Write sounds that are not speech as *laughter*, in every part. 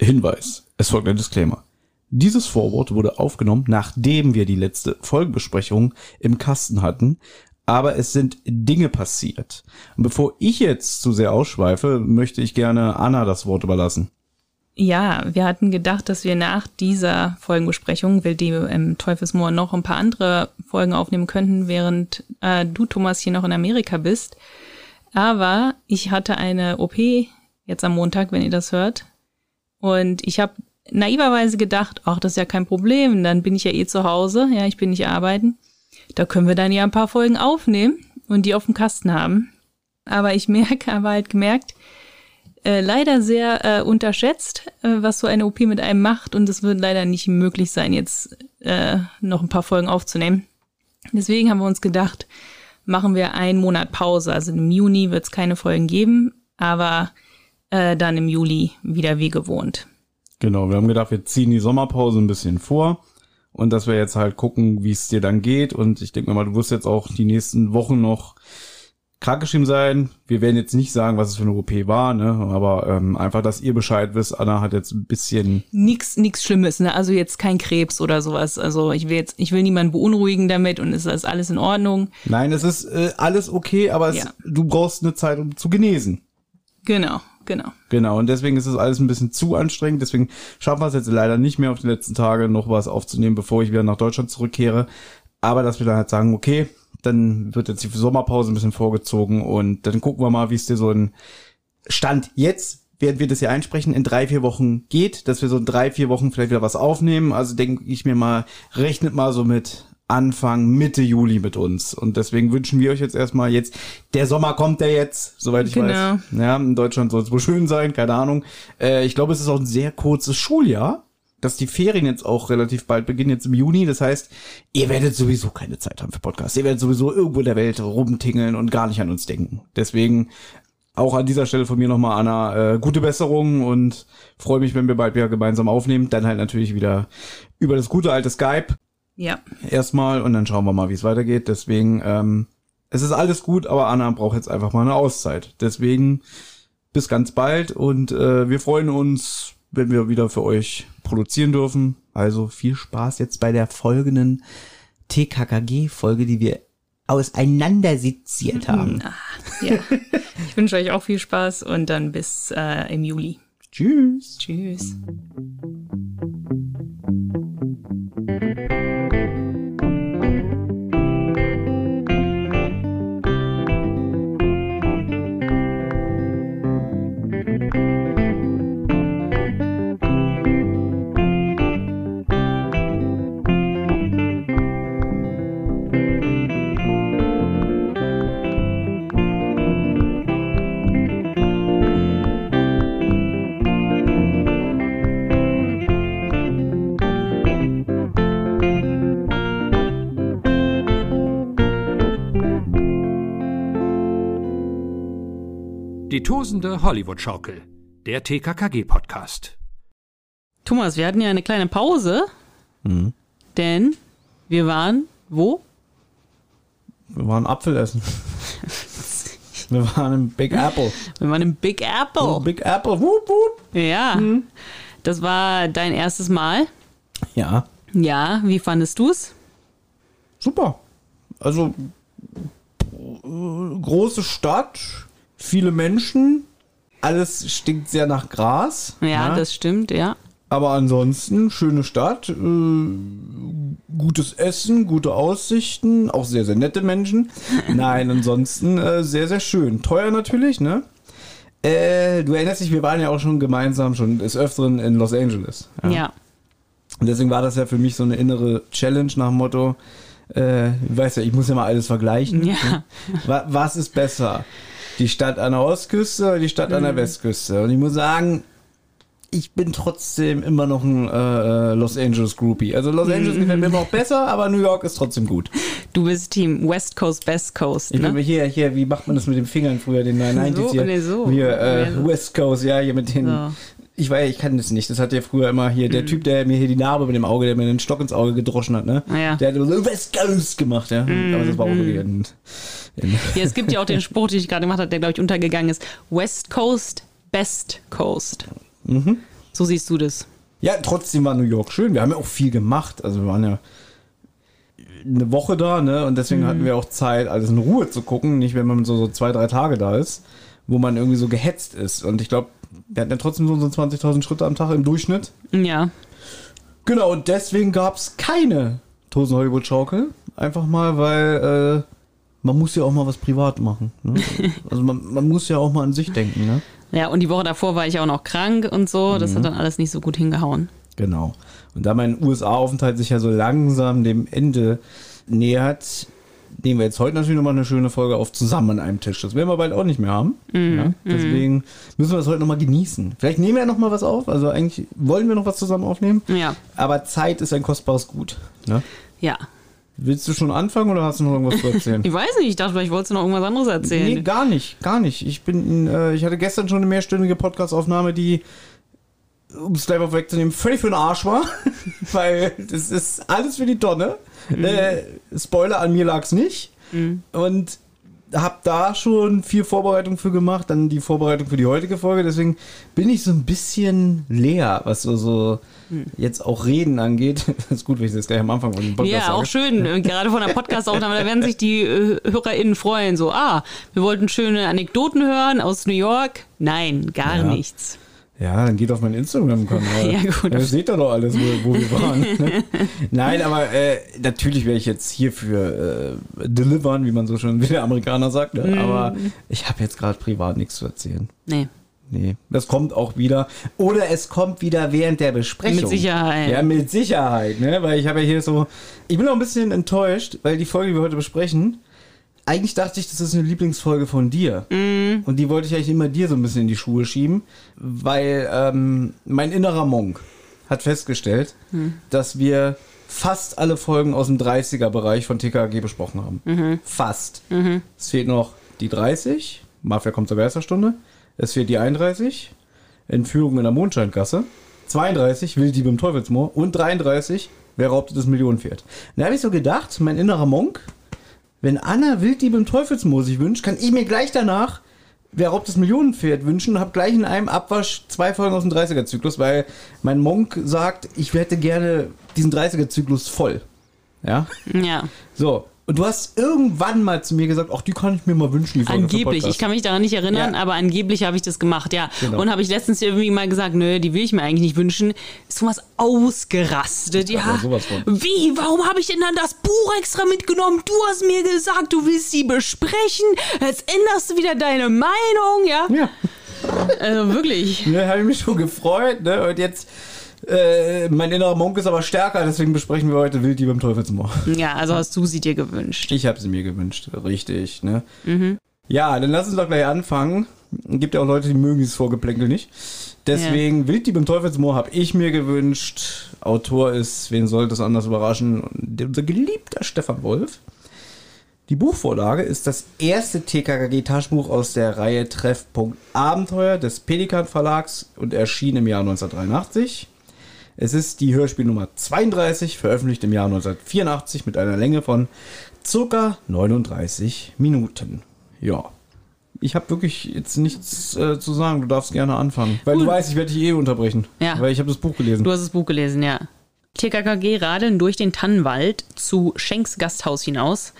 Hinweis, es folgt ein Disclaimer. Dieses Vorwort wurde aufgenommen, nachdem wir die letzte Folgenbesprechung im Kasten hatten, aber es sind Dinge passiert. Und bevor ich jetzt zu sehr ausschweife, möchte ich gerne Anna das Wort überlassen. Ja, wir hatten gedacht, dass wir nach dieser Folgenbesprechung, weil die im Teufelsmoor noch ein paar andere Folgen aufnehmen könnten, während äh, du, Thomas, hier noch in Amerika bist. Aber ich hatte eine OP jetzt am Montag, wenn ihr das hört. Und ich habe naiverweise gedacht, ach, das ist ja kein Problem, dann bin ich ja eh zu Hause, ja, ich bin nicht arbeiten. Da können wir dann ja ein paar Folgen aufnehmen und die auf dem Kasten haben. Aber ich *laughs* merke, habe halt gemerkt, äh, leider sehr äh, unterschätzt, äh, was so eine OP mit einem macht und es wird leider nicht möglich sein, jetzt äh, noch ein paar Folgen aufzunehmen. Deswegen haben wir uns gedacht, machen wir einen Monat Pause. Also im Juni wird es keine Folgen geben, aber äh, dann im Juli wieder wie gewohnt. Genau, wir haben gedacht, wir ziehen die Sommerpause ein bisschen vor und dass wir jetzt halt gucken, wie es dir dann geht. Und ich denke mal, du wirst jetzt auch die nächsten Wochen noch krankgeschrieben sein. Wir werden jetzt nicht sagen, was es für eine OP war, ne? Aber ähm, einfach, dass ihr Bescheid wisst, Anna hat jetzt ein bisschen. Nix, nix Schlimmes, ne? Also jetzt kein Krebs oder sowas. Also ich will jetzt, ich will niemanden beunruhigen damit und es ist alles in Ordnung. Nein, es ist äh, alles okay, aber es, Ja. du brauchst eine Zeit, um zu genesen. Genau, genau. Genau, und deswegen ist es alles ein bisschen zu anstrengend. Deswegen schaffen wir es jetzt leider nicht mehr auf die letzten Tage noch was aufzunehmen, bevor ich wieder nach Deutschland zurückkehre. Aber dass wir dann halt sagen, okay, dann wird jetzt die Sommerpause ein bisschen vorgezogen und dann gucken wir mal, wie es dir so ein Stand jetzt, während wir das hier einsprechen, in drei, vier Wochen geht, dass wir so in drei, vier Wochen vielleicht wieder was aufnehmen. Also denke ich mir mal, rechnet mal so mit Anfang, Mitte Juli mit uns. Und deswegen wünschen wir euch jetzt erstmal jetzt, der Sommer kommt ja jetzt, soweit ich Genau. weiß. Ja, in Deutschland soll es wohl schön sein, keine Ahnung. Äh, ich glaube, es ist auch ein sehr kurzes Schuljahr, dass die Ferien jetzt auch relativ bald beginnen, jetzt im Juni. Das heißt, ihr werdet sowieso keine Zeit haben für Podcasts. Ihr werdet sowieso irgendwo in der Welt rumtingeln und gar nicht an uns denken. Deswegen auch an dieser Stelle von mir nochmal, Anna, äh, gute Besserung und freue mich, wenn wir bald wieder gemeinsam aufnehmen. Dann halt natürlich wieder über das gute alte Skype Ja. erstmal und dann schauen wir mal, wie es weitergeht. Deswegen, ähm, es ist alles gut, aber Anna braucht jetzt einfach mal eine Auszeit. Deswegen bis ganz bald und äh, wir freuen uns, wenn wir wieder für euch produzieren dürfen. Also viel Spaß jetzt bei der folgenden TKKG-Folge, die wir auseinanderseziert haben. Ja. ich wünsche euch auch viel Spaß und dann bis äh, im Juli. Tschüss. Tschüss. Tosende Hollywood-Schaukel, der TKKG-Podcast. Thomas, wir hatten ja eine kleine Pause, denn wir waren wo? Wir waren Apfel essen. *laughs* wir waren im Big Apple. Wir waren im Big Apple. Big Apple. Wup, wup. Ja. Das war dein erstes Mal. Ja, Ja, wie fandest du's? super. Also äh, große Stadt, viele Menschen, alles stinkt sehr nach Gras. Ja, das stimmt, ja. Aber ansonsten schöne Stadt, äh, gutes Essen, gute Aussichten, auch sehr sehr nette Menschen. *laughs* Nein, ansonsten äh, sehr sehr schön. Teuer natürlich, ne? Äh, du erinnerst dich, wir waren ja auch schon gemeinsam schon des Öfteren in Los Angeles. Ja. Und deswegen war das ja für mich so eine innere Challenge nach dem Motto, äh, weißt ja, ich muss ja mal alles vergleichen. Ja. *laughs* Wa- Was ist besser? Die Stadt an der Ostküste oder die Stadt an der Westküste? Und ich muss sagen, ich bin trotzdem immer noch ein äh, Los Angeles Groupie. Also Los Angeles gefällt mir immer noch besser, aber New York ist trotzdem gut. Du bist Team West Coast, West Coast, Ich ne? bin hier, hier, wie macht man das mit den Fingern früher, den 990s So, hier? nee, so. Hier, äh. West Coast, ja, hier mit den. So. Ich weiß, ich kann das nicht. Das hat ja früher immer hier, Mhm. der Typ, der mir hier die Narbe mit dem Auge, der mir den Stock ins Auge gedroschen hat, ne? Ah, ja. Mhm. Der hat immer so West Coast gemacht, ja. Aber das war auch wirklich ein, ein *laughs* Ja, es gibt ja auch den Spruch, den ich gerade gemacht habe, der, glaube ich, untergegangen ist. West Coast, Best Coast. Mhm. So siehst du das. Ja, trotzdem war New York schön. Wir haben ja auch viel gemacht. Also wir waren ja eine Woche da, ne? Und deswegen hatten wir auch Zeit, alles in Ruhe zu gucken. Nicht, wenn man so, so zwei, drei Tage da ist, wo man irgendwie so gehetzt ist. Und ich glaube, wir hatten ja trotzdem so, so 20.000 Schritte am Tag im Durchschnitt. Ja. Genau, und deswegen gab es keine Tosen Hollywood Schaukel. Einfach mal, weil äh, man muss ja auch mal was privat machen. Ne? *laughs* Also man, man muss ja auch mal an sich denken, ne? Ja, und die Woche davor war ich auch noch krank und so. Das Mhm. hat dann alles nicht so gut hingehauen. Genau. Und da mein USA-Aufenthalt sich ja so langsam dem Ende nähert, nehmen wir jetzt heute natürlich nochmal eine schöne Folge auf zusammen an einem Tisch. Das werden wir bald auch nicht mehr haben. Ja, deswegen müssen wir das heute nochmal genießen. Vielleicht nehmen wir ja nochmal was auf. Also eigentlich wollen wir noch was zusammen aufnehmen. Ja. Aber Zeit ist ein kostbares Gut. Ne? Ja. Willst du schon anfangen oder hast du noch irgendwas zu erzählen? *laughs* Ich weiß nicht, ich dachte, vielleicht wolltest du noch irgendwas anderes erzählen. Nee, gar nicht, gar nicht. Ich bin, äh, ich hatte gestern schon eine mehrstündige Podcastaufnahme, die, um es gleich mal wegzunehmen, völlig für den Arsch war. *laughs* Weil das ist alles für die Tonne. Äh, Spoiler, an mir lag's nicht. Und hab da schon viel Vorbereitung für gemacht, dann die Vorbereitung für die heutige Folge. Deswegen bin ich so ein bisschen leer, was so, so jetzt auch Reden angeht. *laughs* Das ist gut, wenn ich das gleich am Anfang von dem Podcast Ja, sage. auch schön. äh, Gerade von der Podcast-Aufnahme, da werden sich die äh, HörerInnen freuen. So, ah, wir wollten schöne Anekdoten hören aus New York. Nein, gar Ja. nichts. Ja, dann geht auf meinen Instagram-Kanal. *laughs* Ja, gut. Da seht ihr doch alles, wo, wo wir waren. ne? *laughs* Nein, aber äh, natürlich werde ich jetzt hierfür äh, delivern, wie man so schön wie der Amerikaner sagt. Ne? Aber ich habe jetzt gerade privat nichts zu erzählen. Nee. Nee, das kommt auch wieder. Oder es kommt wieder während der Besprechung. Mit Sicherheit. Ja, mit Sicherheit, ne? Weil ich habe ja hier so. Ich bin auch ein bisschen enttäuscht, weil die Folge, die wir heute besprechen, eigentlich dachte ich, das ist eine Lieblingsfolge von dir. Mhm. Und die wollte ich eigentlich immer dir so ein bisschen in die Schuhe schieben, weil ähm, mein innerer Monk hat festgestellt, Hm. dass wir fast alle Folgen aus dem 30er-Bereich von TKG besprochen haben. Mhm. Fast. Es fehlt noch die 30, Mafia kommt zur Geisterstunde. Es fehlt die 31, Entführung in der Mondscheingasse. 32, Wilddieb im Teufelsmoor. Und 33, wer raubte das Millionenpferd. Da habe ich so gedacht, mein innerer Monk, wenn Anna Wilddieb im Teufelsmoor sich wünscht, kann ich mir gleich danach Wer raubt das Millionenpferd wünschen und habe gleich in einem Abwasch zwei Folgen aus dem 30er-Zyklus, weil mein Monk sagt, ich hätte gerne diesen 30er-Zyklus voll. Ja? Ja. So. Und du hast irgendwann mal zu mir gesagt, ach, die kann ich mir mal wünschen, Angeblich, ich kann mich daran nicht erinnern, Ja. aber angeblich habe ich das gemacht, ja. Genau. Und habe ich letztens irgendwie mal gesagt, nö, die will ich mir eigentlich nicht wünschen. Ist Thomas ausgerastet, ja. Sowas. Wie, warum habe ich denn dann das Buch extra mitgenommen? Du hast mir gesagt, du willst sie besprechen. Jetzt änderst du wieder deine Meinung, ja. Ja. Also wirklich. Ne, habe ich mich schon gefreut, ne? Und jetzt, äh, mein innerer Monk ist aber stärker, deswegen besprechen wir heute Wilddieb im Teufelsmoor. Ja, also hast du sie dir gewünscht. Ich habe sie mir gewünscht, richtig, ne? Ja, dann lass uns doch gleich anfangen. Gibt ja auch Leute, die mögen dieses Vorgeplänkel nicht. Deswegen, Wilddieb im Teufelsmoor habe ich mir gewünscht. Autor ist, wen sollte es anders überraschen, unser geliebter Stefan Wolf. Die Buchvorlage ist das erste TKKG-Taschenbuch aus der Reihe Treffpunkt Abenteuer des Pelikan Verlags und erschien im Jahr 1983. Es ist die Hörspielnummer 32, veröffentlicht im Jahr 1984 mit einer Länge von circa 39 Minuten. Ja. Ich habe wirklich jetzt nichts äh, zu sagen. Du darfst gerne anfangen. Weil du weißt, ich werde dich eh unterbrechen. Ja. Weil ich habe das Buch gelesen. Du hast das Buch gelesen, ja. TKKG radeln durch den Tannenwald zu Schenks Gasthaus hinaus.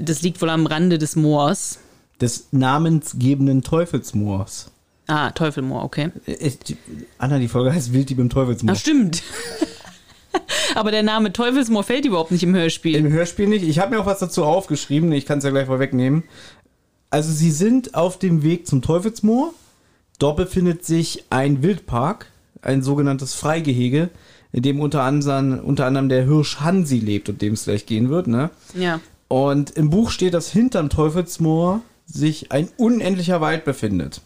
Das liegt wohl am Rande des Moors. Des namensgebenden Teufelsmoors. Ah, Teufelmoor, okay. Ist- Anna, die Folge heißt Wilddieb im Teufelsmoor. Ach, stimmt. *laughs* Aber der Name Teufelsmoor fällt überhaupt nicht im Hörspiel. Im Hörspiel nicht. Ich habe mir auch was dazu aufgeschrieben. Ich kann es ja gleich vorwegnehmen. Also sie sind auf dem Weg zum Teufelsmoor. Dort befindet sich ein Wildpark, ein sogenanntes Freigehege, in dem unter anderem, unter anderem der Hirsch Hansi lebt, um dem es gleich gehen wird. Ne? Ja. Und im Buch steht, dass hinterm Teufelsmoor sich ein unendlicher Wald befindet.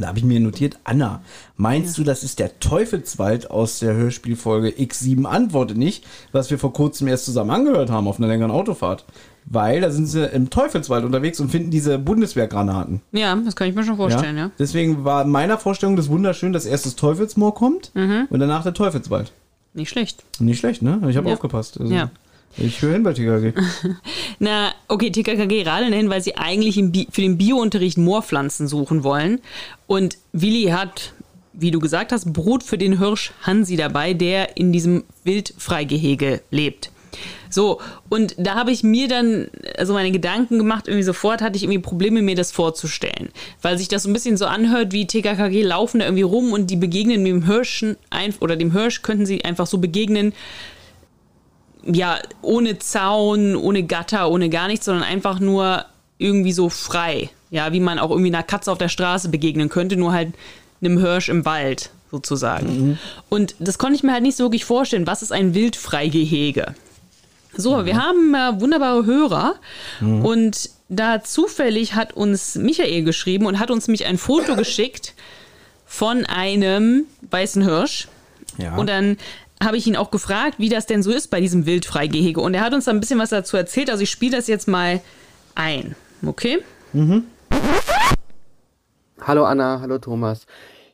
Da habe ich mir notiert, Anna, meinst du, das ist der Teufelswald aus der Hörspielfolge X7? Antworte nicht, was wir vor kurzem erst zusammen angehört haben auf einer längeren Autofahrt. Weil da sind sie im Teufelswald unterwegs und finden diese Bundeswehrgranaten. Ja, das kann ich mir schon vorstellen, ja. Deswegen war in meiner Vorstellung das wunderschön, dass erst das Teufelsmoor kommt und danach der Teufelswald. Nicht schlecht. Nicht schlecht, ne? Ich habe Ja. aufgepasst. Also, Ja. Ich höre hin bei TKG. *laughs* Na, okay, TKKG radeln hin, weil sie eigentlich für den Biounterricht Moorpflanzen suchen wollen. Und Willi hat wie du gesagt hast, Brot für den Hirsch Hansi dabei, der in diesem Wildfreigehege lebt. So, und da habe ich mir dann also meine Gedanken gemacht, irgendwie sofort hatte ich irgendwie Probleme, mir das vorzustellen. Weil sich das so ein bisschen so anhört, wie TKKG laufen da irgendwie rum und die begegnen dem Hirschen oder dem Hirsch könnten sie einfach so begegnen, ja, ohne Zaun, ohne Gatter, ohne gar nichts, sondern einfach nur irgendwie so frei. Ja, wie man auch irgendwie einer Katze auf der Straße begegnen könnte, nur halt einem Hirsch im Wald sozusagen. Mhm. Und das konnte ich mir halt nicht so wirklich vorstellen. Was ist ein Wildfreigehege? So, mhm. wir haben äh, wunderbare Hörer mhm. und da zufällig hat uns Michael geschrieben und hat uns nämlich ein Foto geschickt von einem weißen Hirsch. Ja. Und dann habe ich ihn auch gefragt, wie das denn so ist bei diesem Wildfreigehege. Und er hat uns da ein bisschen was dazu erzählt. Also ich spiele das jetzt mal ein. Okay? Mhm. Hallo Anna, hallo Thomas.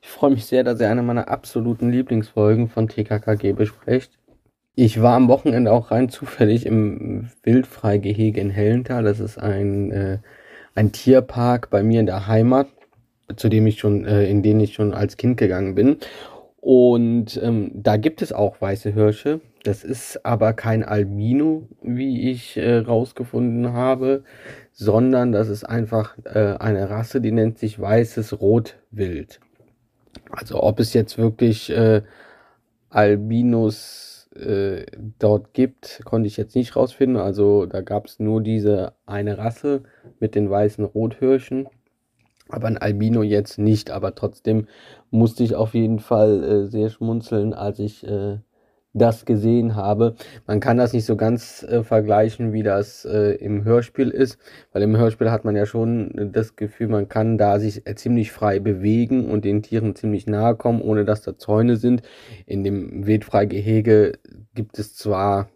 Ich freue mich sehr, dass ihr eine meiner absoluten Lieblingsfolgen von TKKG besprecht. Ich war am Wochenende auch rein zufällig im Wildfreigehege in Hellenthal. Das ist ein, äh, ein Tierpark bei mir in der Heimat, zu dem ich schon, äh, in den ich schon als Kind gegangen bin. Und ähm, da gibt es auch weiße Hirsche. Das ist aber kein Albino, wie ich äh, rausgefunden habe, sondern das ist einfach äh, eine Rasse, die nennt sich weißes Rotwild. Also ob es jetzt wirklich äh, Albinos äh, dort gibt, konnte ich jetzt nicht rausfinden. Also da gab es nur diese eine Rasse mit den weißen Rothirschen. Aber ein Albino jetzt nicht, aber trotzdem musste ich auf jeden Fall äh, sehr schmunzeln, als ich äh, das gesehen habe. Man kann das nicht so ganz äh, vergleichen, wie das äh, im Hörspiel ist, weil im Hörspiel hat man ja schon das Gefühl, man kann da sich äh, ziemlich frei bewegen und den Tieren ziemlich nahe kommen, ohne dass da Zäune sind. In dem Wildfreigehege gibt es zwar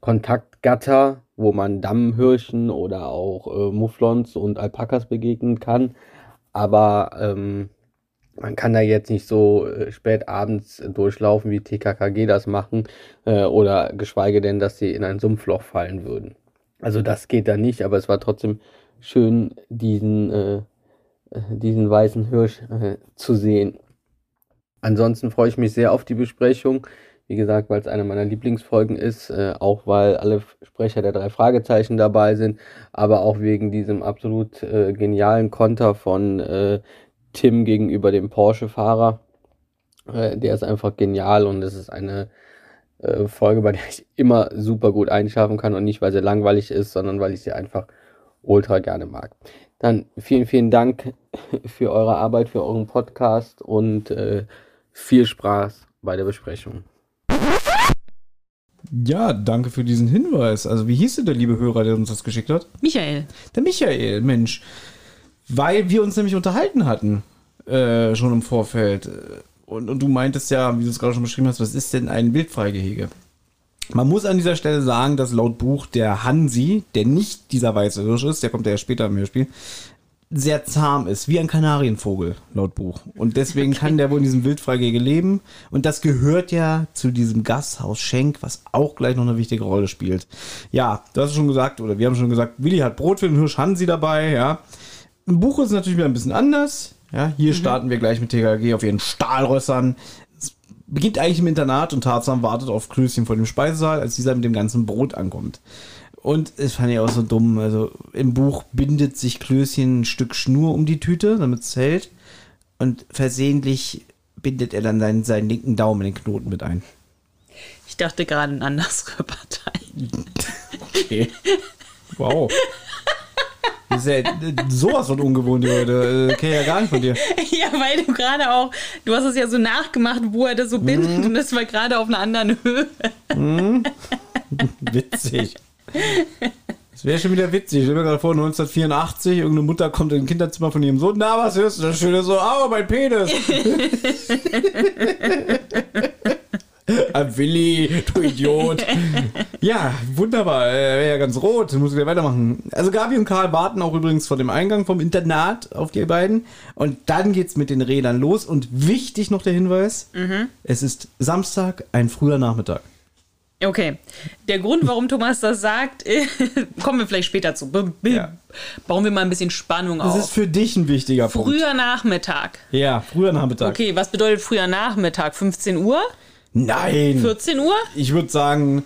Kontaktgatter, wo man Dammhirschen oder auch äh, Mufflons und Alpakas begegnen kann, aber ähm, man kann da jetzt nicht so äh, spät abends durchlaufen, wie TKKG das machen, äh, oder geschweige denn, dass sie in ein Sumpfloch fallen würden. Also das geht da nicht, aber es war trotzdem schön, diesen, äh, äh diesen weißen Hirsch äh, zu sehen. Ansonsten freue ich mich sehr auf die Besprechung. Wie gesagt, weil es eine meiner Lieblingsfolgen ist, äh, auch weil alle Sprecher der drei Fragezeichen dabei sind, aber auch wegen diesem absolut äh, genialen Konter von äh, Tim gegenüber dem Porsche-Fahrer. Äh, der ist einfach genial und es ist eine äh, Folge, bei der ich immer super gut einschlafen kann und nicht, weil sie langweilig ist, sondern weil ich sie einfach ultra gerne mag. Dann vielen, vielen Dank für eure Arbeit, für euren Podcast und äh, viel Spaß bei der Besprechung. Ja, danke für diesen Hinweis. Also, wie hieß denn der liebe Hörer, der uns das geschickt hat? Michael. Der Michael, Mensch. Weil wir uns nämlich unterhalten hatten, äh, schon im Vorfeld. Und, und du meintest ja, wie du es gerade schon beschrieben hast, was ist denn ein Wildfreigehege? Man muss an dieser Stelle sagen, dass laut Buch der Hansi, der nicht dieser weiße Hirsch ist, der kommt ja später im Hörspiel, sehr zahm ist, wie ein Kanarienvogel, laut Buch. Und deswegen okay. kann der wohl in diesem Wildfreigehege leben. Und das gehört ja zu diesem Gasthaus Schenk, was auch gleich noch eine wichtige Rolle spielt. Ja, du hast schon gesagt, oder wir haben schon gesagt, Willi hat Brot für den Hirsch Hansi dabei, ja. Im Buch ist es natürlich wieder ein bisschen anders. Ja, hier mhm. starten wir gleich mit TKG auf ihren Stahlrössern. Es beginnt eigentlich im Internat und Tarzan wartet auf Klößchen vor dem Speisesaal, als dieser mit dem ganzen Brot ankommt. Und es fand ich auch so dumm. Also im Buch bindet sich Klößchen ein Stück Schnur um die Tüte, damit es hält. Und versehentlich bindet er dann seinen, seinen linken Daumen in den Knoten mit ein. Ich dachte gerade an andere Partei. okay. Wow. Das ist ja sowas von ungewohnt, Leute. Äh, Kenne ich ja gar nicht von dir. Ja, weil du gerade auch, du hast es ja so nachgemacht, wo er das so bindet mm. und das war gerade auf einer anderen Höhe. Mm. Witzig. Das wäre schon wieder witzig. Ich stelle mir gerade vor, 1984, irgendeine Mutter kommt in ein Kinderzimmer von ihrem Sohn. Na, was hörst du? Das Schöne so, aber mein Penis. *laughs* Ah, Willi, du Idiot. ja, wunderbar. Er wäre ja ganz rot. Muss wieder weitermachen. Also Gabi und Karl warten auch übrigens vor dem Eingang vom Internat auf die beiden. Und dann geht's mit den Rädern los. Und wichtig noch der Hinweis: mhm. Es ist Samstag, ein früher Nachmittag. Okay. Der Grund, warum Thomas das sagt, *laughs* kommen wir vielleicht später zu. B Ja. Bauen wir mal ein bisschen Spannung Das ist auf. für dich ein wichtiger Punkt. Früher Nachmittag. Ja, früher Nachmittag. Okay, was bedeutet früher Nachmittag? 15 Uhr? Nein. 14 Uhr? Ich würde sagen,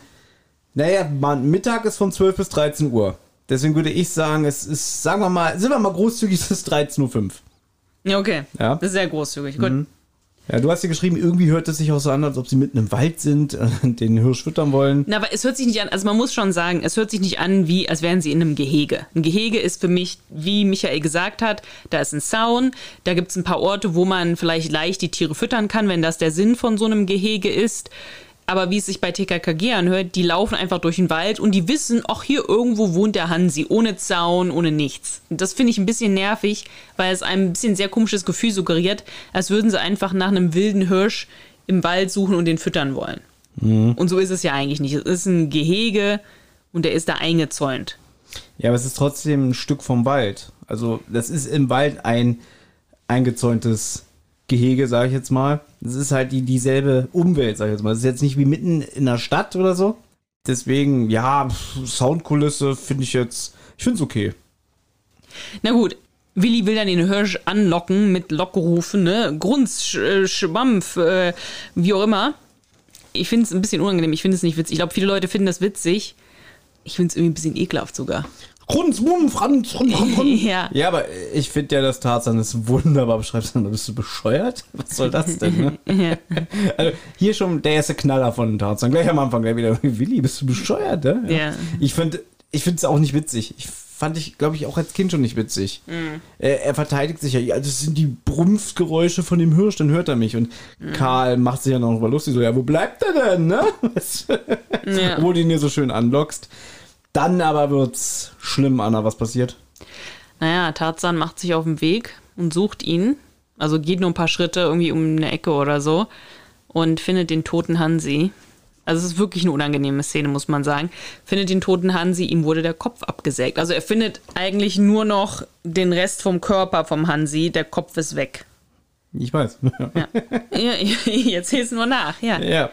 naja, man, Mittag ist von 12 bis 13 Uhr. Deswegen würde ich sagen, es ist, sagen wir mal, sind wir mal großzügig, es ist 13.05 Uhr. Okay. Ja. Mhm. Das ist sehr großzügig. Gut. Ja, du hast ja geschrieben, irgendwie hört es sich auch so an, als ob sie mitten im Wald sind und *laughs* den Hirsch füttern wollen. Na, aber es hört sich nicht an, also man muss schon sagen, es hört sich nicht an, wie als wären sie in einem Gehege. Ein Gehege ist für mich, wie Michael gesagt hat, da ist ein Zaun, da gibt es ein paar Orte, wo man vielleicht leicht die Tiere füttern kann, wenn das der Sinn von so einem Gehege ist. Aber wie es sich bei TKKG anhört, die laufen einfach durch den Wald und die wissen, ach, hier irgendwo wohnt der Hansi, ohne Zaun, ohne nichts. Das finde ich ein bisschen nervig, weil es einem ein bisschen sehr komisches Gefühl suggeriert, als würden sie einfach nach einem wilden Hirsch im Wald suchen und den füttern wollen. Und so ist es ja eigentlich nicht. Es ist ein Gehege und der ist da eingezäunt. Ja, aber es ist trotzdem ein Stück vom Wald. Also, das ist im Wald ein eingezäuntes Gehege, sage ich jetzt mal. Das ist halt die, dieselbe Umwelt, sage ich jetzt mal. Das ist jetzt nicht wie mitten in der Stadt oder so. Deswegen, ja, Soundkulisse finde ich jetzt, ich finde es okay. Na gut, Willi will dann den Hirsch anlocken mit Lockrufen, ne? Grunz, Sch äh, Schwampf, äh, wie auch immer. Ich finde es ein bisschen unangenehm, ich finde es nicht witzig. Ich glaube, viele Leute finden das witzig. Ich finde es irgendwie ein bisschen ekelhaft sogar. Grunz, Mumm, Franz, Franz, Franz. *laughs* Ja. Ja, aber ich finde ja, dass Tarzan das wunderbar beschreibt. Bist du bescheuert? Was soll das denn? Ne? *laughs* also hier schon der erste Knaller von Tarzan. Gleich am Anfang gleich wieder. *laughs* Willi, bist du bescheuert? Ne? Ja. Ich finde ich finde es auch nicht witzig. Ich fand ich, glaube ich, auch als Kind schon nicht witzig. Er, er verteidigt sich ja. Ja, das sind die Brumpfgeräusche von dem Hirsch, dann hört er mich. Und Karl macht sich ja noch mal lustig. So, ja, wo bleibt er denn? Ne? Ja. Wo du ihn hier so schön anlockst. Dann aber wird's schlimm, Anna. Was passiert? Naja, Tarzan macht sich auf den Weg und sucht ihn. Also geht nur ein paar Schritte irgendwie um eine Ecke oder so und findet den toten Hansi. Also es ist wirklich eine unangenehme Szene, muss man sagen. Findet den toten Hansi, ihm wurde der Kopf abgesägt. Also er findet eigentlich nur noch den Rest vom Körper vom Hansi, der Kopf ist weg. Ich weiß. *laughs* Ja, ja *laughs* jetzt es nur nach, ja. Ja.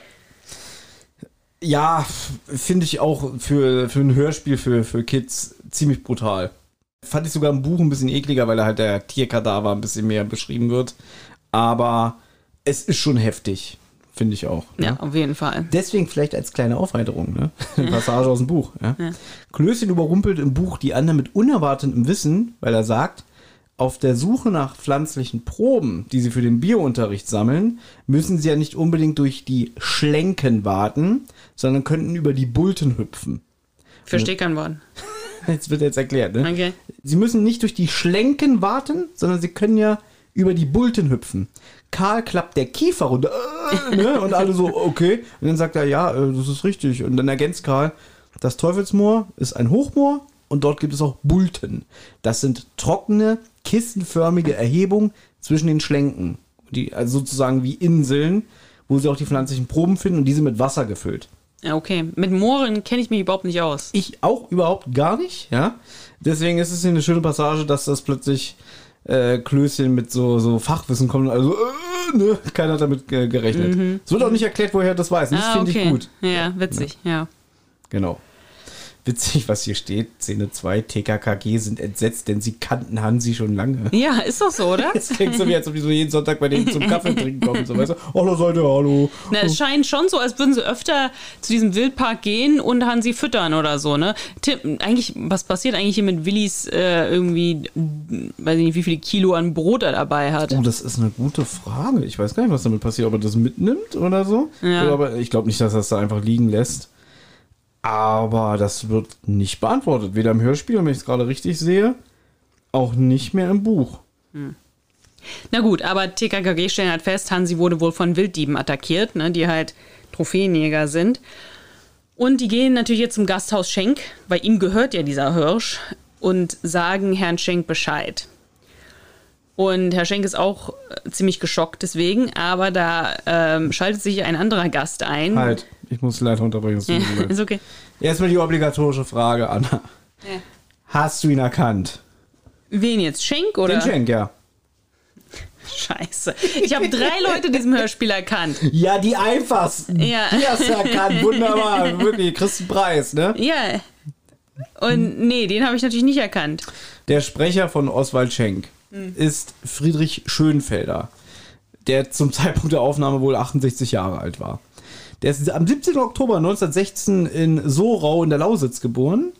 Ja, finde ich auch für, für ein Hörspiel für, für Kids ziemlich brutal. Fand ich sogar im Buch ein bisschen ekliger, weil da halt der Tierkadaver ein bisschen mehr beschrieben wird. Aber es ist schon heftig, finde ich auch. Ja, ne? auf jeden Fall. Deswegen vielleicht als kleine Aufheiterung, ne? *laughs* Eine Passage aus dem Buch. Ja? Klößchen überrumpelt im Buch die anderen mit unerwartetem Wissen, weil er sagt, auf der Suche nach pflanzlichen Proben, die sie für den Biounterricht sammeln, müssen sie ja nicht unbedingt durch die Schlenken warten, sondern könnten über die Bulten hüpfen. Verstehe kein Wort. *laughs* Jetzt wird jetzt erklärt, ne? Okay. Sie müssen nicht durch die Schlenken warten, sondern sie können ja über die Bulten hüpfen. Karl klappt der Kiefer runter äh, ne? und alle so, okay. Und dann sagt er, ja, äh, das ist richtig. Und dann ergänzt Karl, das Teufelsmoor ist ein Hochmoor und dort gibt es auch Bulten. Das sind trockene, kissenförmige Erhebungen zwischen den Schlenken. Die, also sozusagen wie Inseln, wo sie auch die pflanzlichen Proben finden und diese mit Wasser gefüllt. Ja, okay. Mit Mooren kenne ich mich überhaupt nicht aus. Ich auch überhaupt gar nicht, ja. Deswegen ist es hier eine schöne Passage, dass das plötzlich äh, Klößchen mit so, so Fachwissen kommt. Also, äh, ne? keiner hat damit ge gerechnet. Es wird auch nicht erklärt, woher das weiß. Das ah, finde okay. ich gut. Ja, witzig, ja. Genau. Witzig, was hier steht. Szene 2, TKKG sind entsetzt, denn sie kannten Hansi schon lange. Ja, ist doch so, oder? *laughs* Jetzt klingt so wie, als ob die so jeden Sonntag bei denen zum Kaffee trinken kommen. So, weißt du? Seid ihr, hallo. Na, es scheint schon so, als würden sie öfter zu diesem Wildpark gehen und Hansi füttern oder so, ne? Tim, eigentlich, was passiert eigentlich hier mit Willis äh, irgendwie, weiß ich nicht, wie viele Kilo an Brot er dabei hat? Oh, das ist eine gute Frage. Ich weiß gar nicht, was damit passiert, ob er das mitnimmt oder so. Ja. Oder aber ich glaube nicht, dass er es da einfach liegen lässt. Aber das wird nicht beantwortet. Weder im Hörspiel, wenn ich es gerade richtig sehe, auch nicht mehr im Buch. Na gut, aber TKKG stellen halt fest, Hansi wurde wohl von Wilddieben attackiert, ne, die halt Trophäenjäger sind. Und die gehen natürlich jetzt zum Gasthaus Schenk, weil ihm gehört ja dieser Hirsch, und sagen Herrn Schenk Bescheid. Und Herr Schenk ist auch äh, ziemlich geschockt deswegen, aber da ähm, schaltet sich ein anderer Gast ein. Halt, ich muss leider unterbrechen. *laughs* leid. ist okay. Erstmal die obligatorische Frage, Anna. Hast du ihn erkannt? Wen jetzt? Schenk oder? Den Schenk, ja. Scheiße. Ich habe drei Leute in diesem Hörspiel erkannt. Ja, die einfachsten. Ja. Die hast du erkannt. Wunderbar. Wirklich, kriegst einen Preis, ne? Ja. Und nee, den habe ich natürlich nicht erkannt. Der Sprecher von Oswald Schenk ist Friedrich Schönfelder, der zum Zeitpunkt der Aufnahme wohl 68 Jahre alt war. Der ist am 17. Oktober 1916 in Sorau in der Lausitz geboren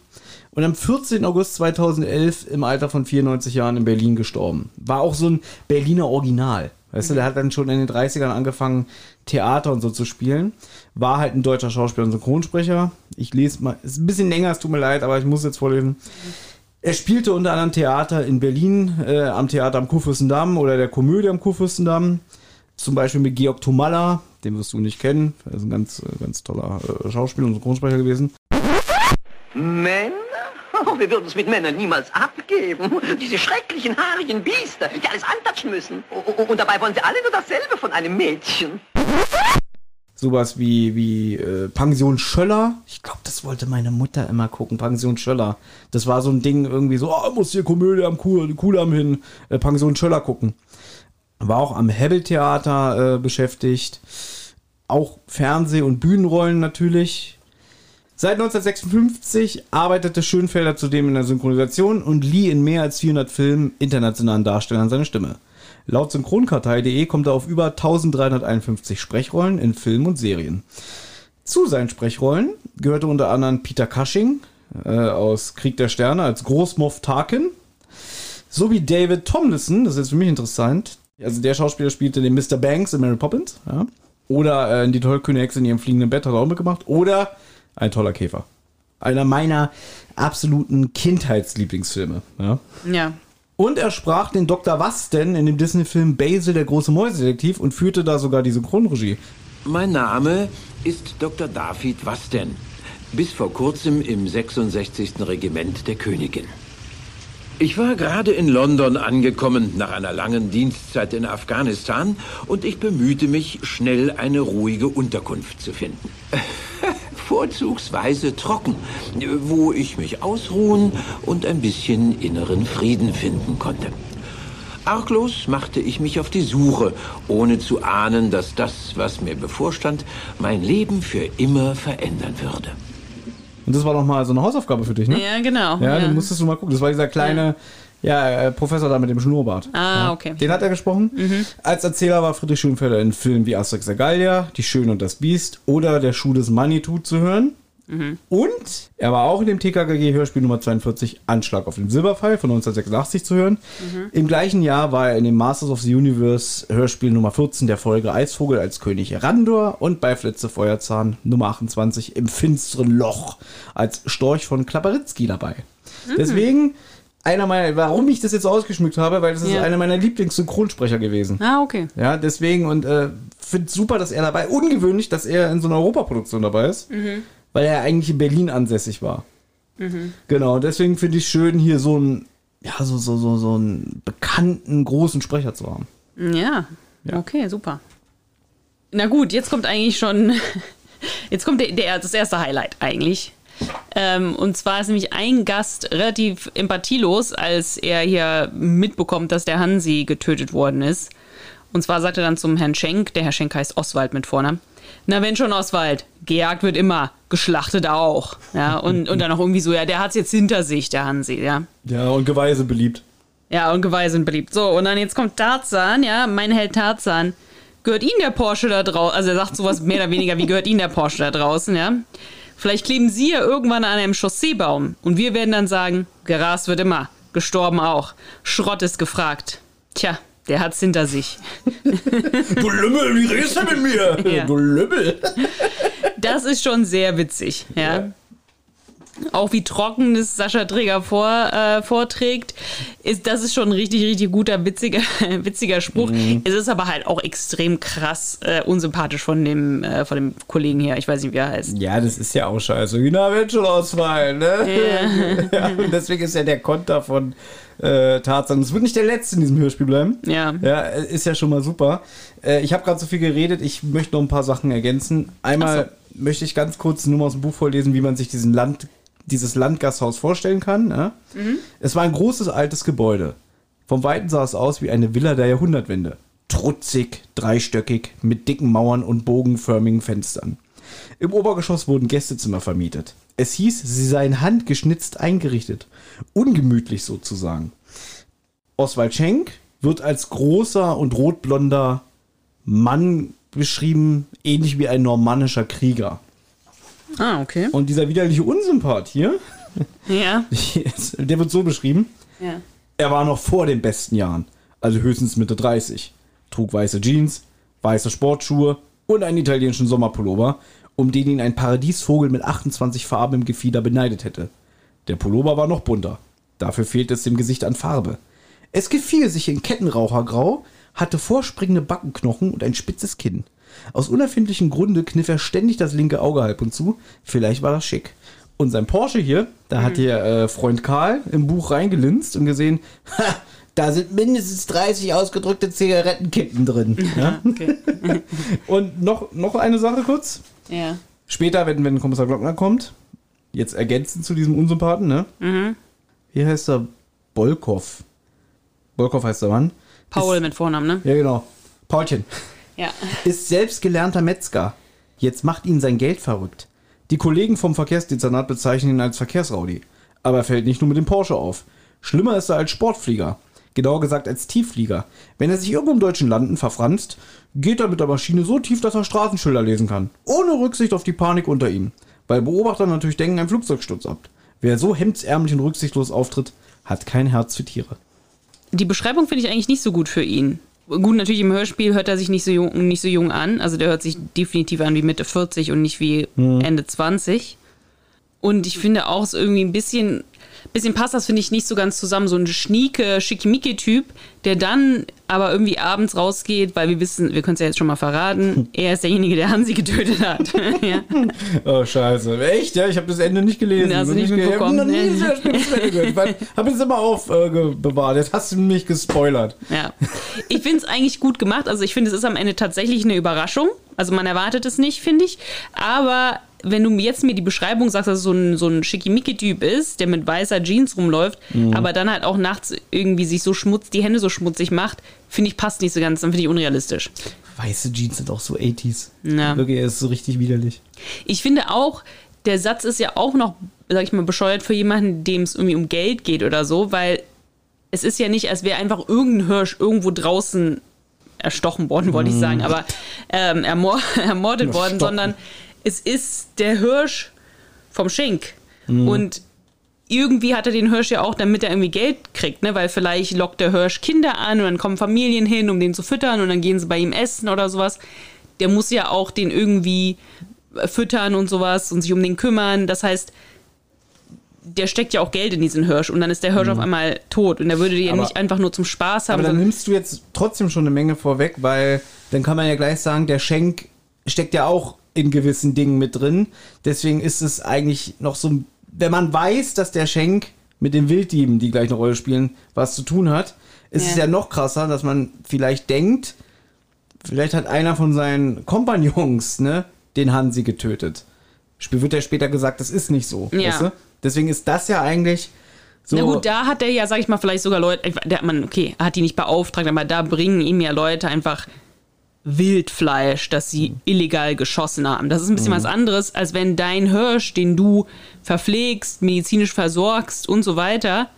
und am 14. August 2011 im Alter von 94 Jahren in Berlin gestorben. War auch so ein Berliner Original. Weißt du, der hat dann schon in den 30ern angefangen, Theater und so zu spielen. War halt ein deutscher Schauspieler und Synchronsprecher. Ich lese mal, ist ein bisschen länger, es tut mir leid, aber ich muss jetzt vorlesen. Er spielte unter anderem Theater in Berlin, äh, am Theater am Kurfürstendamm oder der Komödie am Kurfürstendamm. Zum Beispiel mit Georg Tomalla, den wirst du nicht kennen. Er ist ein ganz, äh, ganz toller äh, Schauspieler und Synchronsprecher gewesen. Männer? Oh, wir würden es mit Männern niemals abgeben. Diese schrecklichen, haarigen Biester, die alles antatschen müssen. Und dabei wollen sie alle nur dasselbe von einem Mädchen. Sowas wie, wie äh, Pension Schöller. Ich glaube, das wollte meine Mutter immer gucken. Pension Schöller. Das war so ein Ding irgendwie so, oh, muss hier Komödie am Kuh, Kudamm hin, äh, Pension Schöller gucken. War auch am Hebbeltheater äh, beschäftigt. Auch Fernseh- und Bühnenrollen natürlich. Seit 1956 arbeitete Schönfelder zudem in der Synchronisation und lieh in mehr als 400 Filmen internationalen Darstellern seine Stimme. Laut Synchronkartei.de kommt er auf über 1351 Sprechrollen in Filmen und Serien. Zu seinen Sprechrollen gehörte unter anderem Peter Cushing äh, aus Krieg der Sterne als Großmoff Tarkin, sowie David Tomlinson, das ist für mich interessant. Also der Schauspieler spielte den Mr. Banks in Mary Poppins, ja. Oder äh, die tollkühne Hexe in ihrem fliegenden Bett hat er auch mitgemacht. Oder ein toller Käfer. Einer meiner absoluten Kindheitslieblingsfilme. Ja. Ja. Und er sprach den Dr. Was denn in dem Disney-Film Basil, der große Mäusedetektiv und führte da sogar die Synchronregie. Mein Name ist Dr. David Wasten. Bis vor kurzem im 66. Regiment der Königin. Ich war gerade in London angekommen nach einer langen Dienstzeit in Afghanistan und ich bemühte mich, schnell eine ruhige Unterkunft zu finden. *laughs* Vorzugsweise trocken, wo ich mich ausruhen und ein bisschen inneren Frieden finden konnte. Arglos machte ich mich auf die Suche, ohne zu ahnen, dass das, was mir bevorstand, mein Leben für immer verändern würde. Und das war noch mal so eine Hausaufgabe für dich, ne? Ja, genau. Ja, dann musstest du mal gucken. Das war dieser kleine ja. äh, Professor da mit dem Schnurrbart. Ah, ja. okay. Den hat er gesprochen. Als Erzähler war Friedrich Schönfelder in Filmen wie Asterix der Gallier, Die Schöne und das Biest oder Der Schuh des Manitou zu hören. Und er war auch in dem TKKG-Hörspiel Nummer 42 Anschlag auf den Silberpfeil von 1986 zu hören. Im gleichen Jahr war er in dem Masters of the Universe Hörspiel Nummer 14 der Folge Eisvogel als König Randor und bei Flitze Feuerzahn Nummer 28 im finsteren Loch als Storch von Klaparitzky dabei. Deswegen einer meiner, warum ich das jetzt ausgeschmückt habe, weil das ist Ja. einer meiner Lieblings-Synchronsprecher gewesen. Ah, okay. Ja, deswegen und äh, finde super, dass er dabei. Ungewöhnlich, dass er in so einer Europaproduktion dabei ist, weil er eigentlich in Berlin ansässig war. Genau, deswegen finde ich schön, hier so einen, ja, so, so, so, so einen bekannten, großen Sprecher zu haben. Ja. Ja. Okay, super. Na gut, jetzt kommt eigentlich schon, *laughs* jetzt kommt der, der, das erste Highlight eigentlich. Ähm, und zwar ist nämlich ein Gast relativ empathielos, als er hier mitbekommt, dass der Hansi getötet worden ist. Und zwar sagt er dann zum Herrn Schenk, der Herr Schenk heißt Oswald mit Vornamen. Na, wenn schon Oswald, gejagt wird immer, geschlachtet auch. Ja, und, und dann auch irgendwie so, ja, der hat's jetzt hinter sich, der Hansi, ja. Ja, und Geweih sind beliebt. Ja, und Geweih sind beliebt. So, und dann jetzt kommt Tarzan, ja, mein Held Tarzan. Gehört Ihnen der Porsche da draußen? Also er sagt sowas mehr oder weniger, wie gehört Ihnen der Porsche da draußen, ja? Vielleicht kleben Sie ja irgendwann an einem Chausseebaum. Und wir werden dann sagen, gerast wird immer, gestorben auch. Schrott ist gefragt. Tja, der hat's hinter sich. Du Lümmel, wie redest du mit mir? Ja. Du Lümmel. Das ist schon sehr witzig, ja. Auch wie trocken es Sascha Träger vor, äh, vorträgt, ist, das ist schon ein richtig, richtig guter, witziger, *laughs* witziger Spruch. Es ist aber halt auch extrem krass äh, unsympathisch von dem, äh, von dem Kollegen hier. Ich weiß nicht, wie er heißt. Ja, das ist ja auch scheiße. Hühner wird schon ausfallen, ne? *laughs* Ja. und deswegen ist ja der Konter von äh, Tarzan. Es wird nicht der letzte in diesem Hörspiel bleiben. Ja. Ja, ist ja schon mal super. Äh, ich habe gerade so viel geredet, ich möchte noch ein paar Sachen ergänzen. Einmal möchte ich ganz kurz nur mal aus dem Buch vorlesen, wie man sich diesen Land, dieses Landgasthaus vorstellen kann. Ja? Es war ein großes altes Gebäude. Vom Weiten sah es aus wie eine Villa der Jahrhundertwende. Trutzig, dreistöckig, mit dicken Mauern und bogenförmigen Fenstern. Im Obergeschoss wurden Gästezimmer vermietet. Es hieß, sie seien handgeschnitzt eingerichtet. Ungemütlich sozusagen. Oswald Schenk wird als großer und rotblonder Mann beschrieben, ähnlich wie ein normannischer Krieger. Ah, okay. Und dieser widerliche Unsympath hier, Ja. *laughs* der wird so beschrieben. Ja. Er war noch vor den besten Jahren, also höchstens Mitte 30. Trug weiße Jeans, weiße Sportschuhe und einen italienischen Sommerpullover, um den ihn ein Paradiesvogel mit 28 Farben im Gefieder beneidet hätte. Der Pullover war noch bunter. Dafür fehlte es dem Gesicht an Farbe. Es gefiel sich in Kettenrauchergrau, hatte vorspringende Backenknochen und ein spitzes Kinn. Aus unerfindlichen Grunde kniff er ständig das linke Auge halb und zu. Vielleicht war das schick. Und sein Porsche hier, da hat hier äh, Freund Karl im Buch reingelinst und gesehen, *laughs* ha, da sind mindestens 30 ausgedrückte Zigarettenkippen drin. Ja? Okay. *laughs* Und noch, noch eine Sache kurz. Ja. Später, wenn, wenn Kommissar Glockner kommt, jetzt ergänzend zu diesem Unsympathen, ne? Wie heißt er? Bolkow. Bolkow heißt der Mann. Paul Ist, mit Vornamen, ne? ja, genau. Paulchen. Ja. *laughs* Ist selbst gelernter Metzger. Jetzt macht ihn sein Geld verrückt. Die Kollegen vom Verkehrsdezernat bezeichnen ihn als Verkehrsraudi. Aber er fällt nicht nur mit dem Porsche auf. Schlimmer ist er als Sportflieger. Genauer gesagt als Tiefflieger. Wenn er sich irgendwo im deutschen Landen verfranst, geht er mit der Maschine so tief, dass er Straßenschilder lesen kann. Ohne Rücksicht auf die Panik unter ihm. Weil Beobachter natürlich denken, ein Flugzeug stürzt ab. Wer so hemdsärmlich und rücksichtslos auftritt, hat kein Herz für Tiere. Die Beschreibung finde ich eigentlich nicht so gut für ihn. Gut, natürlich im Hörspiel hört er sich nicht so jung, nicht so jung an. Also der hört sich definitiv an wie Mitte 40 und nicht wie Ende 20. Und ich finde auch so irgendwie ein bisschen, bisschen passt das, finde ich, nicht so ganz zusammen. So ein schnieke, schickimicki-Typ, der dann aber irgendwie abends rausgeht, weil wir wissen, wir können es ja jetzt schon mal verraten, *laughs* er ist derjenige, der Hansi getötet hat. *laughs* ja. Oh, scheiße. Echt? Ja, ich habe das Ende nicht gelesen. Und nicht Ich habe noch nie habe es immer aufbewahrt. Jetzt hast du mich gespoilert. Ja. Ich finde es eigentlich gut gemacht. Also ich finde, es ist am Ende tatsächlich eine Überraschung. Also man erwartet es nicht, finde ich. Aber wenn du mir jetzt mir die Beschreibung sagst, dass es so ein, so ein Schickimicki-Typ ist, der mit weißer Jeans rumläuft, aber dann halt auch nachts irgendwie sich so schmutz, die Hände so schmutzig macht, finde ich, passt nicht so ganz. Dann finde ich unrealistisch. Weiße Jeans sind auch so 80s. Ja. Wirklich, er ist so richtig widerlich. Ich finde auch, der Satz ist ja auch noch, sag ich mal, bescheuert für jemanden, dem es irgendwie um Geld geht oder so, weil es ist ja nicht, als wäre einfach irgendein Hirsch irgendwo draußen erstochen worden, wollte ich sagen, aber ähm, ermor *laughs* ermordet worden, sondern es ist der Hirsch vom Schenk. Und irgendwie hat er den Hirsch ja auch, damit er irgendwie Geld kriegt, ne? Weil vielleicht lockt der Hirsch Kinder an und dann kommen Familien hin, um den zu füttern und dann gehen sie bei ihm essen oder sowas. Der muss ja auch den irgendwie füttern und sowas und sich um den kümmern. Das heißt, der steckt ja auch Geld in diesen Hirsch und dann ist der Hirsch auf einmal tot und er würde den ja nicht einfach nur zum Spaß haben. Aber dann nimmst du jetzt trotzdem schon eine Menge vorweg, weil dann kann man ja gleich sagen, der Schenk steckt ja auch in gewissen Dingen mit drin. Deswegen ist es eigentlich noch so, wenn man weiß, dass der Schenk mit den Wilddieben, die gleich eine Rolle spielen, was zu tun hat, ist es Ja. ja noch krasser, dass man vielleicht denkt, vielleicht hat einer von seinen Kompagnons, ne, den Hansi getötet. Wird ja später gesagt, das ist nicht so. Ja. Weißt du? Deswegen ist das ja eigentlich so. Na gut, da hat er ja, sag ich mal, vielleicht sogar Leute, der, man, okay, hat die nicht beauftragt, aber da bringen ihm ja Leute einfach Wildfleisch, das sie illegal geschossen haben. Das ist ein bisschen was anderes, als wenn dein Hirsch, den du verpflegst, medizinisch versorgst und so weiter,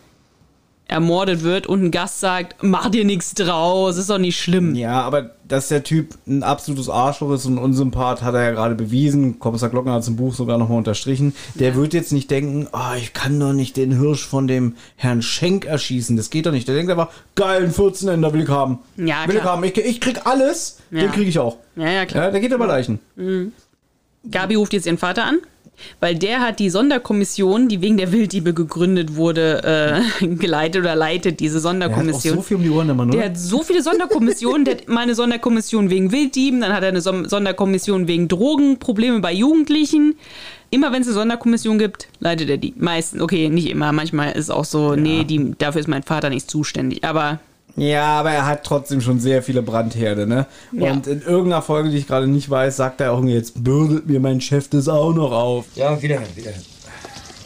ermordet wird und ein Gast sagt, mach dir nichts draus, ist doch nicht schlimm. Ja, aber dass der Typ ein absolutes Arschloch ist und Unsympath, hat er ja gerade bewiesen. Kommissar Glockner hat es im Buch sogar nochmal unterstrichen. Der wird jetzt nicht denken, ah, ich kann doch nicht den Hirsch von dem Herrn Schenk erschießen. Das geht doch nicht. Der denkt einfach, geil, einen 14 will ich haben. Ja, will ich klar. haben. Ich, ich krieg alles, Ja. den krieg ich auch. Ja, ja, klar. Ja, der geht über Leichen. Gabi ruft jetzt ihren Vater an, weil der hat die Sonderkommission, die wegen der Wilddiebe gegründet wurde, äh, *laughs* geleitet oder leitet diese Der hat auch Sonderkommission. so viel um die Ohren immer, ne? Der hat so viele Sonderkommissionen. Der hat mal eine Sonderkommission wegen Wilddieben, dann hat er eine Son- Sonderkommission wegen Drogenprobleme bei Jugendlichen. Immer wenn es eine Sonderkommission gibt, leitet er die. Meistens, okay, nicht immer. Manchmal ist es auch so, nee, die, dafür ist mein Vater nicht zuständig. Aber Ja, aber er hat trotzdem schon sehr viele Brandherde, ne? Ja. Und in irgendeiner Folge, die ich gerade nicht weiß, sagt er auch irgendwie, jetzt bürdet mir mein Chef das auch noch auf. Ja, wiederhören, wiederhören.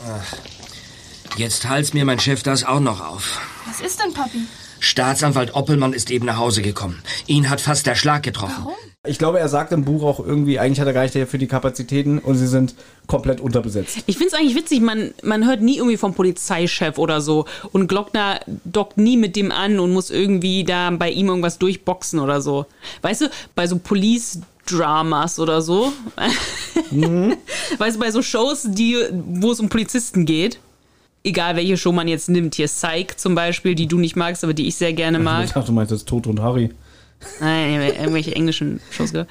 Ach, jetzt halt's mir mein Chef das auch noch auf. Was ist denn, Papi? Staatsanwalt Oppelmann ist eben nach Hause gekommen. Ihn hat fast der Schlag getroffen. Ich glaube, er sagt im Buch auch irgendwie, eigentlich hat er gar nicht dafür die Kapazitäten und sie sind komplett unterbesetzt. Ich finde es eigentlich witzig, man, man hört nie irgendwie vom Polizeichef oder so. Und Glockner dockt nie mit dem an und muss irgendwie da bei ihm irgendwas durchboxen oder so. Weißt du, bei so Police-Dramas oder so. *laughs* Mhm. Weißt du, bei so Shows, die, wo es um Polizisten geht. Egal welche Show man jetzt nimmt, hier Psych zum Beispiel, die du nicht magst, aber die ich sehr gerne mag. Ich dachte, du meinst jetzt Toto und Harry. Nein, irgendwelche englischen *laughs* Shows, gell?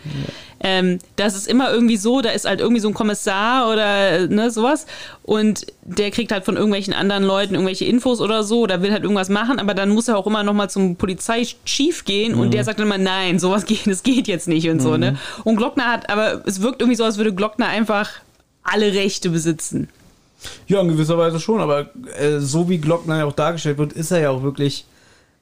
Ähm, das ist immer irgendwie so, da ist halt irgendwie so ein Kommissar oder ne, sowas und der kriegt halt von irgendwelchen anderen Leuten irgendwelche Infos oder so oder will halt irgendwas machen, aber dann muss er auch immer nochmal zum Polizeichief gehen und der sagt dann immer, nein, sowas geht, das geht jetzt nicht und so, ne? Und Glockner hat, aber es wirkt irgendwie so, als würde Glockner einfach alle Rechte besitzen. Ja, in gewisser Weise schon, aber äh, so wie Glockner ja auch dargestellt wird, ist er ja auch wirklich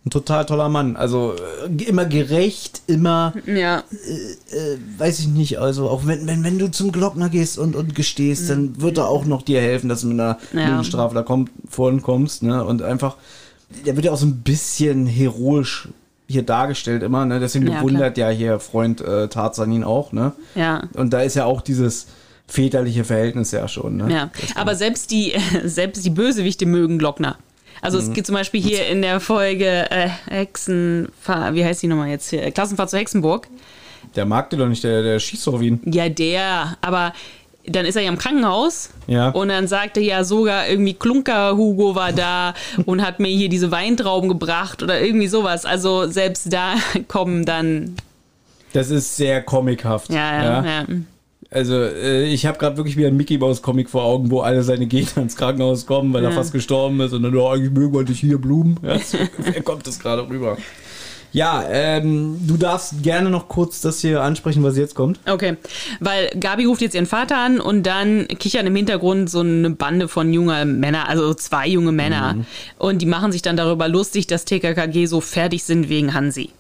ein total toller Mann. Also äh, immer gerecht, immer, Ja. äh, weiß ich nicht, also auch wenn, wenn, wenn du zum Glockner gehst und, und gestehst, dann wird er auch noch dir helfen, dass du mit einer Ja. da komm, vorhin kommst, ne? Und einfach, der wird ja auch so ein bisschen heroisch hier dargestellt immer, ne? Deswegen Ja, bewundert ja hier Freund äh, Tarzan ihn auch, ne? Ja. Und da ist ja auch dieses väterliche Verhältnis ja schon, ne? Ja, aber selbst die, *laughs* selbst die Bösewichte mögen Glockner. Also es gibt zum Beispiel hier in der Folge äh, Hexenfahr, wie heißt die nochmal jetzt hier? Klassenfahrt zu Hexenburg. Der mag den doch nicht, der, der schießt doch auf ihn. Ja, der, aber dann ist er ja im Krankenhaus Ja. und dann sagte ja sogar irgendwie Klunker Hugo war da *laughs* und hat mir hier diese Weintrauben gebracht oder irgendwie sowas. Also selbst da *laughs* kommen dann, Das ist sehr comichaft. ja, ja, ja. Also, äh, ich habe gerade wirklich wieder einen Mickey Mouse Comic vor Augen, wo alle seine Gegner ins Krankenhaus kommen, weil er fast gestorben ist und dann, oh, eigentlich mögen wir dich hier Blumen. Ja, so *laughs* ungefähr kommt das gerade rüber. Ja, ähm, du darfst gerne noch kurz das hier ansprechen, was jetzt kommt. Okay, weil Gabi ruft jetzt ihren Vater an und dann kichern im Hintergrund so eine Bande von junger Männer, also zwei junge Männer. Und die machen sich dann darüber lustig, dass TKKG so fertig sind wegen Hansi.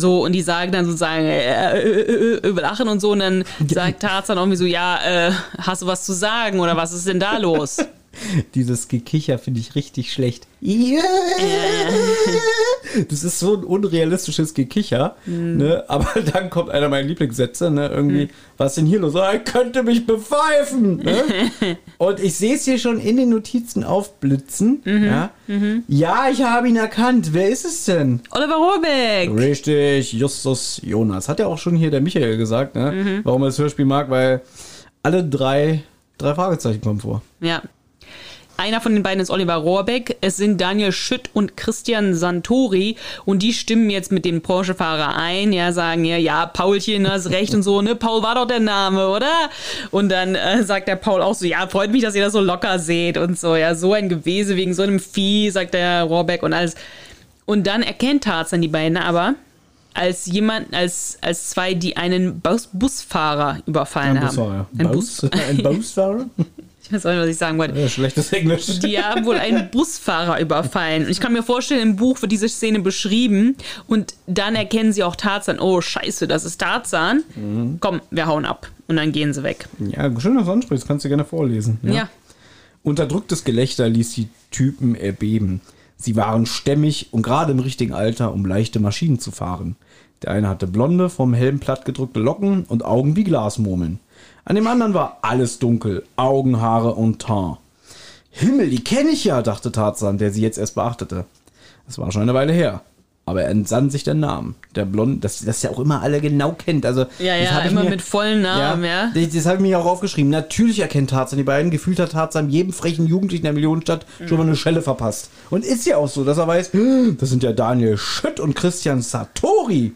So, und die sagen dann sozusagen, äh, äh, äh, äh, lachen und so, und dann sagt Tarzan irgendwie so, ja, äh, hast du was zu sagen oder was ist denn da los? *laughs* *laughs* Dieses Gekicher finde ich richtig schlecht. *laughs* Das ist so ein unrealistisches Gekicher, ne? Aber *laughs* dann kommt einer meiner Lieblingssätze, ne? Irgendwie, was ist denn hier los? Ah, Er könnte mich bepfeifen, ne? Und ich sehe es hier schon in den Notizen aufblitzen. Ja? ja, ich habe ihn erkannt. Wer ist es denn? Oliver Rohrbeck! Richtig, Justus Jonas. Hat ja auch schon hier der Michael gesagt, ne? Warum er das Hörspiel mag, weil alle drei, drei Fragezeichen kommen vor. Ja. Einer von den beiden ist Oliver Rohrbeck. Es sind Daniel Schütt und Christian Santori. Und die stimmen jetzt mit dem Porsche-Fahrer ein. Ja, sagen ja, ja, Paulchen, hast recht und so, ne? Paul war doch der Name, oder? Und dann äh, sagt der Paul auch so, ja, freut mich, dass ihr das so locker seht und so. Ja, so ein Gewese wegen so einem Vieh, sagt der Rohrbeck und alles. Und dann erkennt Tarzan die beiden aber als jemand, als, als zwei, die einen Bus Busfahrer überfallen Ein haben. Busfahrer. Ein Bus? Bus. *laughs* Ein Busfahrer? *laughs* Ich weiß auch nicht, was ich sagen wollte. Ja, schlechtes Englisch. *laughs* Die haben wohl einen Busfahrer überfallen. Und ich kann mir vorstellen, im Buch wird diese Szene beschrieben und dann erkennen sie auch Tarzan. Oh, scheiße, das ist Tarzan. Komm, wir hauen ab. Und dann gehen sie weg. Ja, schön, dass du ansprichst. Kannst du gerne vorlesen. Ja. Unterdrücktes Gelächter ließ die Typen erbeben. Sie waren stämmig und gerade im richtigen Alter, um leichte Maschinen zu fahren. Der eine hatte blonde, vom Helm plattgedrückte Locken und Augen wie Glasmurmeln. An dem anderen war alles dunkel, Augen, Haare und Teint. Himmel, die kenne ich ja, dachte Tarzan, der sie jetzt erst beachtete. Es war schon eine Weile her. Aber er entsann sich der Namen. Der Blond, das, das ja auch immer alle genau kennt. Also, Ja, das ja, immer mir- mit vollen Namen, ja. Das, das habe ich mir auch aufgeschrieben. Natürlich erkennt Tarzan die beiden. Gefühlt hat Tarzan jedem frechen Jugendlichen der Millionenstadt schon mal eine Schelle verpasst. Und ist ja auch so, dass er weiß, das sind ja Daniel Schütt und Christian Satori.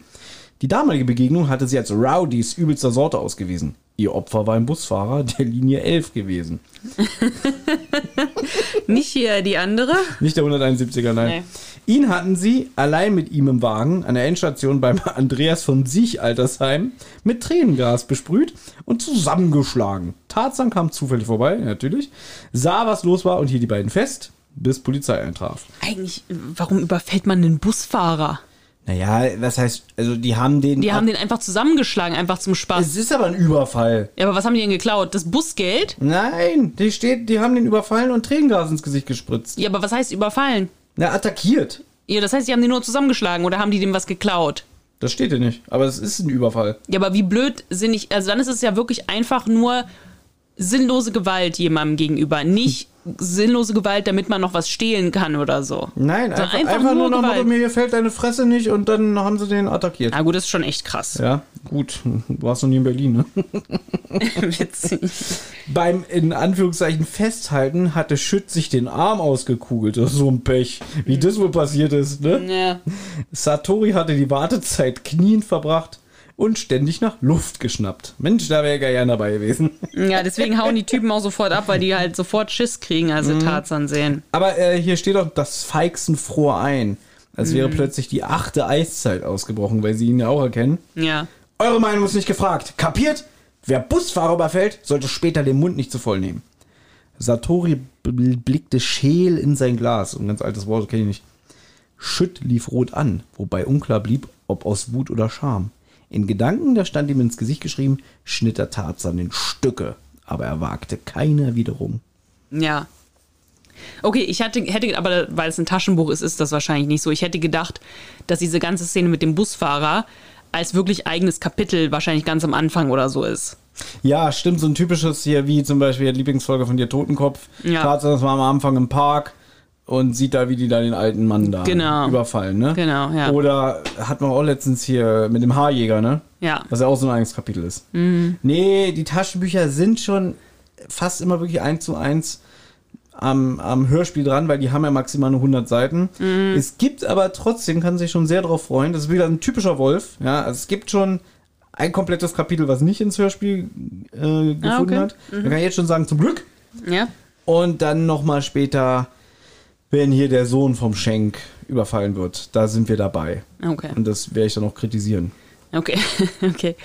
Die damalige Begegnung hatte sie als Rowdies übelster Sorte ausgewiesen. Ihr Opfer war ein Busfahrer der Linie 11 gewesen. *laughs* Nicht hier die andere. Nicht der 171er, nein. Nee. Ihn hatten sie allein mit ihm im Wagen an der Endstation beim *laughs* Andreas von Siech Altersheim mit Tränengas besprüht und zusammengeschlagen. Tarzan kam zufällig vorbei, natürlich, sah, was los war und hielt die beiden fest, bis Polizei eintraf. Eigentlich, warum überfällt man einen Busfahrer? Naja, was heißt, also die haben den. Die haben den einfach zusammengeschlagen, einfach zum Spaß. es ist aber ein Überfall. Ja, aber was haben die denn geklaut? Das Busgeld? Nein, die steht, die haben den überfallen und Tränengas ins Gesicht gespritzt. Ja, aber was heißt überfallen? Na, attackiert. Ja, das heißt, die haben die nur zusammengeschlagen oder haben die dem was geklaut? Das steht hier nicht. Aber es ist ein Überfall. Ja, aber wie blöd sind ich, also dann ist es ja wirklich einfach nur sinnlose Gewalt jemandem gegenüber, nicht sinnlose Gewalt, damit man noch was stehlen kann oder so. Nein, So, einfach, einfach einfach, nur nur. Motto, mir gefällt deine Fresse nicht und dann haben sie den attackiert. Na gut, das ist schon echt krass. Ja, gut. Du warst noch nie in Berlin, ne? *laughs* Witzig. Beim, in Anführungszeichen, Festhalten hatte Schütz sich den Arm ausgekugelt. Das ist so ein Pech. Wie das wohl passiert ist, ne? Ja. Satori hatte die Wartezeit kniend verbracht und ständig nach Luft geschnappt. Mensch, da wäre ich gern dabei gewesen. *laughs* ja, deswegen hauen die Typen auch sofort ab, weil die halt sofort Schiss kriegen, als sie Tarzan sehen. Aber äh, hier steht auch, das Feixen fror ein. Als wäre plötzlich die achte Eiszeit ausgebrochen, weil sie ihn ja auch erkennen. Ja. Eure Meinung ist nicht gefragt. Kapiert? Wer Busfahrer überfällt, sollte später den Mund nicht zu voll nehmen. Satori bl- blickte scheel in sein Glas. Ein ganz altes Wort, kenne ich nicht. Schütt lief rot an, wobei unklar blieb, ob aus Wut oder Scham. In Gedanken, da stand ihm ins Gesicht geschrieben, schnitt der Tarzan in Stücke. Aber er wagte keine Erwiderung. Ja. Okay, ich hatte, hätte, aber weil es ein Taschenbuch ist, ist das wahrscheinlich nicht so. Ich hätte gedacht, dass diese ganze Szene mit dem Busfahrer als wirklich eigenes Kapitel wahrscheinlich ganz am Anfang oder so ist. Ja, stimmt, so ein typisches hier, wie zum Beispiel die Lieblingsfolge von dir, Totenkopf. Ja. Tarzan, das war am Anfang im Park und sieht da, wie die da den alten Mann da Genau. überfallen, ne? Genau, ja. Oder hat man auch letztens hier mit dem Haarjäger, ne? Ja. Was ja auch so ein eigenes Kapitel ist. Mhm. Nee, die Taschenbücher sind schon fast immer wirklich eins zu eins am, am Hörspiel dran, weil die haben ja maximal nur 100 Seiten. Mhm. Es gibt aber trotzdem, kann sich schon sehr darauf freuen, das ist wieder ein typischer Wolf. Ja, also es gibt schon ein komplettes Kapitel, was nicht ins Hörspiel äh, gefunden Ah, okay. hat. Da kann ich jetzt schon sagen, zum Glück. Ja. Und dann nochmal später, wenn hier der Sohn vom Schenk überfallen wird, da sind wir dabei. Okay. Und das werde ich dann auch kritisieren. Okay, *laughs* okay.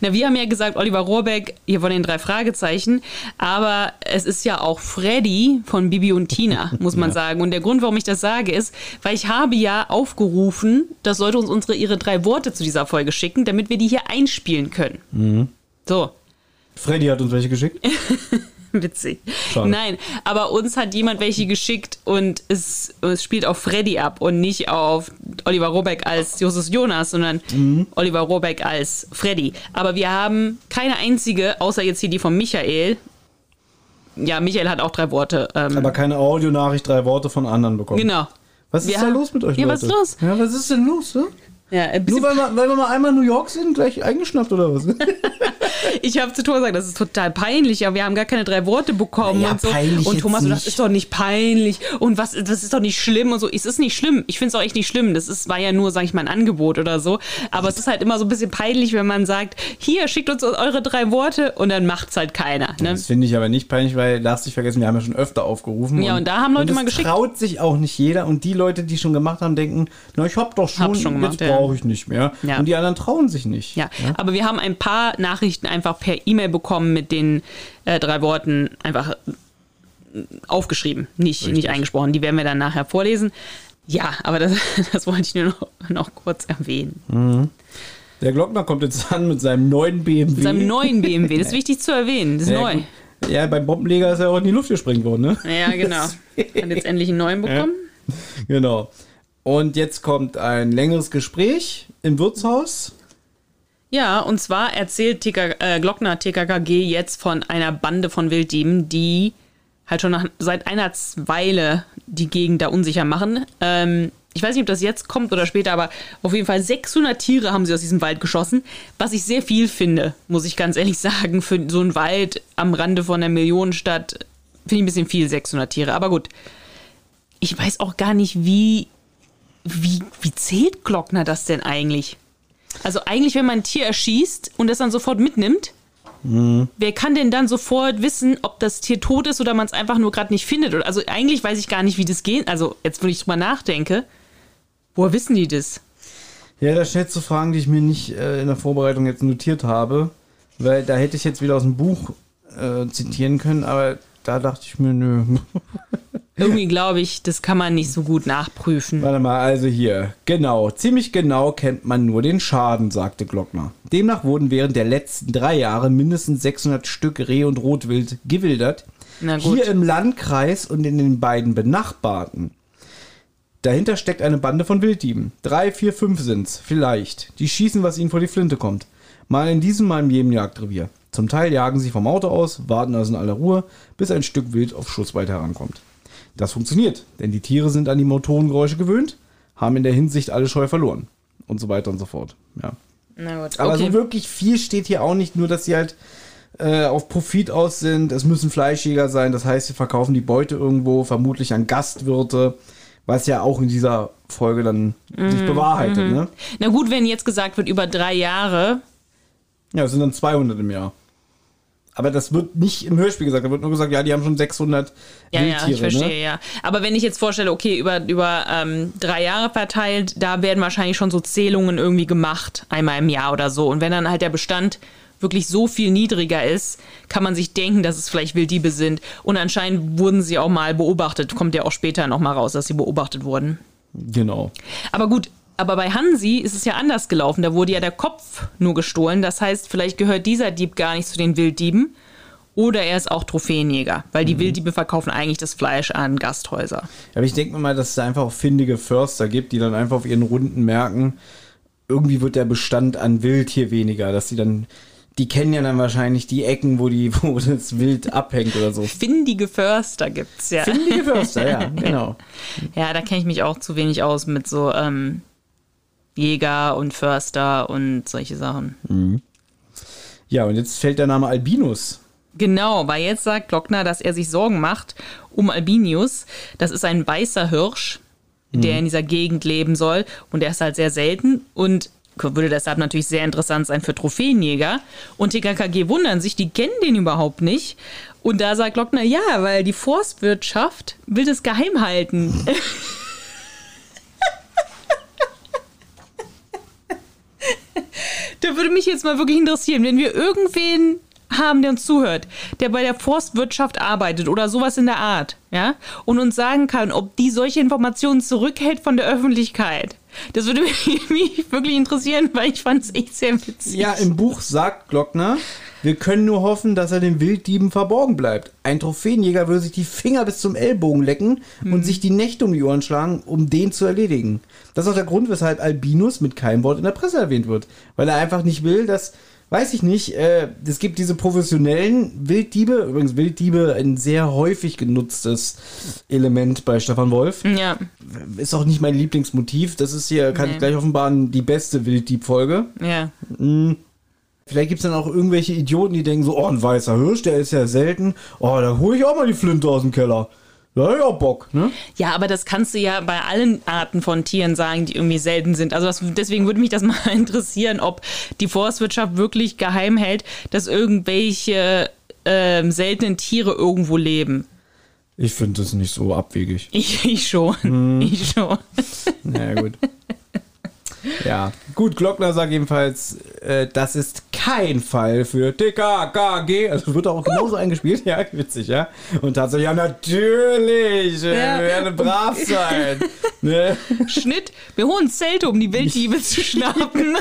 Na, wir haben ja gesagt, Oliver Rohrbeck hier von den drei Fragezeichen, aber es ist ja auch Freddy von Bibi und Tina, *laughs* muss man sagen. Und der Grund, warum ich das sage, ist, weil ich habe ja aufgerufen, dass Leute uns unsere ihre drei Worte zu dieser Folge schicken, damit wir die hier einspielen können. So, Freddy hat uns welche geschickt. *laughs* *laughs* witzig. Schade. Nein, aber uns hat jemand welche geschickt und es, es spielt auf Freddy ab und nicht auf Oliver Rohrbeck als Justus Jonas, sondern Oliver Rohrbeck als Freddy. Aber wir haben keine einzige, außer jetzt hier die von Michael. Ja, Michael hat auch drei Worte. Ähm, Aber keine Audionachricht, drei Worte von anderen bekommen. genau. Was ist Wir da los mit euch, Ja, Leute? was ist los? Ja, was ist denn los, ne? Ja, Nur weil wir, weil wir mal einmal in New York sind, gleich eingeschnappt oder was? *laughs* ich habe zu Thomas gesagt, das ist total peinlich, aber wir haben gar keine drei Worte bekommen Ja, und so. peinlich Und Thomas, das ist doch nicht peinlich und was, das ist doch nicht schlimm und so. Es ist nicht schlimm. Ich finde es auch echt nicht schlimm. Das ist, war ja nur, sage ich mal, ein Angebot oder so. Aber es ist halt immer so ein bisschen peinlich, wenn man sagt, hier, schickt uns eure drei Worte und dann macht's halt keiner. Ne? Das finde ich aber nicht peinlich, weil darfst nicht vergessen, wir haben ja schon öfter aufgerufen. Ja, und da haben Leute und mal das geschickt. traut sich auch nicht jeder. Und die Leute, die schon gemacht haben, denken, na, ich hab doch schon, Hab schon gemacht, jetzt ja. Brauche ich nicht mehr. Ja. Und die anderen trauen sich nicht. Ja, aber wir haben ein paar Nachrichten einfach per E-Mail bekommen mit den äh, drei Worten einfach aufgeschrieben, nicht, nicht eingesprochen. Die werden wir dann nachher vorlesen. Ja, aber das, *laughs* das wollte ich nur noch, noch kurz erwähnen. Der Glockner kommt jetzt an mit seinem neuen BMW. Mit seinem neuen BMW, das ist *laughs* wichtig zu erwähnen, das ist ja, neu. Ja, beim Bombenleger ist er auch in die Luft gesprengt worden, ne? Ja, genau. *laughs* Hat jetzt endlich einen neuen bekommen. Genau. Und jetzt kommt ein längeres Gespräch im Wirtshaus. Ja, und zwar erzählt TK, äh, Glockner TKKG jetzt von einer Bande von Wilddieben, die halt schon nach, seit einer Weile die Gegend da unsicher machen. Ähm, ich weiß nicht, ob das jetzt kommt oder später, aber auf jeden Fall 600 Tiere haben sie aus diesem Wald geschossen, was ich sehr viel finde, muss ich ganz ehrlich *laughs* sagen. Für so einen Wald am Rande von einer Millionenstadt finde ich ein bisschen viel, 600 Tiere. Aber gut, ich weiß auch gar nicht, wie, wie, wie zählt Glockner das denn eigentlich? Also eigentlich, wenn man ein Tier erschießt und das dann sofort mitnimmt, wer kann denn dann sofort wissen, ob das Tier tot ist oder man es einfach nur gerade nicht findet? Also eigentlich weiß ich gar nicht, wie das geht. Also jetzt, wo ich drüber nachdenke, woher wissen die das? Ja, das stellst du Fragen, die ich mir nicht äh, in der Vorbereitung jetzt notiert habe. Weil da hätte ich jetzt wieder aus dem Buch äh, zitieren können, aber da dachte ich mir, nö. Irgendwie glaube ich, das kann man nicht so gut nachprüfen. Warte mal, also hier. Genau, ziemlich genau kennt man nur den Schaden, sagte Glockner. Demnach wurden während der letzten drei Jahre mindestens 600 Stück Reh und Rotwild gewildert. Hier im Landkreis und in den beiden benachbarten. Dahinter steckt eine Bande von Wilddieben. Drei, vier, fünf sind's, vielleicht. Die schießen, was ihnen vor die Flinte kommt. Mal in diesem, mal in jedem Jagdrevier. Zum Teil jagen sie vom Auto aus, warten also in aller Ruhe, bis ein Stück Wild auf Schussweite herankommt. Das funktioniert, denn die Tiere sind an die Motorengeräusche gewöhnt, haben in der Hinsicht alle Scheu verloren. Und so weiter und so fort. Ja. Na gut, Aber okay. so wirklich viel steht hier auch nicht, nur dass sie halt äh, auf Profit aus sind. Es müssen Fleischjäger sein, das heißt, sie verkaufen die Beute irgendwo, vermutlich an Gastwirte, was ja auch in dieser Folge dann Mhm, sich bewahrheitet. Ne? Na gut, wenn jetzt gesagt wird, über drei Jahre, Ja, es sind dann 200 im Jahr. Aber das wird nicht im Hörspiel gesagt, da wird nur gesagt, ja, die haben schon 600 Ja, ja, Wildtiere. ich verstehe, ne? ja. Aber wenn ich jetzt vorstelle, okay, über, über ähm, drei Jahre verteilt, da werden wahrscheinlich schon so Zählungen irgendwie gemacht, einmal im Jahr oder so. Und wenn dann halt der Bestand wirklich so viel niedriger ist, kann man sich denken, dass es vielleicht Wilddiebe sind. Und anscheinend wurden sie auch mal beobachtet. Kommt ja auch später nochmal raus, dass sie beobachtet wurden. Genau. Aber gut, aber bei Hansi ist es ja anders gelaufen. Da wurde ja der Kopf nur gestohlen. Das heißt, vielleicht gehört dieser Dieb gar nicht zu den Wilddieben. Oder er ist auch Trophäenjäger, weil die Wilddiebe verkaufen eigentlich das Fleisch an Gasthäuser. Aber ich denke mir mal, dass es da einfach auch findige Förster gibt, die dann einfach auf ihren Runden merken, irgendwie wird der Bestand an Wild hier weniger, dass sie dann, die kennen ja dann wahrscheinlich die Ecken, wo die, *laughs* wo das Wild abhängt oder so. Findige Förster gibt's ja. Findige Förster, ja, *laughs* genau. Ja, da kenne ich mich auch zu wenig aus mit so ähm, Jäger und Förster und solche Sachen. Ja, und jetzt fällt der Name Albinus. Genau, weil jetzt sagt Glockner, dass er sich Sorgen macht um Albinius. Das ist ein weißer Hirsch, der in dieser Gegend leben soll. Und der ist halt sehr selten und würde deshalb natürlich sehr interessant sein für Trophäenjäger. Und TKKG wundern sich, die kennen den überhaupt nicht. Und da sagt Glockner, ja, weil die Forstwirtschaft will das geheim halten. *laughs* *laughs* da würde mich jetzt mal wirklich interessieren, wenn wir irgendwen haben, der uns zuhört, der bei der Forstwirtschaft arbeitet oder sowas in der Art, ja, und uns sagen kann, ob die solche Informationen zurückhält von der Öffentlichkeit. Das würde mich, *laughs* mich wirklich interessieren, weil ich fand es echt sehr witzig. Ja, im Buch sagt Glockner, wir können nur hoffen, dass er den Wilddieben verborgen bleibt. Ein Trophäenjäger würde sich die Finger bis zum Ellbogen lecken und sich die Nächte um die Ohren schlagen, um den zu erledigen. Das ist auch der Grund, weshalb Albinus mit keinem Wort in der Presse erwähnt wird. Weil er einfach nicht will, dass, weiß ich nicht, äh, es gibt diese professionellen Wilddiebe, übrigens Wilddiebe ein sehr häufig genutztes Element bei Stefan Wolf. Ja, Ist auch nicht mein Lieblingsmotiv. Das ist hier, kann Nee. ich gleich offenbaren, die beste Wilddieb-Folge. ja. Vielleicht gibt es dann auch irgendwelche Idioten, die denken so, oh, ein weißer Hirsch, der ist ja selten. Oh, da hole ich auch mal die Flinte aus dem Keller. Ich auch Bock, ne? Ja, aber das kannst du ja bei allen Arten von Tieren sagen, die irgendwie selten sind. Also das, deswegen würde mich das *laughs* mal interessieren, ob die Forstwirtschaft wirklich geheim hält, dass irgendwelche ähm, seltenen Tiere irgendwo leben. Ich finde das nicht so abwegig. Ich, ich schon. Ich schon. Naja, gut. *laughs* ja, gut, Glockner sagt jedenfalls, äh, das ist kein Fall für TKKG. Also wird auch genauso eingespielt. Ja, witzig, ja. Und tatsächlich, ja, natürlich. Äh, Ja. Wir werden brav sein. *laughs* ne? Schnitt. Wir holen Zelte, um die Wilddiebe zu *laughs* schnappen.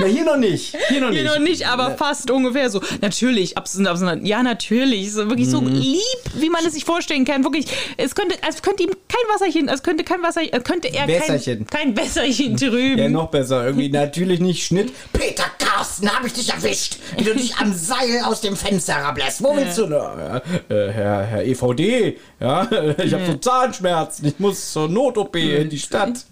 Ja, hier noch nicht. Hier noch Hier nicht. noch nicht, aber fast ungefähr so. Natürlich, absolut, absolut. Ja, natürlich. So, wirklich so lieb, wie man es sich vorstellen kann. Wirklich, es könnte, als könnte ihm kein Wasserchen, als könnte kein Wasser, könnte er Wässerchen. kein, kein Wässerchen trüben. Ja, noch besser. Irgendwie natürlich nicht Schnitt. Peter Carsten, hab ich dich erwischt, wie du dich am Seil aus dem Fenster herablässt. Wo willst du noch? Ja, äh, Herr, Herr EVD, ja, *laughs* ich habe so Zahnschmerzen, ich muss zur Not-OP in die Stadt.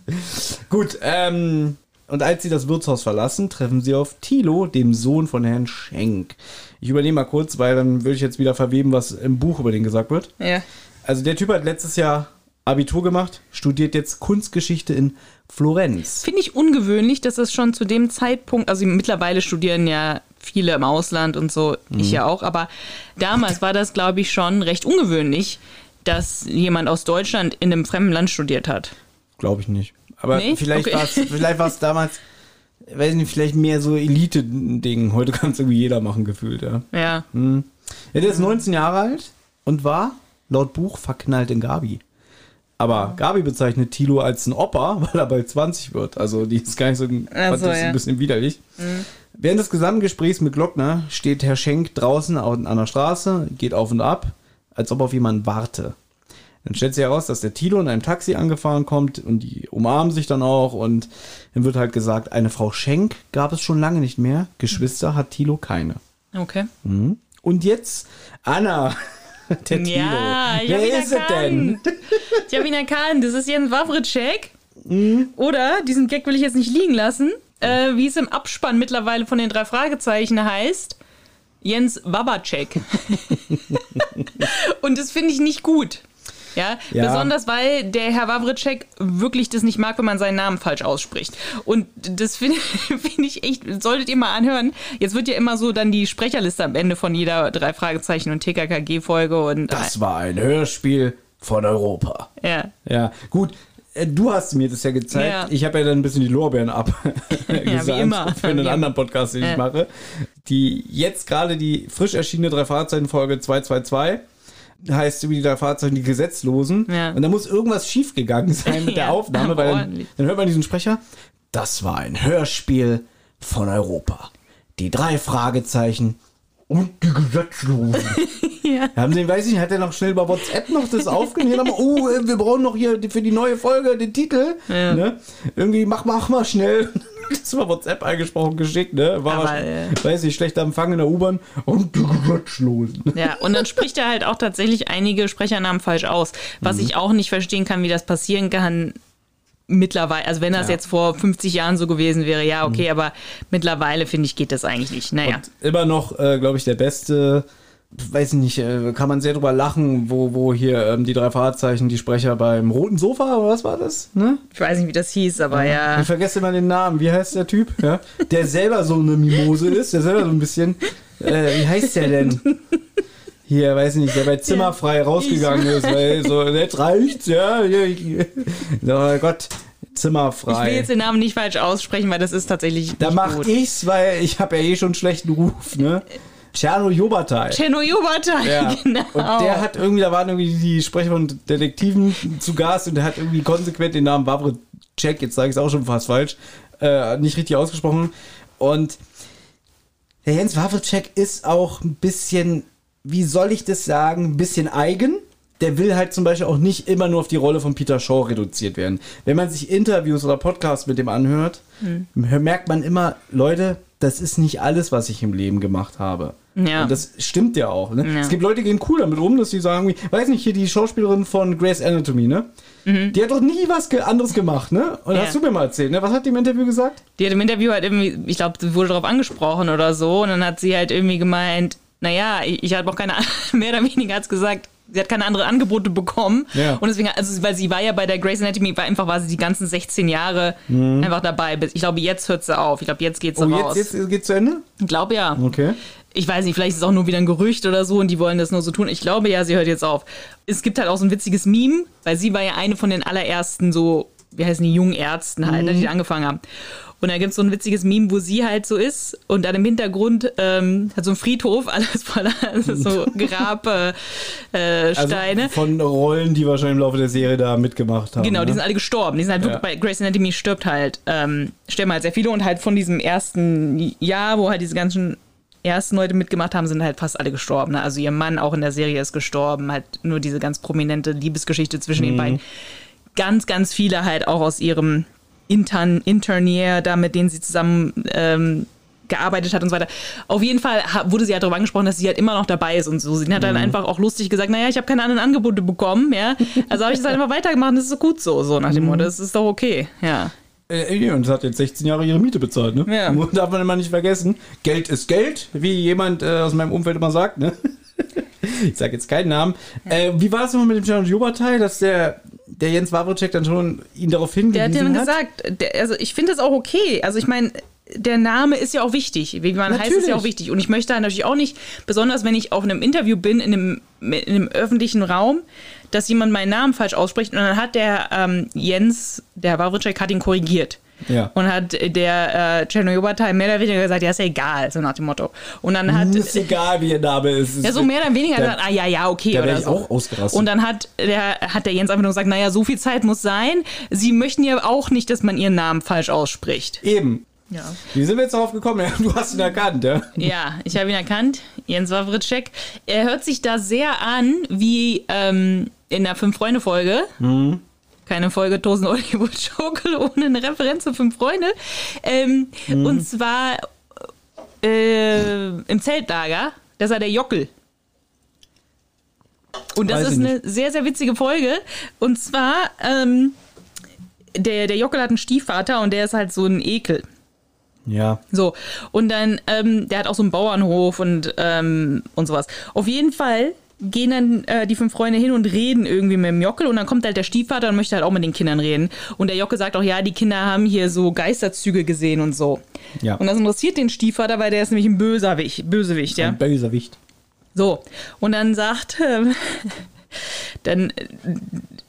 Gut, ähm, und als sie das Wirtshaus verlassen, treffen sie auf Thilo, dem Sohn von Herrn Schenk. Ich übernehme mal kurz, weil dann würde ich jetzt wieder verweben, was im Buch über den gesagt wird. Ja. Also der Typ hat letztes Jahr Abitur gemacht, studiert jetzt Kunstgeschichte in Florenz. Finde ich ungewöhnlich, dass es schon zu dem Zeitpunkt, also mittlerweile studieren ja viele im Ausland und so, Mhm. ich ja auch, aber damals war das, glaube ich, schon recht ungewöhnlich, dass jemand aus Deutschland in einem fremden Land studiert hat. Glaube ich nicht. Aber Nee? vielleicht Okay. war es *laughs* damals, weiß nicht, vielleicht mehr so Elite-Ding. Heute kann es irgendwie jeder machen, gefühlt, ja. Ja. Ja, der ist 19 Jahre alt und war laut Buch verknallt in Gabi. Aber Gabi bezeichnet Tilo als ein Opa, *laughs* weil er bald 20 wird. Also die ist gar nicht so, Ach fand so, das ja. Mhm. ein bisschen widerlich. Während des gesamten Gesprächs mit Glockner steht Herr Schenk draußen au- an der Straße, geht auf und ab, als ob auf jemanden warte. Dann stellt sich heraus, dass der Tilo in einem Taxi angefahren kommt und die umarmen sich dann auch und dann wird halt gesagt, eine Frau Schenk gab es schon lange nicht mehr. Geschwister hat Tilo keine. Okay. Und jetzt Anna, *laughs* der Tilo. Ja, ich hab ihn Wer ist es denn? Ich habe ihn erkannt. Das ist Jens Wawritschek. Mhm. Oder, diesen Gag will ich jetzt nicht liegen lassen, äh, wie es im Abspann mittlerweile von den drei Fragezeichen heißt. Jens Wabacek. *laughs* Und das finde ich nicht gut. Ja, Ja. besonders weil der Herr Wawritschek wirklich das nicht mag, wenn man seinen Namen falsch ausspricht. Und das finde *laughs* find ich echt, solltet ihr mal anhören. Jetzt wird ja immer so dann die Sprecherliste am Ende von jeder drei Fragezeichen und TKKG-Folge und Das war ein Hörspiel von Europa. ja. Ja, gut. äh, Du hast mir das ja gezeigt. Ja. Ich habe ja dann ein bisschen die Lorbeeren ab *laughs* wie immer. für einen anderen. Podcast, den Ja. ich mache. Die jetzt gerade die frisch erschienene drei Fahrzeichen Folge 222 heißt wie die drei Fahrzeichen die Gesetzlosen. Ja. Und da muss irgendwas schiefgegangen sein mit *laughs* der Ja, Aufnahme, weil dann, dann hört man diesen Sprecher. Das war ein Hörspiel von Europa. Die drei Fragezeichen und die Gesetzlosen. *laughs* Ja. Haben Sie, weiß ich nicht, hat er noch schnell über WhatsApp noch das aufgenommen? Oh, wir brauchen noch hier für die neue Folge den Titel. Ja. Ne? Irgendwie mach, mach mal schnell. Das war WhatsApp eingesprochen geschickt, ne? War Aber, wahrscheinlich- weiß ich, schlechter Empfang in der U-Bahn. Und Gesetzlosen. Ja, und dann spricht er halt auch tatsächlich einige Sprechernamen falsch aus. Was Mhm. ich auch nicht verstehen kann, wie das passieren kann mittlerweile. Also wenn das Ja. Mhm. jetzt vor 50 Jahren so gewesen wäre, ja, okay, aber mittlerweile finde ich, geht das eigentlich nicht. Naja. Und immer noch, äh, glaube ich, der beste, weiß ich nicht, äh, kann man sehr drüber lachen, wo, wo hier ähm, die drei Fahrzeichen, die Sprecher beim roten Sofa, oder was war das? Ne? Ich weiß nicht, wie das hieß, aber ja. Ich vergesse immer den Namen. Wie heißt der Typ? Ja? Der selber so eine Mimose ist, der selber so ein bisschen. Äh, wie heißt der denn? Hier, weiß ich nicht, der bei Zimmerfrei rausgegangen ist, weil so, jetzt reicht's, ja. Oh Gott, Ich will Zimmerfrei. jetzt den Namen nicht falsch aussprechen, weil das ist tatsächlich Da mach gut. ich's, weil ich habe ja eh schon einen schlechten Ruf, ne? Tscherno Jobatai. Cheno Jobatai, Ja. *laughs* genau. Und der hat irgendwie, da waren irgendwie die Sprecher von Detektiven zu Gast und der hat irgendwie konsequent den Namen Wawritschek, jetzt sage ich es auch schon fast falsch, äh, nicht richtig ausgesprochen. Und der Jens Wawritschek ist auch ein bisschen, wie soll ich das sagen, ein bisschen eigen. Der will halt zum Beispiel auch nicht immer nur auf die Rolle von Peter Shaw reduziert werden. Wenn man sich Interviews oder Podcasts mit dem anhört, Hm. merkt man immer, Leute, das ist nicht alles, was ich im Leben gemacht habe. Ja. Und das stimmt ja auch. Ne? Ja. Es gibt Leute, die gehen cool damit um, dass sie sagen, weiß nicht, hier die Schauspielerin von Grey's Anatomy, ne? Die hat doch nie was anderes gemacht, ne? Und Mhm. Ja. hast du mir mal erzählt, ne? Was hat die im Interview gesagt? Die hat im Interview halt irgendwie, ich glaube, sie wurde darauf angesprochen oder so. Und dann hat sie halt irgendwie gemeint, naja, ich, ich habe auch keine, *laughs* mehr oder weniger hat's gesagt, sie hat keine anderen Angebote bekommen. Ja. Und deswegen, also, weil sie war ja bei der Grey's Anatomy, war einfach war sie die ganzen 16 Jahre einfach dabei. Bis- Ich glaube, jetzt hört sie auf. Ich glaube, jetzt geht's Mhm. Oh, raus. jetzt, jetzt geht's zu Ende? Ich glaube ja. Okay. Ich weiß nicht, vielleicht ist es auch nur wieder ein Gerücht oder so und die wollen das nur so tun. Ich glaube ja, sie hört jetzt auf. Es gibt halt auch so ein witziges Meme, weil sie war ja eine von den allerersten so, wie heißen die, jungen Ärzten halt, ne, die da angefangen haben. Und da gibt es so ein witziges Meme, wo sie halt so ist und dann im Hintergrund ähm, hat so ein Friedhof, *laughs* alles voller so Grabsteine. Äh, Also von Rollen, die wahrscheinlich im Laufe der Serie da mitgemacht haben. Genau, die ne? sind alle gestorben. Die sind halt Ja. bei Grace Anatomy stirbt halt, ähm, sterben halt sehr viele und halt von diesem ersten Jahr, wo halt diese ganzen ersten Leute mitgemacht haben, sind halt fast alle gestorben. Ne? Also ihr Mann auch in der Serie ist gestorben, halt nur diese ganz prominente Liebesgeschichte zwischen den beiden. Ganz, ganz viele halt auch aus ihrem Intern, Internier, da mit denen sie zusammen ähm, gearbeitet hat und so weiter. Auf jeden Fall wurde sie halt darüber angesprochen, dass sie halt immer noch dabei ist und so. Sie hat dann einfach auch lustig gesagt, naja, ich habe keine anderen Angebote bekommen, ja. Also habe ich das halt einfach weitergemacht und das ist so gut so, so nach dem Motto, das ist doch okay, ja. Äh, und sie hat jetzt 16 Jahre ihre Miete bezahlt, ne? Ja. *laughs* Darf man immer nicht vergessen. Geld ist Geld, wie jemand äh, aus meinem Umfeld immer sagt, ne? Ich sag jetzt keinen Namen. Äh, wie war es immer mit dem Jan Jobatai, dass der, der Jens Wawrczyk dann schon ihn darauf Der hat hingewiesen ja hat? dann gesagt, der, also ich finde das auch okay. Also ich meine, der Name ist ja auch wichtig. Wie man heißt, ist ja Natürlich. auch wichtig. Und ich möchte natürlich auch nicht, besonders wenn ich auf einem Interview bin, in einem, in einem öffentlichen Raum, dass jemand meinen Namen falsch ausspricht. Und dann hat der ähm, Jens, der Wawritschek, hat ihn korrigiert. Ja. Und hat der äh, Czernojobatai mehr oder weniger gesagt, ja, ist ja egal, so nach dem Motto. Und dann hat. ist egal, wie ihr Name ist. Ja, so mehr oder weniger Da- gesagt, ah ja, ja, okay. da oder ich so. auch ausgerastet. Und dann hat der, hat der Jens einfach nur gesagt, naja, so viel Zeit muss sein. Sie möchten ja auch nicht, dass man ihren Namen falsch ausspricht. Eben. Ja. Wie sind wir jetzt darauf gekommen? Du hast ihn erkannt, ja? Ja, ich habe ihn erkannt, Jens Wawritschek. Er hört sich da sehr an wie ähm, in der Fünf-Freunde-Folge, keine Folge Tosen Hollywood *laughs* Schaukel ohne eine Referenz zu Fünf Freunde, ähm, und zwar äh, im Zeltlager, das war der Jockel. Und das Weiß ist eine sehr, sehr witzige Folge. Und zwar, ähm, der, der Jockel hat einen Stiefvater und der ist halt so ein Ekel. Ja. So, und dann, ähm, der hat auch so einen Bauernhof und, ähm, und sowas. Auf jeden Fall gehen dann äh, die fünf Freunde hin und reden irgendwie mit dem Jockel und dann kommt halt der Stiefvater und möchte halt auch mit den Kindern reden. Und der Jockel sagt auch, ja, die Kinder haben hier so Geisterzüge gesehen und so. Ja. Und das interessiert den Stiefvater, weil der ist nämlich ein Böserwicht, Bösewicht, ja. Ein Bösewicht. So, und dann sagt, ähm, *laughs* dann, äh,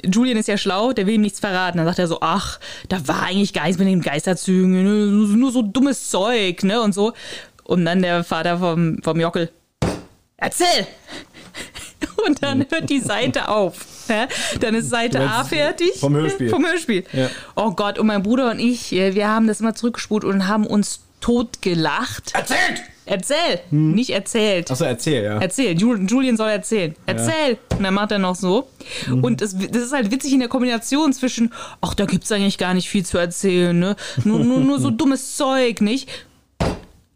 Julian ist ja schlau, der will ihm nichts verraten. Dann sagt er so, ach, da war eigentlich gar nichts mit den Geisterzügen, ne, nur, nur so dummes Zeug, ne, und so. Und dann der Vater vom, vom Jockel, erzähl! *laughs* Und dann hört die Seite auf. Ja? Dann ist Seite A fertig. vom Hörspiel. Vom Hörspiel. Ja. Oh Gott, und mein Bruder und ich, äh, wir haben das immer zurückgespult und haben uns totgelacht. Erzählt! Erzähl! Nicht erzählt. Achso, erzähl, ja. Erzähl, Ju- Julian soll erzählen. Erzähl! Und dann macht er noch so. Mhm. Und das, das ist halt witzig in der Kombination zwischen, ach, da gibt's eigentlich gar nicht viel zu erzählen, ne? Nur, nur, nur so *laughs* dummes Zeug, nicht?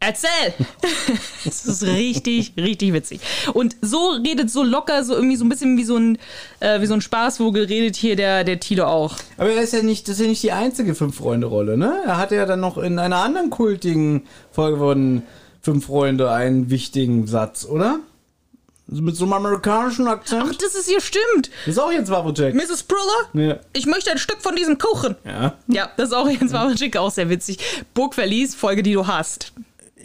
Erzähl! *laughs* das ist richtig, richtig witzig. Und so redet so locker, so irgendwie so ein bisschen wie so ein, äh, wie so ein Spaßvogel redet hier der, der Tilo auch. Aber er ist ja nicht, das ist ja nicht die einzige Fünf-Freunde-Rolle, ne? Er hatte ja dann noch in einer anderen kultigen Folge von Fünf Freunde einen wichtigen Satz, oder? Mit so einem amerikanischen Akzent. Ach, das ist hier stimmt. das ist auch jetzt Wawojek. Mrs. Briller, Ja. ich möchte ein Stück von diesem Kuchen. Ja. Ja, das ist auch Jens Wawrczyk auch sehr witzig. Burgverlies, Folge, die du hast.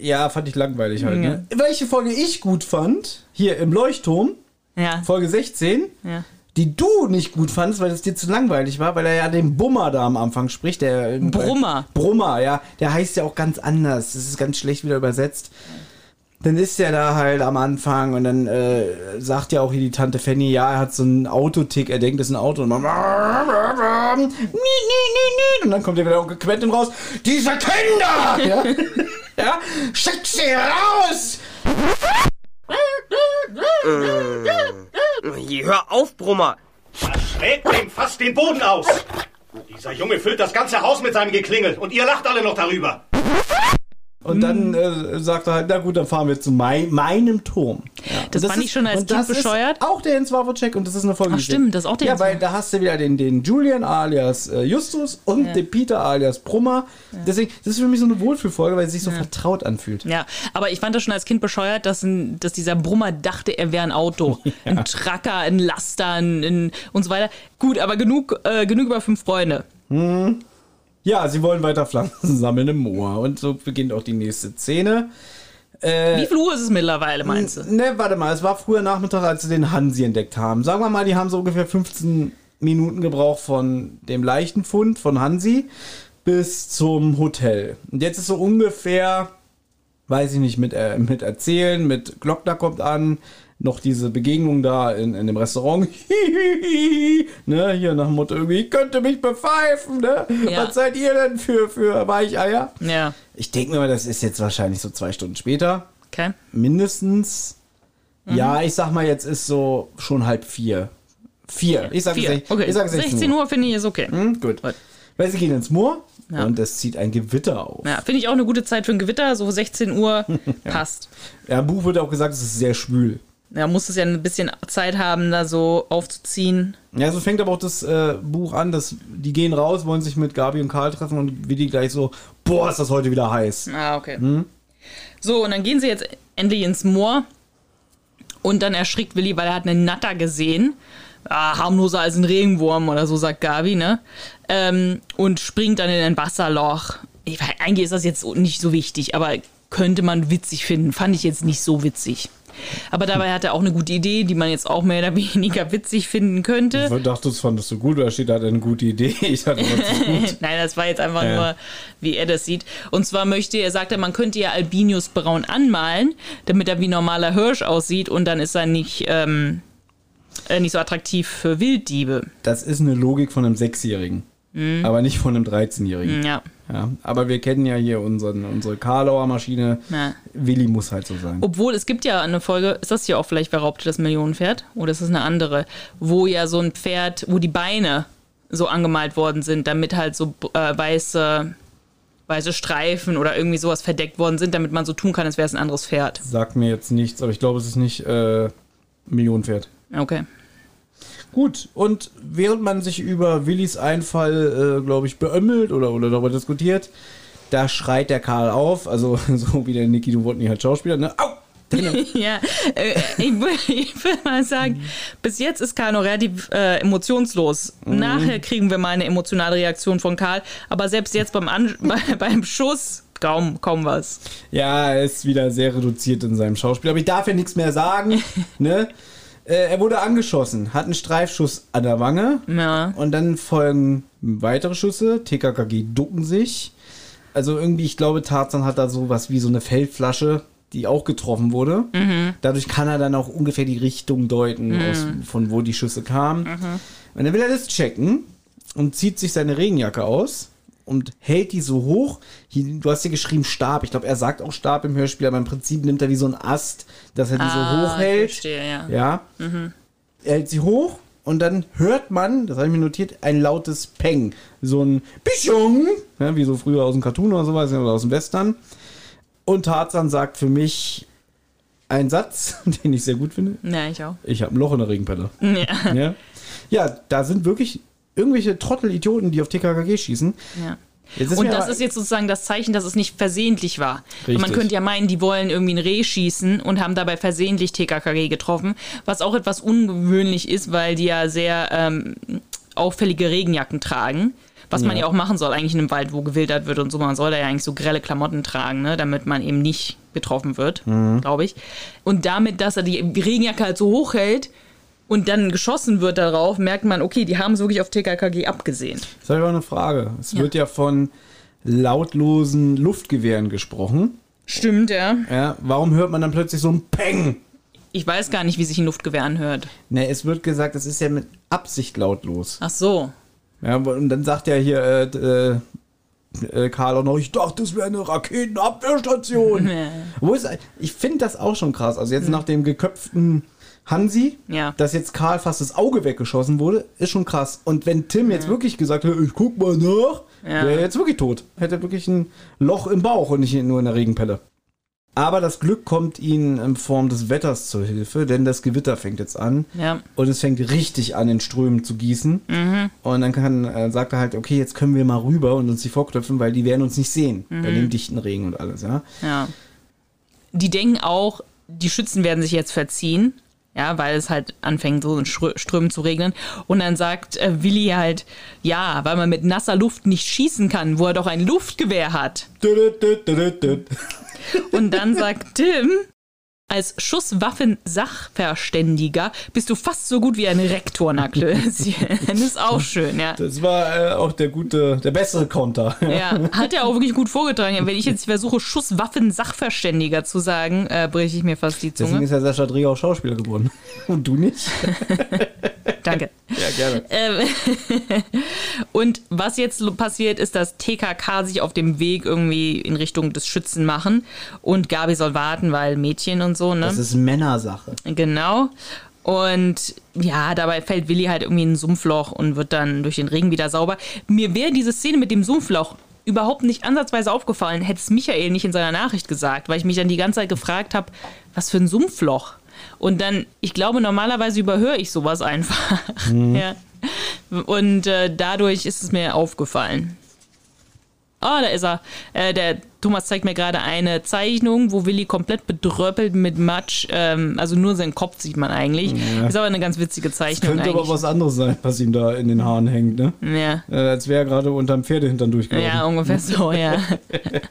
Ja, fand ich langweilig halt, ne? Welche Folge ich gut fand, hier im Leuchtturm, Ja. Folge 16, Ja. die du nicht gut fandest, weil es dir zu langweilig war, weil er ja den Bummer da am Anfang spricht. Der Brummer. Brummer, ja. Der heißt ja auch ganz anders. Das ist ganz schlecht wieder übersetzt. Dann ist er da halt am Anfang und dann äh, sagt ja auch hier die Tante Fanny, ja, er hat so einen Autotick, er denkt, das ist ein Auto und, dann, und dann kommt er wieder Onkel Quentin raus, diese Kinder! Ja, *laughs* *laughs* ja schick sie raus! Hör auf, Brummer. Schlägt ihm fast den Boden aus. Dieser Junge füllt das ganze Haus mit seinem Geklingel und ihr lacht alle noch darüber. Und dann äh, sagt er halt, na gut, dann fahren wir zu mein, meinem Turm. Ja. Das Und fand ich schon als Kind das bescheuert. Ist auch der Jens Wawrczyk und das ist eine Folge. Ach, stimmt, das ist auch der Ja, Jens weil da hast du wieder den, den Julian alias äh, Justus und Ja. den Peter alias Brummer. Deswegen, das ist für mich so eine Wohlfühlfolge, weil es sich so vertraut anfühlt. Ja, aber ich fand das schon als Kind bescheuert, dass, ein, dass dieser Brummer dachte, er wäre ein Auto. *laughs* Ein Tracker, ein Laster ein, ein, und so weiter. Gut, aber genug, äh, genug über fünf Freunde. Ja, sie wollen weiter Pflanzen *laughs* sammeln im Moor. Und so beginnt auch die nächste Szene. Wie viel Uhr ist es mittlerweile, meinst du? Ne, warte mal, es war früher Nachmittag, als sie den Hansi entdeckt haben. Sagen wir mal, die haben so ungefähr 15 Minuten gebraucht von dem leichten Fund von Hansi bis zum Hotel. Und jetzt ist so ungefähr, weiß ich nicht, mit, äh, mit Erzählen, mit Glockner kommt an, noch diese Begegnung da in, in dem Restaurant. *laughs* ne, hier nach Motto irgendwie, ich könnte mich bepfeifen, ne? Ja. Was seid ihr denn für, für Weicheier? Ja, Ich denke mir mal, das ist jetzt wahrscheinlich so zwei Stunden später okay. mindestens. Ja, ich sag mal, jetzt ist so schon halb vier. Vier. Ich sage Vier. sech- Okay, ich sag 16 Uhr finde ich ist okay. Hm, gut. Gut. Weil sie gehen ins Moor Ja. und es zieht ein Gewitter auf. Ja, finde ich auch eine gute Zeit für ein Gewitter. So 16 Uhr *laughs* passt. Ja, im Buch wird auch gesagt, es ist sehr schwül. Ja, muss es ja ein bisschen Zeit haben, da so aufzuziehen. Ja, so fängt aber auch das äh, Buch an, dass die gehen raus, wollen sich mit Gabi und Karl treffen und wie die gleich so, boah, ist das heute wieder heiß. Ah, okay. So, und dann gehen sie jetzt endlich ins Moor. Und dann erschrickt Willi, weil er hat einen Natter gesehen. Ah, harmloser als ein Regenwurm oder so, sagt Gabi, ne? Ähm, und springt dann in ein Wasserloch. Ich, weiß, eigentlich ist das jetzt nicht so wichtig, aber könnte man witzig finden. Fand ich jetzt nicht so witzig. Aber dabei hat er auch eine gute Idee, die man jetzt auch mehr oder *laughs* weniger witzig finden könnte. Ich dachte, das fandest du gut, da steht, da hat eine gute Idee. *laughs* Ich dachte, das gut. *laughs* Nein, das war jetzt einfach Ja. nur, wie er das sieht. Und zwar möchte er, sagt er, man könnte ja Albinius braun anmalen, damit er wie normaler Hirsch aussieht und dann ist er nicht, ähm, äh, nicht so attraktiv für Wilddiebe. Das ist eine Logik von einem Sechsjährigen, aber nicht von einem 13-Jährigen. Ja, Ja, aber wir kennen ja hier unseren, unsere Karlauer Maschine. Ja. Willi muss halt so sein. Obwohl, es gibt ja eine Folge, ist das hier auch vielleicht wer raubt das Millionenpferd? Oder ist das eine andere? Wo ja so ein Pferd, wo die Beine so angemalt worden sind, damit halt so äh, weiße, weiße Streifen oder irgendwie sowas verdeckt worden sind, damit man so tun kann, als wäre es ein anderes Pferd. Sagt mir jetzt nichts, aber ich glaube, es ist nicht äh, Millionenpferd. Okay. Gut, und während man sich über Willis Einfall, äh, glaube ich, beömmelt oder, oder darüber diskutiert, da schreit der Karl auf, also *laughs* so wie der Niki Duwotny halt Schauspieler, ne? Au! *laughs* ja, äh, ich würde würd mal sagen, bis jetzt ist Karl noch relativ äh, emotionslos. Nachher kriegen wir mal eine emotionale Reaktion von Karl, aber selbst jetzt beim, An *laughs* bei, beim Schuss kaum, kaum was. Ja, er ist wieder sehr reduziert in seinem Schauspiel, aber ich darf ja nichts mehr sagen, ne? Äh, er wurde angeschossen, hat einen Streifschuss an der Wange Ja. und dann folgen weitere Schüsse, TKKG ducken sich. Also irgendwie, ich glaube, Tarzan hat da sowas wie so eine Feldflasche, die auch getroffen wurde. Dadurch kann er dann auch ungefähr die Richtung deuten, aus, von wo die Schüsse kamen. Und dann will er das checken und zieht sich seine Regenjacke aus und hält die so hoch. Hier, du hast hier geschrieben Stab. Ich glaube, er sagt auch Stab im Hörspiel, aber im Prinzip nimmt er wie so ein Ast, dass er die so hoch ich hält. verstehe, ja. Ja. Er hält sie hoch und dann hört man, das habe ich mir notiert, ein lautes Peng. So ein Bischung, ja, wie so früher aus dem Cartoon oder sowas oder aus dem Western. Und Tarzan sagt für mich einen Satz, *laughs* den ich sehr gut finde. Ja, ich auch. Ich habe ein Loch in der Regenpelle. Ja. Ja, ja da sind wirklich irgendwelche Trottel-Idioten, die auf TKKG schießen. ja. Und das ist jetzt sozusagen das Zeichen, dass es nicht versehentlich war. Man könnte ja meinen, die wollen irgendwie ein Reh schießen und haben dabei versehentlich TKKG getroffen, was auch etwas ungewöhnlich ist, weil die ja sehr ähm, auffällige Regenjacken tragen. Was man ja auch machen soll, eigentlich in einem Wald, wo gewildert wird und so. Man soll da ja eigentlich so grelle Klamotten tragen, ne, damit man eben nicht getroffen wird, glaube ich. Und damit, dass er die Regenjacke halt so hoch hält und dann geschossen wird darauf, merkt man, okay, die haben es wirklich auf TKKG abgesehen. Jetzt habe ich aber eine Frage. Es Ja. wird ja von lautlosen Luftgewehren gesprochen. Stimmt, ja. Ja, warum hört man dann plötzlich so ein Peng? Ich weiß gar nicht, wie sich ein Luftgewehr anhört. Ne, es wird gesagt, es ist ja mit Absicht lautlos. Ach so. Ja, und dann sagt ja hier äh, äh, äh, Karl auch noch, ich dachte, das wäre eine Raketenabwehrstation. *laughs* Wo ist, ich finde das auch schon krass. Also jetzt nach dem geköpften Hansi, Ja. dass jetzt Karl fast das Auge weggeschossen wurde, ist schon krass. Und wenn Tim jetzt wirklich gesagt hätte, ich guck mal nach, Ja. wäre er jetzt wirklich tot. Hätte wirklich ein Loch im Bauch und nicht nur in der Regenpelle. Aber das Glück kommt ihnen in Form des Wetters zur Hilfe, denn das Gewitter fängt jetzt an. Ja. Und es fängt richtig an, in Strömen zu gießen. Und dann kann, äh, sagt er halt, okay, jetzt können wir mal rüber und uns die vorknöpfen, weil die werden uns nicht sehen. Bei dem dichten Regen und alles, ja. Ja. Die denken auch, die Schützen werden sich jetzt verziehen. Ja, weil es halt anfängt, so in Strö- Strömen zu regnen. Und dann sagt äh, Willi halt, ja, weil man mit nasser Luft nicht schießen kann, wo er doch ein Luftgewehr hat. Und dann sagt Tim, als Schusswaffensachverständiger bist du fast so gut wie ein Rektornacklöschen. *laughs* Das ist auch schön, ja. Das war äh, auch der gute, der bessere Konter. Ja, hat er auch wirklich gut vorgetragen. Wenn ich jetzt versuche, Schusswaffensachverständiger zu sagen, äh, breche ich mir fast die Deswegen Zunge. ist ja Sascha Dreher auch Schauspieler geworden. *laughs* Und du nicht? *laughs* Danke. Ja, gerne. Ähm, *laughs* und was jetzt passiert, ist, dass TKK sich auf dem Weg irgendwie in Richtung des Schützen machen und Gabi soll warten, weil Mädchen und so, ne? Das ist Männersache. Genau. Und ja, dabei fällt Willi halt irgendwie in ein Sumpfloch und wird dann durch den Regen wieder sauber. Mir wäre diese Szene mit dem Sumpfloch überhaupt nicht ansatzweise aufgefallen, hätte es Michael nicht in seiner Nachricht gesagt, weil ich mich dann die ganze Zeit gefragt habe, was für ein Sumpfloch. Und dann, ich glaube, normalerweise überhöre ich sowas einfach. *laughs* ja. Und äh, dadurch ist es mir aufgefallen. Ah, da ist er. Äh, der Thomas zeigt mir gerade eine Zeichnung, wo Willi komplett bedröppelt mit Matsch, ähm, also nur seinen Kopf sieht man eigentlich. Ja. Ist aber eine ganz witzige Zeichnung Könnte aber eigentlich. was anderes sein, was ihm da in den Haaren hängt, ne? ja. Äh, als wäre er gerade unterm Pferdehintern durchgelaufen. ja, ungefähr so, ja.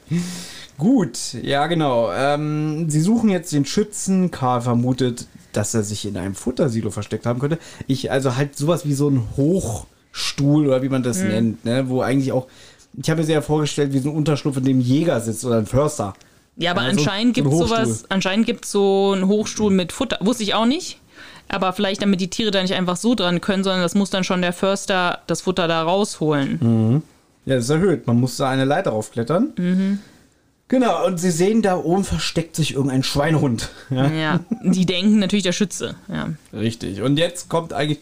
*laughs* Gut, ja genau. Ähm, sie suchen jetzt den Schützen. Karl vermutet, dass er sich in einem Futtersilo versteckt haben könnte. Ich, also halt sowas wie so ein Hochstuhl oder wie man das nennt, ne? Wo eigentlich auch, ich habe mir sehr vorgestellt, wie so ein Unterschlupf, in dem ein Jäger sitzt oder ein Förster. Ja, aber Ja, so- anscheinend so gibt es Hochstuhl. sowas, anscheinend gibt es so einen Hochstuhl mit Futter. Wusste ich auch nicht. Aber vielleicht, damit die Tiere da nicht einfach so dran können, sondern das muss dann schon der Förster das Futter da rausholen. Ja, das ist erhöht. Man muss da eine Leiter raufklettern. Mhm. Genau, und sie sehen, da oben versteckt sich irgendein Schweinehund. *laughs* Ja, Ja, die denken natürlich der Schütze. Ja. richtig. Und jetzt kommt eigentlich.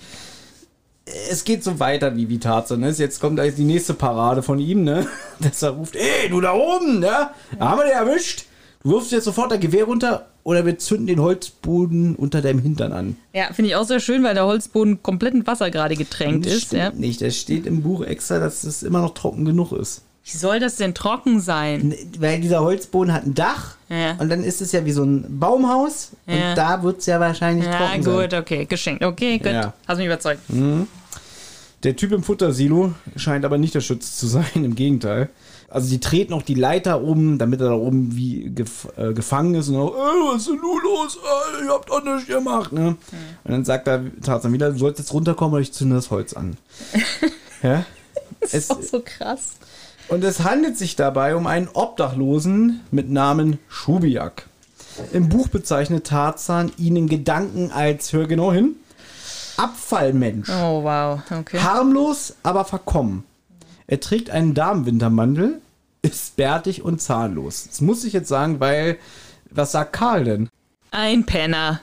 Es geht so weiter wie, wie Tarzan. Ne? Jetzt kommt die nächste Parade von ihm, ne? *laughs* Dass er ruft: Ey, du da oben, ne? Haben wir den erwischt? Du wirfst jetzt sofort dein Gewehr runter oder wir zünden den Holzboden unter deinem Hintern an. Ja, finde ich auch sehr schön, weil der Holzboden komplett in Wasser gerade getränkt Das ist. Ja. nicht. Es steht im Buch extra, dass es immer noch trocken genug ist. Wie soll das denn trocken sein? Weil dieser Holzboden hat ein Dach Ja. und dann ist es ja wie so ein Baumhaus Ja. und da wird es ja wahrscheinlich Ja, trocken gut, sein. okay, geschenkt. Okay, gut. Ja. Hast mich überzeugt. Der Typ im Futtersilo scheint aber nicht der Schütze zu sein, *laughs* im Gegenteil. Also die treten auch die Leiter um, damit er da oben wie gef äh, gefangen ist und auch, äh, was ist denn nun los? Äh, ihr habt doch nichts gemacht, ne? Und dann sagt er Tarzan wieder, du sollst jetzt runterkommen oder ich zünde das Holz an. *laughs* ja? Das Es- ist auch so krass. Und es handelt sich dabei um einen Obdachlosen mit Namen Schubiak. Im Buch bezeichnet Tarzan ihn in Gedanken als, hör genau hin, Abfallmensch. Oh, wow. Okay. Harmlos, aber verkommen. Er trägt einen Damenwintermantel, ist bärtig und zahnlos. Das muss ich jetzt sagen, weil, was sagt Karl denn? Ein Penner.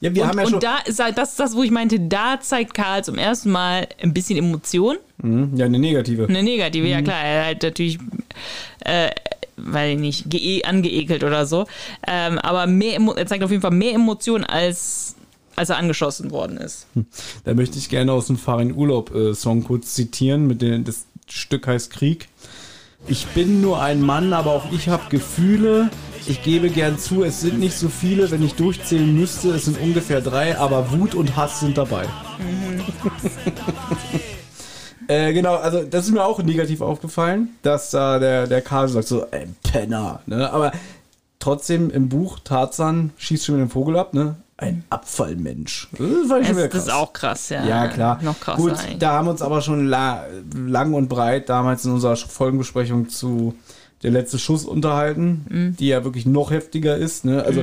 Ja, wir und haben ja schon. und da das ist das, wo ich meinte, da zeigt Karl zum ersten Mal ein bisschen Emotion. Hm, ja, eine negative. Eine negative, Mhm. ja klar. Er halt natürlich, äh, weil nicht, ge angeekelt oder so. Ähm, aber mehr, er zeigt auf jeden Fall mehr Emotion, als, als er angeschossen worden ist. Da möchte ich gerne aus dem Farin Urlaub äh, kurz zitieren. Mit dem, das Stück heißt Krieg. Ich bin nur ein Mann, aber auch ich habe Gefühle. Ich gebe gern zu, es sind nicht so viele. Wenn ich durchzählen müsste, es sind ungefähr drei, aber Wut und Hass sind dabei. *laughs* Äh, genau, also das ist mir auch negativ aufgefallen, dass da der, der Karl sagt so, ey, Penner, ne? Aber trotzdem im Buch Tarzan schießt schon mit dem Vogel ab, ne? Ein Abfallmensch. Das schon Das, ist auch krass, ja. Ja, klar. Noch krasser Gut, eigentlich. da haben wir uns aber schon la lang und breit damals in unserer Folgenbesprechung zu der letzte Schuss unterhalten, Mhm. die ja wirklich noch heftiger ist. Ne? Also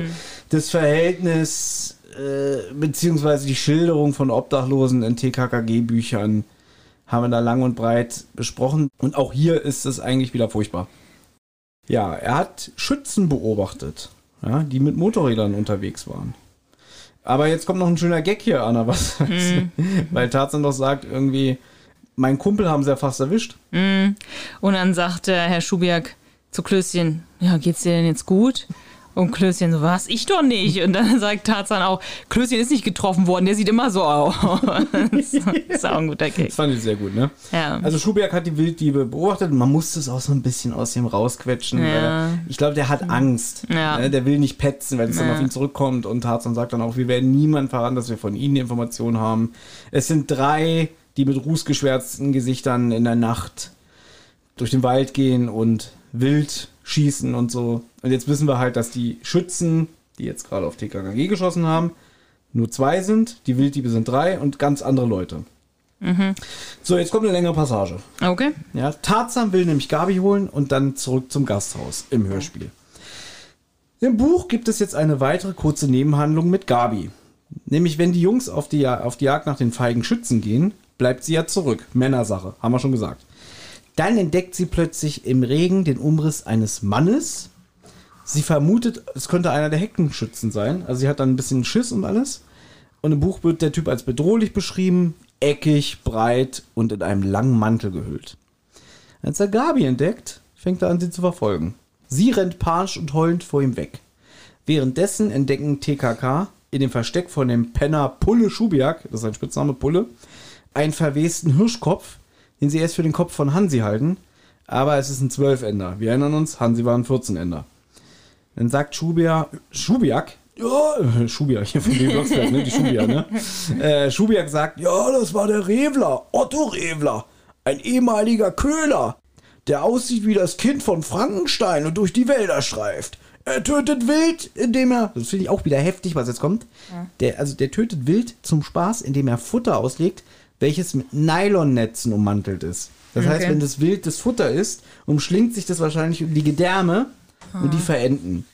das Verhältnis äh, beziehungsweise die Schilderung von Obdachlosen in TKKG-Büchern haben wir da lang und breit besprochen. Und auch hier ist es eigentlich wieder furchtbar. Ja, er hat Schützen beobachtet, ja, die mit Motorrädern unterwegs waren. Aber jetzt kommt noch ein schöner Gag hier, Anna, was weil Tarzan doch sagt irgendwie, mein Kumpel haben sie ja fast erwischt. Mm. Und dann sagt äh, Herr Schubiak zu Klößchen, ja, geht's dir denn jetzt gut? Und Klößchen so, was? Ich doch nicht. Und dann *laughs* sagt Tarzan auch, Klößchen ist nicht getroffen worden, der sieht immer so aus. *laughs* das ist auch ein guter Gag. Das fand ich sehr gut, ne? Ja. Also Schuberg hat die Wilddiebe beobachtet und man musste es auch so ein bisschen aus dem rausquetschen. Ja. Ich glaube, der hat Angst. Ja. Ne? Der will nicht petzen, weil es dann auf ihn zurückkommt. Und Tarzan sagt dann auch, wir werden niemand verraten, dass wir von ihnen die Informationen haben. Es sind drei, die mit rußgeschwärzten Gesichtern in der Nacht durch den Wald gehen und wild schießen und so. Und jetzt wissen wir halt, dass die Schützen, die jetzt gerade auf TKKG geschossen haben, nur zwei sind. Die Wilddiebe sind drei und ganz andere Leute. Mhm. So, jetzt kommt eine längere Passage. Okay. Ja, Tarzan will nämlich Gabi holen und dann zurück zum Gasthaus im Hörspiel. Im Buch gibt es jetzt eine weitere kurze Nebenhandlung mit Gabi. Nämlich, wenn die Jungs auf die, auf die Jagd nach den feigen Schützen gehen, bleibt sie ja zurück. Männersache, haben wir schon gesagt. Dann entdeckt sie plötzlich im Regen den Umriss eines Mannes. Sie vermutet, es könnte einer der Heckenschützen sein. Also sie hat dann ein bisschen Schiss und alles. Und im Buch wird der Typ als bedrohlich beschrieben, eckig, breit und in einem langen Mantel gehüllt. Als er Gabi entdeckt, fängt er an, sie zu verfolgen. Sie rennt panisch und heulend vor ihm weg. Währenddessen entdecken TKK in dem Versteck von dem Penner Pulle Schubiak, das ist sein Spitzname Pulle, einen verwesten Hirschkopf, den sie erst für den Kopf von Hansi halten, aber es ist ein Zwölfender. Wir erinnern uns, Hansi war ein 14-Ender. Dann sagt Schubia, Schubiak, ja, *laughs* Schubiak hier von dem Blocksberg, ne, die Schubia, ne? *laughs* Äh, Schubiak sagt, ja, das war der Revler, Otto Revler, ein ehemaliger Köhler, der aussieht wie das Kind von Frankenstein und durch die Wälder streift. Er tötet wild, indem er, das finde ich auch wieder heftig, was jetzt kommt, der, also der tötet wild zum Spaß, indem er Futter auslegt, welches mit Nylonnetzen ummantelt ist. Das heißt, Okay. wenn das Wild das Futter ist, umschlingt sich das wahrscheinlich um die Gedärme und die verenden.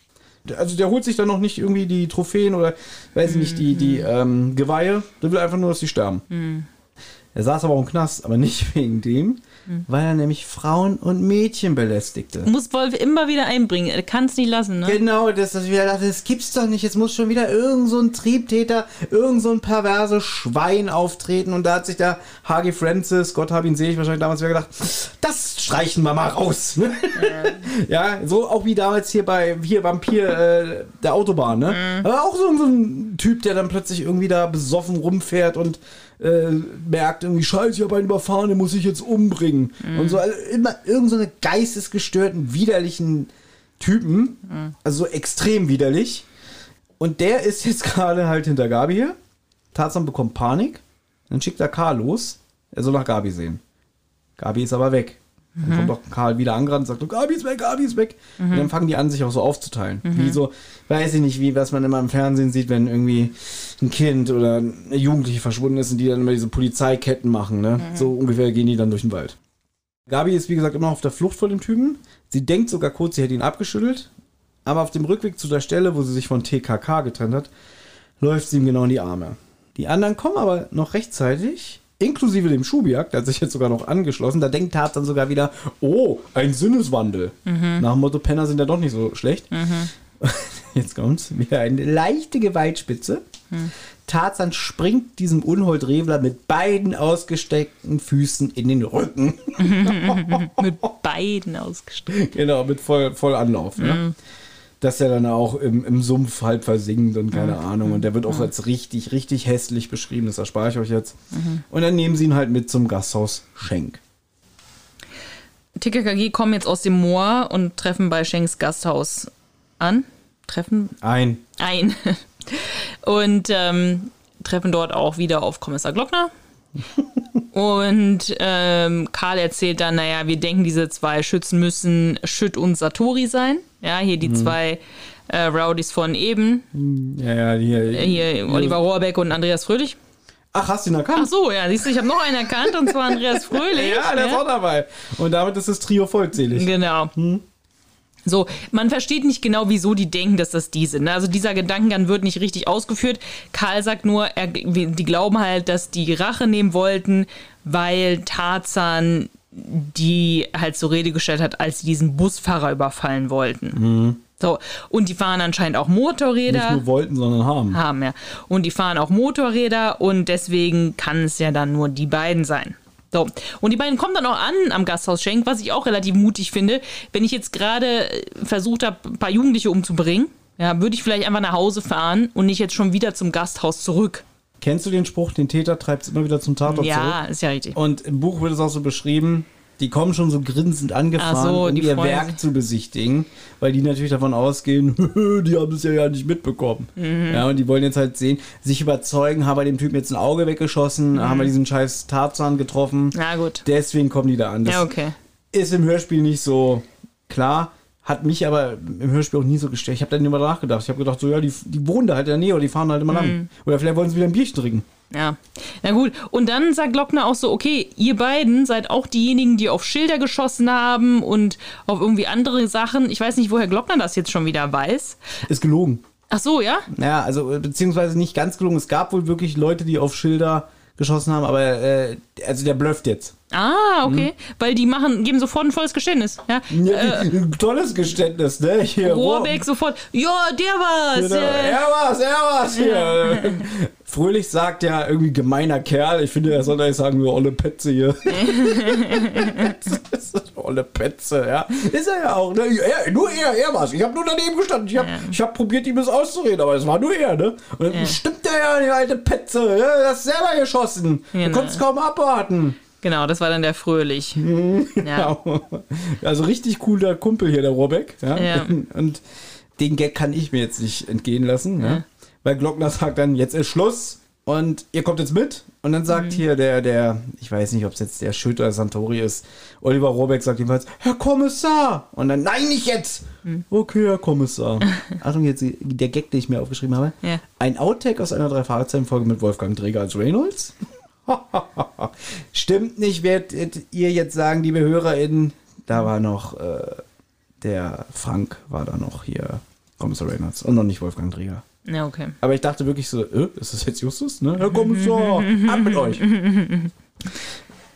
Also der holt sich dann noch nicht irgendwie die Trophäen oder weiß ich nicht, die, die ähm, Geweihe. Der will einfach nur, dass sie sterben. Er saß aber auch im Knast, aber nicht *laughs* wegen dem, weil er nämlich Frauen und Mädchen belästigte. Muss Wolf immer wieder einbringen. Er kann es nicht lassen, ne? Genau, das, das, wieder dachte, das gibt's doch nicht. Jetzt muss schon wieder irgend so ein Triebtäter, irgend so ein perverse Schwein auftreten. Und da hat sich der Hagi Francis, Gott hab ihn selig, wahrscheinlich damals wieder gedacht, das streichen wir mal raus. *laughs* ne? ja, so auch wie damals hier bei hier Vampir äh, der Autobahn, ne? Aber auch so, so ein Typ, der dann plötzlich irgendwie da besoffen rumfährt und äh, merkt irgendwie, scheiße, ich habe einen überfahren, den muss ich jetzt umbringen. Und so, also immer irgend so eine geistesgestörten, widerlichen Typen, also so extrem widerlich. Und der ist jetzt *laughs* gerade halt hinter Gabi hier. Tarzan bekommt Panik. Dann schickt er Karl los. Er soll nach Gabi sehen. Gabi ist aber weg. Dann kommt auch Karl wieder angerannt und sagt, oh, Gabi ist weg, Gabi ist weg. Und dann fangen die an, sich auch so aufzuteilen. Wie so, weiß ich nicht, wie, was man immer im Fernsehen sieht, wenn irgendwie ein Kind oder eine Jugendliche verschwunden ist und die dann immer diese Polizeiketten machen. Ne? So ungefähr gehen die dann durch den Wald. Gabi ist, wie gesagt, immer noch auf der Flucht vor dem Typen. Sie denkt sogar kurz, sie hätte ihn abgeschüttelt. Aber auf dem Rückweg zu der Stelle, wo sie sich von TKK getrennt hat, läuft sie ihm genau in die Arme. Die anderen kommen aber noch rechtzeitig, inklusive dem Schubiak, der hat sich jetzt sogar noch angeschlossen. Da denkt Tarzan sogar wieder, oh, ein Sinneswandel. Nach dem Motto, Penner sind ja doch nicht so schlecht. *laughs* Jetzt kommt's, wieder eine leichte Gewaltspitze. Tarzan springt diesem Unhold-Revler mit beiden ausgesteckten Füßen in den Rücken. *laughs* Mit beiden ausgestreckt. Genau, mit voll, voll Anlauf. Ne? Dass er dann auch im, im Sumpf halb versinkt und keine Ahnung. Und der wird auch als richtig, richtig hässlich beschrieben. Das erspare ich euch jetzt. Und dann nehmen sie ihn halt mit zum Gasthaus Schenk. TKKG kommen jetzt aus dem Moor und treffen bei Schenks Gasthaus an. Treffen Ein. ein. *laughs* Und ähm, treffen dort auch wieder auf Kommissar Glockner. Und ähm, Karl erzählt dann, naja, wir denken, diese zwei Schützen müssen Schütt und Satori sein. Ja, hier die zwei äh, Rowdies von eben. Ja, ja, hier. Äh, Hier Oliver Rohrbeck und Andreas Fröhlich. Ach, hast du ihn erkannt? Ach so, ja, siehst du, ich habe noch einen erkannt und zwar Andreas *laughs* Fröhlich. Ja, der ist auch dabei. Und damit ist das Trio vollzählig. Genau. So, man versteht nicht genau, wieso die denken, dass das die sind. ne? Also dieser Gedankengang wird nicht richtig ausgeführt. Karl sagt nur, er, die glauben halt, dass die Rache nehmen wollten, weil Tarzan die halt zur Rede gestellt hat, als sie diesen Busfahrer überfallen wollten. So, und die fahren anscheinend auch Nicht Motorräder. nur wollten, sondern haben. haben, ja. Und die fahren auch Motorräder und deswegen kann es ja dann nur die beiden sein. So. Und die beiden kommen dann auch an am Gasthaus Schenk, was ich auch relativ mutig finde. Wenn ich jetzt gerade äh, versucht habe, ein paar Jugendliche umzubringen, ja, würde ich vielleicht einfach nach Hause fahren und nicht jetzt schon wieder zum Gasthaus zurück. Kennst du den Spruch, den Täter treibt es immer wieder zum Tatort zurück? ja, ist ja richtig. Und im Buch wird es auch so beschrieben, die kommen schon so grinsend angefahren, so, um ihr freuen Werk zu besichtigen, weil die natürlich davon ausgehen, *laughs* die haben es ja ja nicht mitbekommen. Mhm. Ja, und die wollen jetzt halt sehen, sich überzeugen, haben wir dem Typen jetzt ein Auge weggeschossen, haben wir diesen scheiß Tarzan getroffen. Mhm. Na gut. Deswegen kommen die da an. Das Ja, okay. ist im Hörspiel nicht so klar. Hat mich aber im Hörspiel auch nie so gestört. Ich habe dann immer nachgedacht. Ich habe gedacht, so ja, die, die wohnen da halt in der Nähe oder die fahren halt immer Mhm. lang. Oder vielleicht wollen sie wieder ein Bierchen trinken. Ja. Na gut. Und dann sagt Glockner auch so, okay, ihr beiden seid auch diejenigen, die auf Schilder geschossen haben und auf irgendwie andere Sachen. Ich weiß nicht, woher Glockner das jetzt schon wieder weiß. Ist gelogen. Ach so, ja? Ja, also äh, beziehungsweise nicht ganz gelungen. Es gab wohl wirklich Leute, die auf Schilder geschossen haben, aber äh, also der blufft jetzt. Ah, okay. Weil die machen, geben sofort ein volles Geständnis. Ja. Ja, *laughs* ein tolles Geständnis, ne? Hier, Rohrbeck sofort, ja, der war's. Genau. äh. Er war's, er war's hier. *laughs* Fröhlich sagt ja irgendwie gemeiner Kerl. Ich finde, er soll da nicht sagen, nur olle Petze hier. das *laughs* ist *laughs* olle Petze, ja. Ist er ja auch, ne? Er, nur er, er war's. Ich habe nur daneben gestanden. Ich habe Ja. ich hab probiert, ihm das auszureden, aber es war nur er, ne? Und dann stimmt er ja, die alte Petze. Ja, er hat selber geschossen. Du Genau. konntest kaum abwarten. Genau, das war dann der Fröhlich. *laughs* Ja. Also richtig cooler Kumpel hier, der Rohrbeck. Ja? Ja. Und den Gag kann ich mir jetzt nicht entgehen lassen. Ja? Weil Glockner sagt dann, jetzt ist Schluss und ihr kommt jetzt mit. Und dann sagt hier der, der, ich weiß nicht, ob es jetzt der Schild oder Santori ist, Oliver Rohrbeck sagt jedenfalls, Herr Kommissar! Und dann, nein, nicht jetzt! Okay, Herr Kommissar. *laughs* Achtung, jetzt der Gag, den ich mir aufgeschrieben habe. Ja. Ein Outtake aus einer Drei-Fahrzeichen-Folge mit Wolfgang Träger als Reynolds. *laughs* Stimmt nicht, werdet ihr jetzt sagen, liebe HörerInnen, da war noch äh, der Frank, war da noch hier, Kommissar Reynolds und noch nicht Wolfgang Träger. Ja, okay. Aber ich dachte wirklich so, äh, ist das jetzt Justus? Ne? Herr Kommissar, ab mit euch. *laughs*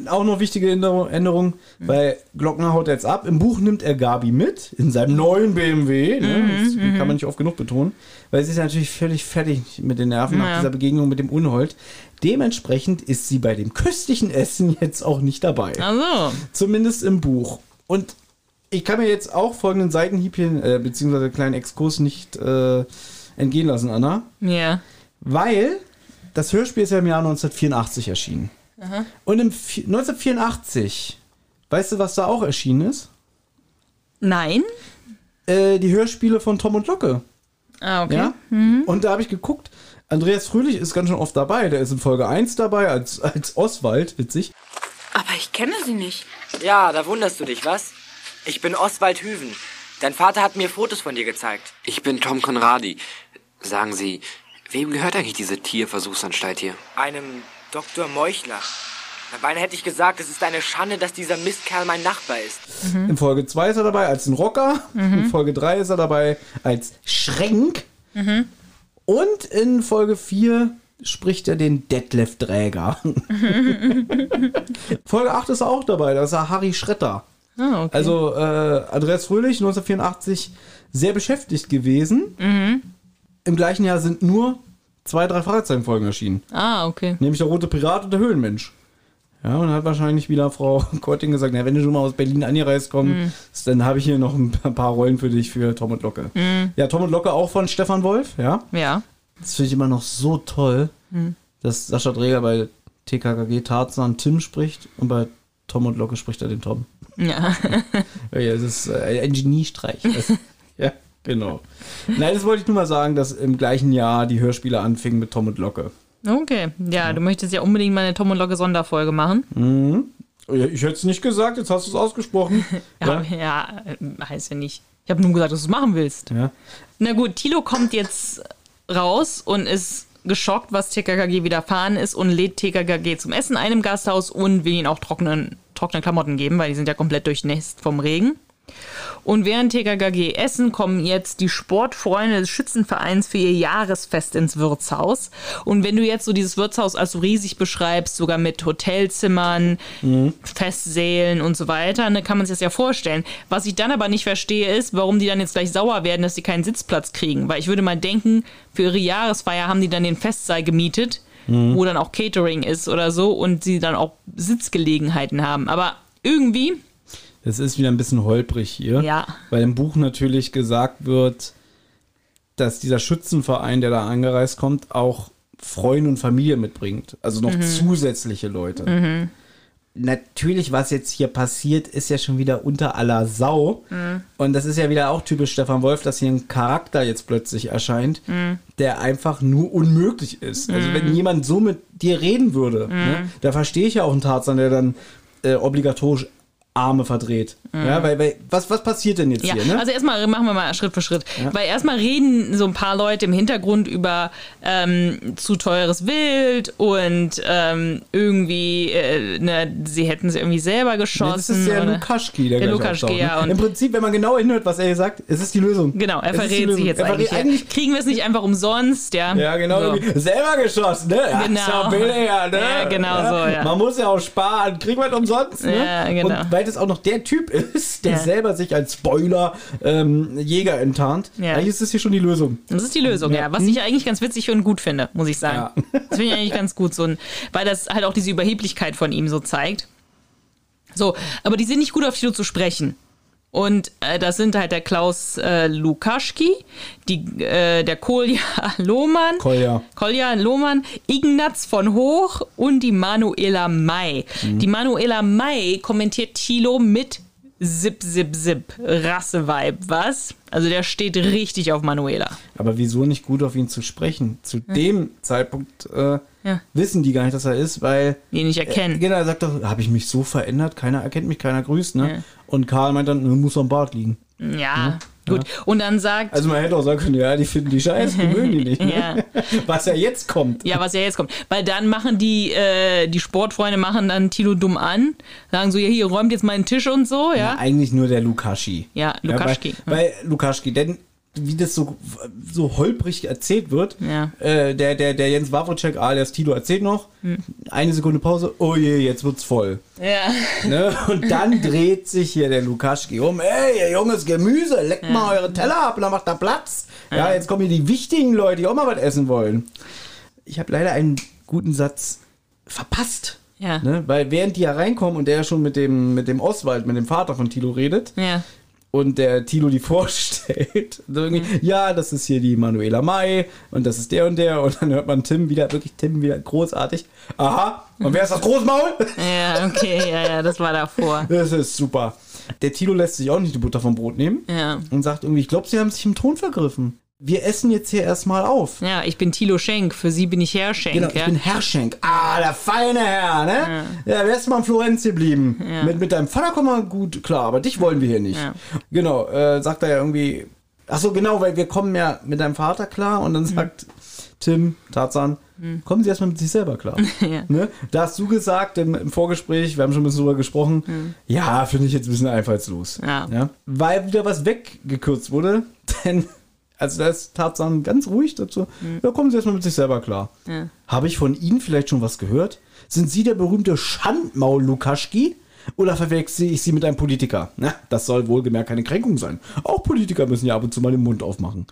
auch noch wichtige Änderung, weil Glockner haut jetzt ab. Im Buch nimmt er Gabi mit in seinem neuen BMW. Ne? Das kann man nicht oft genug betonen. Weil sie ist natürlich völlig fertig mit den Nerven nach dieser Begegnung mit dem Unhold. Dementsprechend ist sie bei dem köstlichen Essen jetzt auch nicht dabei. Also, Zumindest im Buch. Und ich kann mir jetzt auch folgenden Seitenhieb hier, äh, beziehungsweise einen kleinen Exkurs nicht äh, entgehen lassen, Anna. ja. Weil das Hörspiel ist ja im Jahr 1984 erschienen. Und im Vi- 1984, weißt du, was da auch erschienen ist? Nein? Äh, die Hörspiele von Tom und Locke. Ah, okay. Ja? Und da habe ich geguckt, Andreas Fröhlich ist ganz schön oft dabei. Der ist in Folge 1 dabei als, als Oswald, witzig. Aber ich kenne sie nicht. Ja, da wunderst du dich, was? Ich bin Oswald Hüven. Dein Vater hat mir Fotos von dir gezeigt. Ich bin Tom Conradi. Sagen Sie, wem gehört eigentlich diese Tierversuchsanstalt hier? Einem Dr. Meuchler. Na, beinahe hätte ich gesagt, es ist eine Schande, dass dieser Mistkerl mein Nachbar ist. In Folge 2 ist er dabei als ein Rocker. In Folge 3 ist er dabei als Schränk. Und in Folge 4 spricht er den Detlef Dräger. *laughs* Folge 8 ist er auch dabei, da ist er Harry Schretter. Ah, okay. Also äh, Andreas Fröhlich, 1984, sehr beschäftigt gewesen. Im gleichen Jahr sind nur zwei, drei Fragezeichenfolgen erschienen. ah, okay. Nämlich der Rote Pirat und der Höhlenmensch. Ja, und dann hat wahrscheinlich wieder Frau *laughs* Korting gesagt, na, wenn du schon mal aus Berlin angereist kommst, dann habe ich hier noch ein *laughs* paar Rollen für dich für Tom und Locke. Ja, Tom und Locke auch von Stefan Wolf, ja. Ja. Das finde ich immer noch so toll, dass Sascha Dreger bei TKKG Tarzan Tim spricht und bei Tom und Locke spricht er den Tom. Ja. *laughs* Ja, das ist äh, ein Geniestreich. Das, genau. Nein, das wollte ich nur mal sagen, dass im gleichen Jahr die Hörspiele anfingen mit Tom und Locke. Okay. Ja, du möchtest ja unbedingt mal eine Tom und Locke Sonderfolge machen. Ja, Ich hätte es nicht gesagt, jetzt hast du es ausgesprochen. *laughs* Ja, ja, äh, heißt ja nicht. Ich habe nur gesagt, dass du es machen willst. Ja. Na gut, Tilo kommt jetzt raus und ist geschockt, was TKKG widerfahren ist und lädt TKKG zum Essen ein im Gasthaus und will ihnen auch trockenen, trockene Klamotten geben, weil die sind ja komplett durchnässt vom Regen. Und während TKKG essen, kommen jetzt die Sportfreunde des Schützenvereins für ihr Jahresfest ins Wirtshaus. Und wenn du jetzt so dieses Wirtshaus als so riesig beschreibst, sogar mit Hotelzimmern, Festsälen und so weiter, dann kann man sich das ja vorstellen. Was ich dann aber nicht verstehe, ist, warum die dann jetzt gleich sauer werden, dass sie keinen Sitzplatz kriegen. Weil ich würde mal denken, für ihre Jahresfeier haben die dann den Festsaal gemietet, wo dann auch Catering ist oder so und sie dann auch Sitzgelegenheiten haben. Aber irgendwie, Das ist wieder ein bisschen holprig hier. Ja. Weil im Buch natürlich gesagt wird, dass dieser Schützenverein, der da angereist kommt, auch Freunde und Familie mitbringt. Also noch zusätzliche Leute. Natürlich, was jetzt hier passiert, ist ja schon wieder unter aller Sau. Und das ist ja wieder auch typisch Stefan Wolf, dass hier ein Charakter jetzt plötzlich erscheint, der einfach nur unmöglich ist. Also wenn jemand so mit dir reden würde, ne, da verstehe ich ja auch einen Tarzan, der dann äh, obligatorisch Arme verdreht. Ja, weil, weil was, was passiert denn jetzt Ja, hier? Ne? also erstmal machen wir mal Schritt für Schritt. Weil erstmal reden so ein paar Leute im Hintergrund über ähm, zu teures Wild und ähm, irgendwie, äh, ne, sie hätten sie irgendwie selber geschossen. das ist der oder- Lukaschki, der, Der Lukaschki, auftaucht, ja. Ne? Und Im Prinzip, wenn man genau hinhört, was er hier sagt, es ist die Lösung. genau, er Es verrät sich jetzt eigentlich. Ja. Kriegen wir es nicht einfach umsonst, ja? Ja, genau. So. Selber geschossen, ne? Ja, Genau. Ja billiger, ne? Ja, genau so, ja. Man muss ja auch sparen. Kriegen wir es umsonst, ne? Ja, genau. Und weil das auch noch der Typ *laughs* ist, der Ja. selber sich als Spoiler ähm, Jäger enttarnt, Ja. eigentlich ist das hier schon die Lösung. Das ist die Lösung, ja. Was ich eigentlich ganz witzig und gut finde, muss ich sagen. *laughs* Das finde ich eigentlich ganz gut, so ein, weil das halt auch diese Überheblichkeit von ihm so zeigt. So, aber die sind nicht gut auf Tilo zu sprechen. Und äh, das sind halt der Klaus äh, Lukaschki, die, äh, der Kolja *laughs* Lohmann, Kolja. Kolja Lohmann, Ignaz von Hoch und die Manuela May. Die Manuela May kommentiert Thilo mit Zip, Zip, Zip, Rasseweib, was? Also der steht richtig auf Manuela. Aber wieso nicht gut auf ihn zu sprechen? Zu dem Zeitpunkt äh, Ja. wissen die gar nicht, dass er ist, weil. Den nicht erkennen. Äh, genau, er sagt doch, habe ich mich so verändert? Keiner erkennt mich, keiner grüßt, ne? Ja. Und Karl meint dann, muss am Bart liegen. Ja, gut. Und dann sagt, Also man hätte auch sagen können, ja, die finden die scheiße, die mögen die nicht. Ne? Ja. *laughs* Was ja jetzt kommt. ja, was ja jetzt kommt. Weil dann machen die, äh, die Sportfreunde machen dann Tilo dumm an, sagen so, ja, hier räumt jetzt meinen Tisch und so, Ja, ja. eigentlich nur der Lukashi. Ja, Lukaschki. Ja, weil, weil Lukaschki, denn wie das so, so holprig erzählt wird. Ja. Äh, der, der, der Jens Wawrczyk alias Tilo erzählt noch. Hm. Eine Sekunde Pause. Oh je, jetzt wird's voll. Ja. Ne? Und dann *laughs* dreht sich hier der Lukaschki um. Ey, ihr junges Gemüse, leckt mal eure Teller ab und dann macht da Platz. Ja, jetzt kommen hier die wichtigen Leute, die auch mal was essen wollen. Ich habe leider einen guten Satz verpasst. Ja. Ne? Weil während die ja reinkommen und der ja schon mit dem, mit dem Oswald, mit dem Vater von Tilo redet Ja. Und der Tilo die *laughs* vorstellt, irgendwie, ja, das ist hier die Manuela May und das ist der und der und dann hört man Tim wieder, wirklich Tim wieder großartig. Aha, und wer ist das Großmaul? *laughs* Ja, okay, ja, ja, das war davor. Das ist super. Der Tilo lässt sich auch nicht die Butter vom Brot nehmen Ja. und sagt irgendwie, ich glaube, sie haben sich im Ton vergriffen. Wir essen jetzt hier erstmal auf. Ja, ich bin Thilo Schenk, für sie bin ich Herr Schenk. Genau, ich ja. bin Herr Schenk. Ah, der feine Herr, ne? Ja, wärst du mal in Florenz geblieben. Ja. Mit, mit deinem Vater kommen wir gut klar, aber dich wollen wir hier nicht. Ja. Genau, äh, sagt er ja irgendwie. Ach so, genau, weil wir kommen ja mit deinem Vater klar und dann sagt Tim, Tarzan, kommen Sie erstmal mit sich selber klar. *laughs* Ja. Ne? Da hast du gesagt im, im Vorgespräch, wir haben schon ein bisschen drüber gesprochen, ja, finde ich jetzt ein bisschen einfallslos. Ja. Weil wieder was weggekürzt wurde, *laughs* denn also da ist Tarzan ganz ruhig dazu, ja, kommen Sie erstmal mit sich selber klar. Ja. Habe ich von Ihnen vielleicht schon was gehört? Sind Sie der berühmte Schandmaul Lukaschki? Oder verwechsel ich Sie mit einem Politiker? Na, das soll wohlgemerkt keine Kränkung sein. Auch Politiker müssen ja ab und zu mal den Mund aufmachen.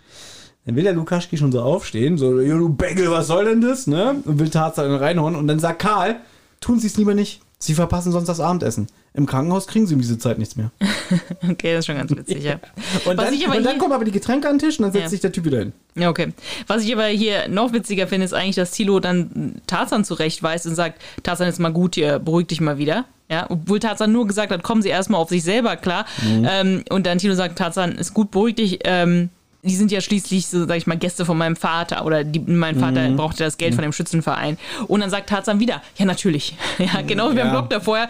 Dann will der Lukaschki schon so aufstehen, so, "Ja, du Bengel, was soll denn das? Ne? Und will Tarzan reinhauen. Und dann sagt Karl, tun Sie es lieber nicht. Sie verpassen sonst das Abendessen. Im Krankenhaus kriegen Sie um diese Zeit nichts mehr. *laughs* Okay, das ist schon ganz witzig, ja. *laughs* Und dann, und dann kommen aber die Getränke an den Tisch und dann setzt Ja. sich der Typ wieder hin. Ja, okay. Was ich aber hier noch witziger finde, ist eigentlich, dass Tilo dann Tarzan zurechtweist und sagt, Tarzan ist mal gut hier, beruhig dich mal wieder. Ja, obwohl Tarzan nur gesagt hat, kommen Sie erstmal auf sich selber klar. Mhm. Ähm, und dann Tilo sagt, Tarzan ist gut, beruhig dich. Ähm, die sind ja schließlich, so sag ich mal, Gäste von meinem Vater oder die, mein Vater Mhm. brauchte das Geld von dem Schützenverein. Und dann sagt Tarzan wieder, ja, natürlich. *laughs* Ja, genau wie beim Ja. Block davor.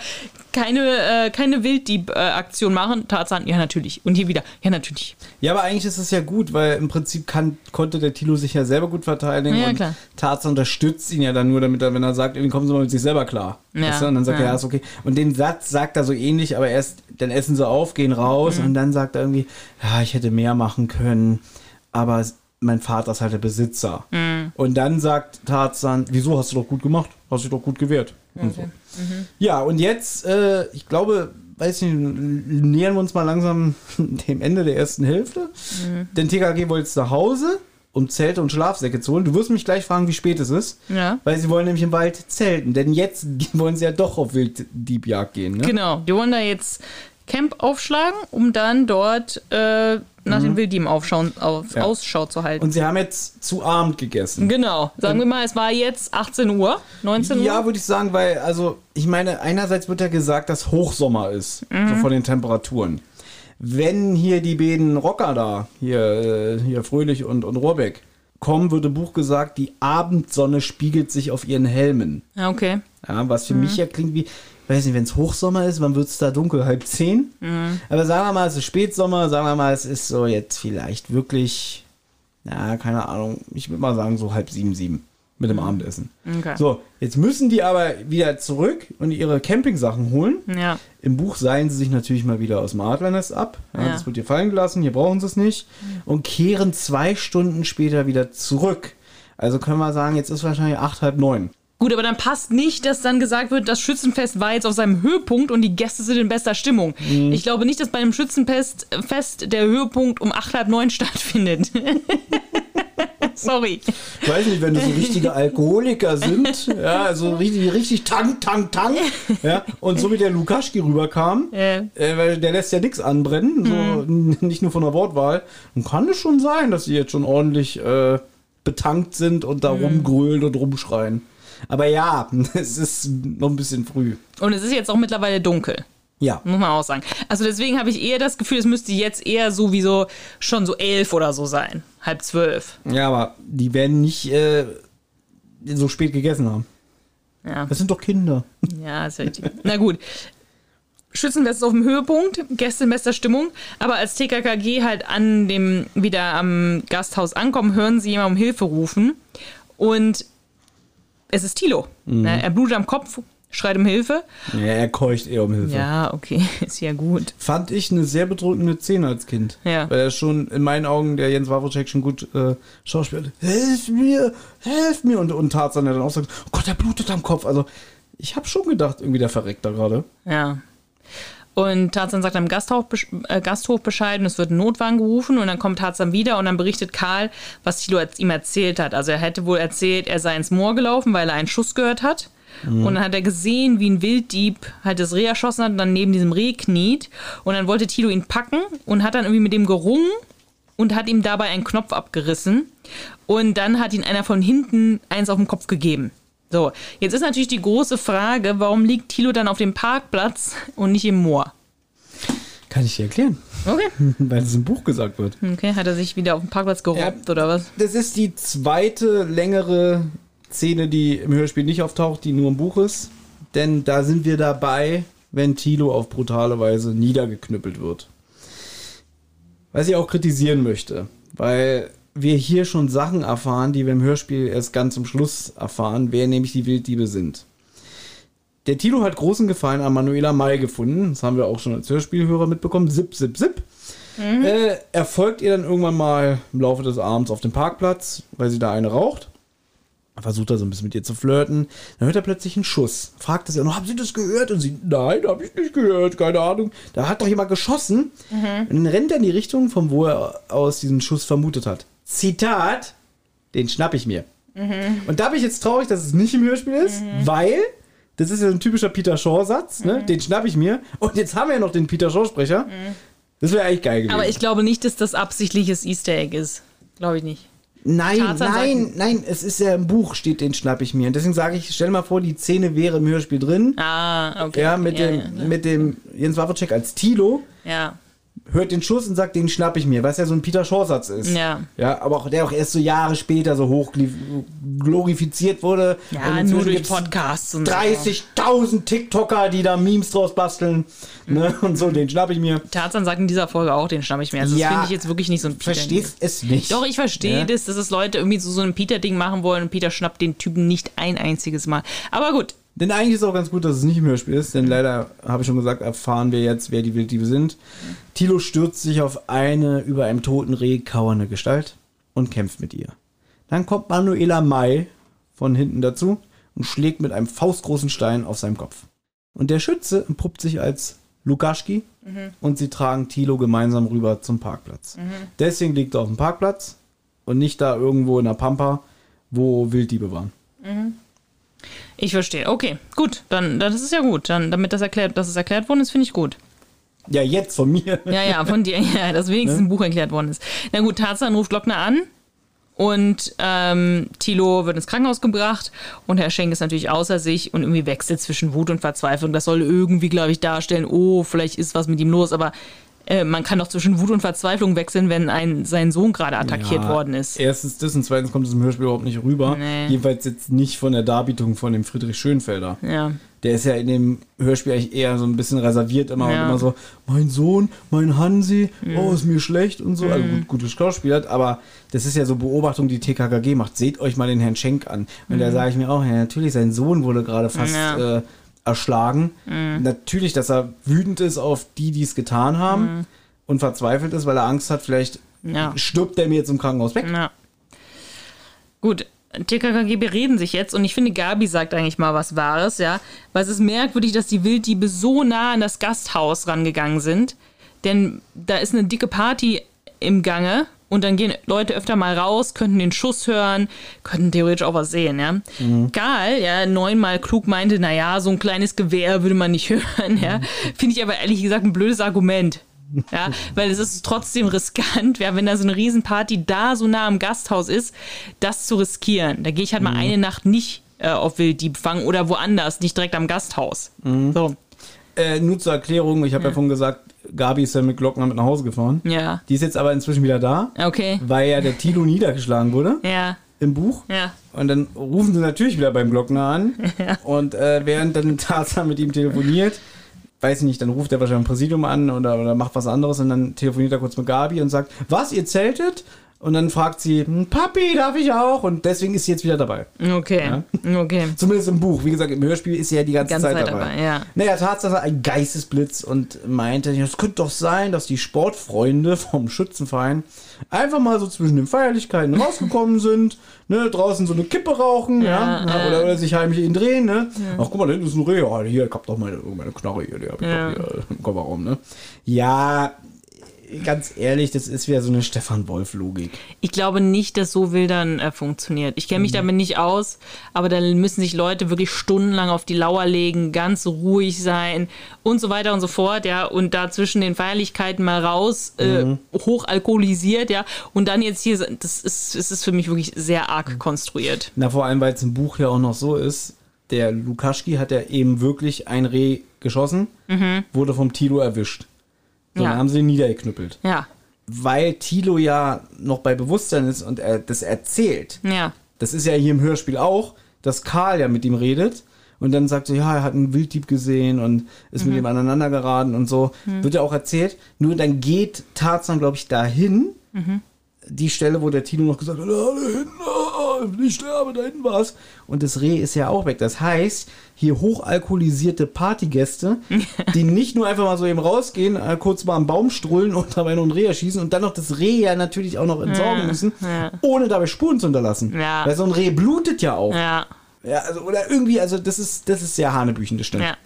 Keine, äh, keine Wilddieb-Aktion machen. Tarzan, ja, natürlich. Und hier wieder, ja, natürlich. Ja, aber eigentlich ist es ja gut, weil im Prinzip kann, konnte der Tilo sich ja selber gut verteidigen Ja, und klar. Tarzan unterstützt ihn ja dann nur, damit er, wenn er sagt, irgendwie kommen Sie mal mit sich selber klar. Ja, Weißt du? Und dann sagt ja. er, ja, ist okay. Und den Satz sagt er so ähnlich, aber erst, dann essen sie auf, gehen raus Mhm. und dann sagt er irgendwie, ja, ich hätte mehr machen können, aber mein Vater ist halt der Besitzer. Mhm. Und dann sagt Tarzan, wieso hast du doch gut gemacht? Hast dich doch gut gewehrt. Und so. Ja, und jetzt, äh, ich glaube, weiß nicht, nähern wir uns mal langsam *laughs* dem Ende der ersten Hälfte. Mhm. Denn TKG wollte jetzt nach Hause, um Zelte und Schlafsäcke zu holen. Du wirst mich gleich fragen, wie spät es ist. Ja. Weil sie wollen nämlich im Wald zelten. Denn jetzt *laughs* wollen sie ja doch auf Wilddiebjagd gehen. Ne? Genau. Die wollen da jetzt Camp aufschlagen, um dann dort äh, nach den Wilddieben aufschauen, auf Ja. Ausschau zu halten. Und sie haben jetzt zu Abend gegessen. genau. Sagen wir mal, es war jetzt 18 Uhr, 19 Uhr. Ja, würde ich sagen, weil, also, ich meine, einerseits wird ja gesagt, dass Hochsommer ist, Mhm. so von den Temperaturen. Wenn hier die beiden Rocker da, hier, äh, hier Fröhlich und, und Rohrbeck, kommen, wird im Buch gesagt, die Abendsonne spiegelt sich auf ihren Helmen. Ja, okay. Ja, was für Mhm. mich ja klingt wie, weiß nicht, wenn es Hochsommer ist, wann wird es da dunkel? Halb zehn? Mhm. Aber sagen wir mal, es ist Spätsommer, sagen wir mal, es ist so jetzt vielleicht wirklich, ja, keine Ahnung, ich würde mal sagen so halb sieben, sieben mit dem Abendessen. Okay. So, jetzt müssen die aber wieder zurück und ihre Campingsachen holen. Ja. Im Buch seilen sie sich natürlich mal wieder aus dem Adlernest ab. Ja, Ja. Das wird hier fallen gelassen, hier brauchen sie es nicht. Und kehren zwei Stunden später wieder zurück. Also können wir sagen, jetzt ist wahrscheinlich acht, halb neun. Gut, aber dann passt nicht, dass dann gesagt wird, das Schützenfest war jetzt auf seinem Höhepunkt und die Gäste sind in bester Stimmung. Mhm. Ich glaube nicht, dass bei einem Schützenfest Fest der Höhepunkt um acht, halb neun *laughs* stattfindet. *laughs* Sorry. Ich weiß nicht, wenn das so richtige Alkoholiker sind, ja, also richtig, richtig Tank, Tank, Tank, ja, und so wie der Lukaschki rüberkam, äh, weil der lässt ja nichts anbrennen, so, n- nicht nur von der Wortwahl, dann kann es schon sein, dass sie jetzt schon ordentlich äh, betankt sind und da rumgrölen und rumschreien. Aber ja, *laughs* es ist noch ein bisschen früh. Und es ist jetzt auch mittlerweile dunkel. Ja. Muss man auch sagen. Also deswegen habe ich eher das Gefühl, es müsste jetzt eher so wie so schon so elf oder so sein. Halb zwölf. Ja, aber die werden nicht äh, so spät gegessen haben. Ja. Das sind doch Kinder. *laughs* Ja, ist richtig. Na gut. Schützenfest ist auf dem Höhepunkt, Gäste in bester Stimmung, aber als TKKG halt an dem, wieder am Gasthaus ankommen, hören sie jemand um Hilfe rufen und es ist Tilo. Mhm. Ne, Er blutet am Kopf, schreit um Hilfe. Ja, er keucht eher um Hilfe. Ja, okay, *laughs* ist ja gut. Fand ich eine sehr bedrückende Szene als Kind. Ja. Weil er schon in meinen Augen, der Jens Wawrczyk schon gut äh, schauspielt. Hilf mir, helf mir. Und, und Tarzan, der dann auch sagt, oh Gott, der blutet am Kopf. Also, ich habe schon gedacht, irgendwie der verreckt da gerade. Ja. Und Tarzan sagt am Gasthof, äh, Gasthof Bescheid und es wird ein Notwagen gerufen und dann kommt Tarzan wieder und dann berichtet Karl, was Tilo ihm erzählt hat. Also er hätte wohl erzählt, er sei ins Moor gelaufen, weil er einen Schuss gehört hat. Mhm. Und dann hat er gesehen, wie ein Wilddieb halt das Reh erschossen hat und dann neben diesem Reh kniet. Und dann wollte Tilo ihn packen und hat dann irgendwie mit dem gerungen und hat ihm dabei einen Knopf abgerissen. Und dann hat ihn einer von hinten eins auf den Kopf gegeben. So, jetzt ist natürlich die große Frage, warum liegt Tilo dann auf dem Parkplatz und nicht im Moor? Kann ich dir erklären. Okay. *laughs* Weil es im Buch gesagt wird. Okay, hat er sich wieder auf dem Parkplatz gerobbt oder was? Das ist die zweite längere Szene, die im Hörspiel nicht auftaucht, die nur im Buch ist. Denn da sind wir dabei, wenn Tilo auf brutale Weise niedergeknüppelt wird. Was ich auch kritisieren möchte, weil wir hier schon Sachen erfahren, die wir im Hörspiel erst ganz zum Schluss erfahren, wer nämlich die Wilddiebe sind. Der Tilo hat großen Gefallen an Manuela May gefunden. Das haben wir auch schon als Hörspielhörer mitbekommen. Zip, zip, zip. Mhm. Äh, er folgt ihr dann irgendwann mal im Laufe des Abends auf dem Parkplatz, weil sie da eine raucht. Er versucht da so ein bisschen mit ihr zu flirten. Dann hört er plötzlich einen Schuss. Fragt er sie noch, haben Sie das gehört? Und sie, nein, habe ich nicht gehört, keine Ahnung. Da hat doch jemand geschossen. Mhm. Und dann rennt er in die Richtung, von wo er aus diesen Schuss vermutet hat. Zitat, den schnapp ich mir. Mhm. Und da bin ich jetzt traurig, dass es nicht im Hörspiel ist, weil das ist ja ein typischer Peter Shaw-Satz, ne? den schnapp ich mir. Und jetzt haben wir ja noch den Peter Shaw-Sprecher. Das wäre eigentlich geil gewesen. Aber ich glaube nicht, dass das absichtliches Easter Egg ist. Glaube ich nicht. Nein, Tarzan nein, sagt- nein, es ist ja im Buch, steht, den schnapp ich mir. Und deswegen sage ich, stell mal vor, die Szene wäre im Hörspiel drin. Ah, okay. Ja, mit, Ja, dem, ja, mit dem Jens Wawrczyk als Tilo, Ja. Hört den Schuss und sagt, den schnapp ich mir, was ja so ein Peter Shaw-Satz ist. Ja. Ja, aber auch der auch erst so Jahre später so hoch glorifiziert wurde. Ja, Und nur durch Podcasts und so. 30.000 TikToker, die da Memes draus basteln. Ne? Und so, den schnapp ich mir. Tarzan sagt in dieser Folge auch, den schnapp ich mir. Also Ja, das finde ich jetzt wirklich nicht so ein Peter. Verstehst es nicht. Doch, ich verstehe Ja. das, dass es Leute irgendwie so, so ein Peter-Ding machen wollen und Peter schnappt den Typen nicht ein einziges Mal. Aber gut. Denn eigentlich ist es auch ganz gut, dass es nicht im Hörspiel ist, denn leider, habe ich schon gesagt, erfahren wir jetzt, wer die Wilddiebe sind. Tilo stürzt sich auf eine über einem toten Reh kauernde Gestalt und kämpft mit ihr. Dann kommt Manuela May von hinten dazu und schlägt mit einem faustgroßen Stein auf seinem Kopf. Und der Schütze entpuppt sich als Lukaschki Mhm. und sie tragen Tilo gemeinsam rüber zum Parkplatz. Mhm. Deswegen liegt er auf dem Parkplatz und nicht da irgendwo in der Pampa, wo Wilddiebe waren. Mhm. Ich verstehe. Okay, gut. Dann, dann das ist ja gut. Dann, damit das erklärt, dass es erklärt worden ist, finde ich gut. Ja, jetzt von mir. Ja, ja, von dir, ja, das wenigstens Ne? im Buch erklärt worden ist. Na gut, Tarzan ruft Glockner an und ähm, Tilo wird ins Krankenhaus gebracht und Herr Schenk ist natürlich außer sich und irgendwie wechselt zwischen Wut und Verzweiflung. Das soll irgendwie, glaube ich, darstellen, oh, vielleicht ist was mit ihm los, aber äh, man kann doch zwischen Wut und Verzweiflung wechseln, wenn ein, sein Sohn gerade attackiert Ja, worden ist. Erstens das und zweitens kommt es im Hörspiel überhaupt nicht rüber. Nee. Jedenfalls jetzt nicht von der Darbietung von dem Friedrich Schönfelder. Ja. Der ist ja in dem Hörspiel eigentlich eher so ein bisschen reserviert immer Ja. und immer so, mein Sohn, mein Hansi, Mhm. oh, ist mir schlecht und so. Also Mhm. gut, gutes Schauspieler, aber das ist ja so Beobachtung, die TKKG macht. Seht euch mal den Herrn Schenk an. Und da Mhm. sage ich mir auch, ja, natürlich, sein Sohn wurde gerade fast Ja. äh, erschlagen. Mhm. Natürlich, dass er wütend ist auf die, die es getan haben Mhm. und verzweifelt ist, weil er Angst hat, vielleicht Ja. stirbt der mir jetzt im Krankenhaus weg. Ja. Gut, TKKG bereden sich jetzt und ich finde, Gabi sagt eigentlich mal was Wahres, ja. Weil es ist merkwürdig, dass die Wilddiebe so nah an das Gasthaus rangegangen sind. Denn da ist eine dicke Party im Gange und dann gehen Leute öfter mal raus, könnten den Schuss hören, könnten theoretisch auch was sehen, ja. Mhm. Gal, ja, neunmal klug meinte, naja, so ein kleines Gewehr würde man nicht *laughs* hören, ja. Finde ich aber ehrlich gesagt ein blödes Argument. Ja, *laughs* weil es ist trotzdem riskant, ja, wenn da so eine Riesenparty da so nah am Gasthaus ist, das zu riskieren. Da gehe ich halt mal Mhm. eine Nacht nicht äh, auf Wilddiebfang oder woanders, nicht direkt am Gasthaus. So. Äh, nur zur Erklärung, ich habe ja. Ja. vorhin gesagt, Gabi ist ja mit Glockner mit nach Hause gefahren. Ja. Die ist jetzt aber inzwischen wieder da, Okay. weil ja der Tilo niedergeschlagen wurde *laughs* Ja. im Buch. Ja. Und dann rufen sie natürlich wieder beim Glockner an. *laughs* Ja. Und äh, während dann Tarzan mit ihm telefoniert, weiß ich nicht, dann ruft er wahrscheinlich ein Präsidium an oder, oder macht was anderes und dann telefoniert er kurz mit Gabi und sagt, was, ihr zeltet? Und dann fragt sie, "Hm, Papi, darf ich auch? Und deswegen ist sie jetzt wieder dabei. Okay, okay. Zumindest im Buch. Wie gesagt, im Hörspiel ist sie ja die ganze, Ganze Zeit, Zeit dabei. dabei, ja. Naja, Tatsache ein Geistesblitz und meinte, es könnte doch sein, dass die Sportfreunde vom Schützenverein einfach mal so zwischen den Feierlichkeiten rausgekommen *laughs* sind, ne, draußen so eine Kippe rauchen, ja, Ja, ja, äh. oder, oder sich heimlich ihn drehen, ne. Ja. Ach, guck mal, da hinten ist ein Reh, ja, hier, ich hab doch meine, meine Knarre hier, die hab ich Ja. doch hier im Kofferraum, ne. Ja, ganz ehrlich, das ist wieder so eine Stefan Wolf-Logik. Ich glaube nicht, dass so Wildern äh, funktioniert. Ich kenne mich Mhm. damit nicht aus, aber dann müssen sich Leute wirklich stundenlang auf die Lauer legen, ganz ruhig sein und so weiter und so fort, ja, und da zwischen den Feierlichkeiten mal raus, äh, Mhm. hochalkoholisiert, ja, und dann jetzt hier, das ist, das ist für mich wirklich sehr arg konstruiert. Na, vor allem, weil es im Buch ja auch noch so ist, der Lukaschki hat ja eben wirklich ein Reh geschossen, Mhm. wurde vom Tilo erwischt. So, Ja. Dann haben sie ihn niedergeknüppelt. Ja, Weil Tilo ja noch bei Bewusstsein ist und er das erzählt. ja, Das ist ja hier im Hörspiel auch, dass Karl ja mit ihm redet und dann sagt er, ja, er hat einen Wilddieb gesehen und ist mit Mhm. ihm aneinander geraten und so. Mhm. Wird ja auch erzählt. Nur dann geht Tarzan, glaube ich, dahin, mhm. die Stelle, wo der Tino noch gesagt hat, ah, da ich sterbe, da hinten war's. Und das Reh ist ja auch weg. Das heißt, hier hochalkoholisierte Partygäste, *laughs* die nicht nur einfach mal so eben rausgehen, äh, kurz mal am Baum strullen und dabei noch ein Reh erschießen und dann noch das Reh ja natürlich auch noch entsorgen müssen, ja. ohne dabei Spuren zu hinterlassen. Ja. Weil so ein Reh blutet ja auch. ja. Ja, also, oder irgendwie, also das ist, das ist sehr Hanebüchen, das stimmt. Ja.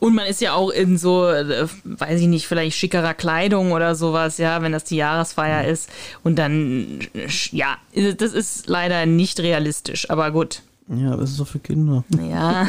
Und man ist ja auch in so, äh, weiß ich nicht, vielleicht schickerer Kleidung oder sowas, ja, wenn das die Jahresfeier ist. Und dann, ja, das ist leider nicht realistisch, aber gut. Ja, das ist doch für Kinder. Ja,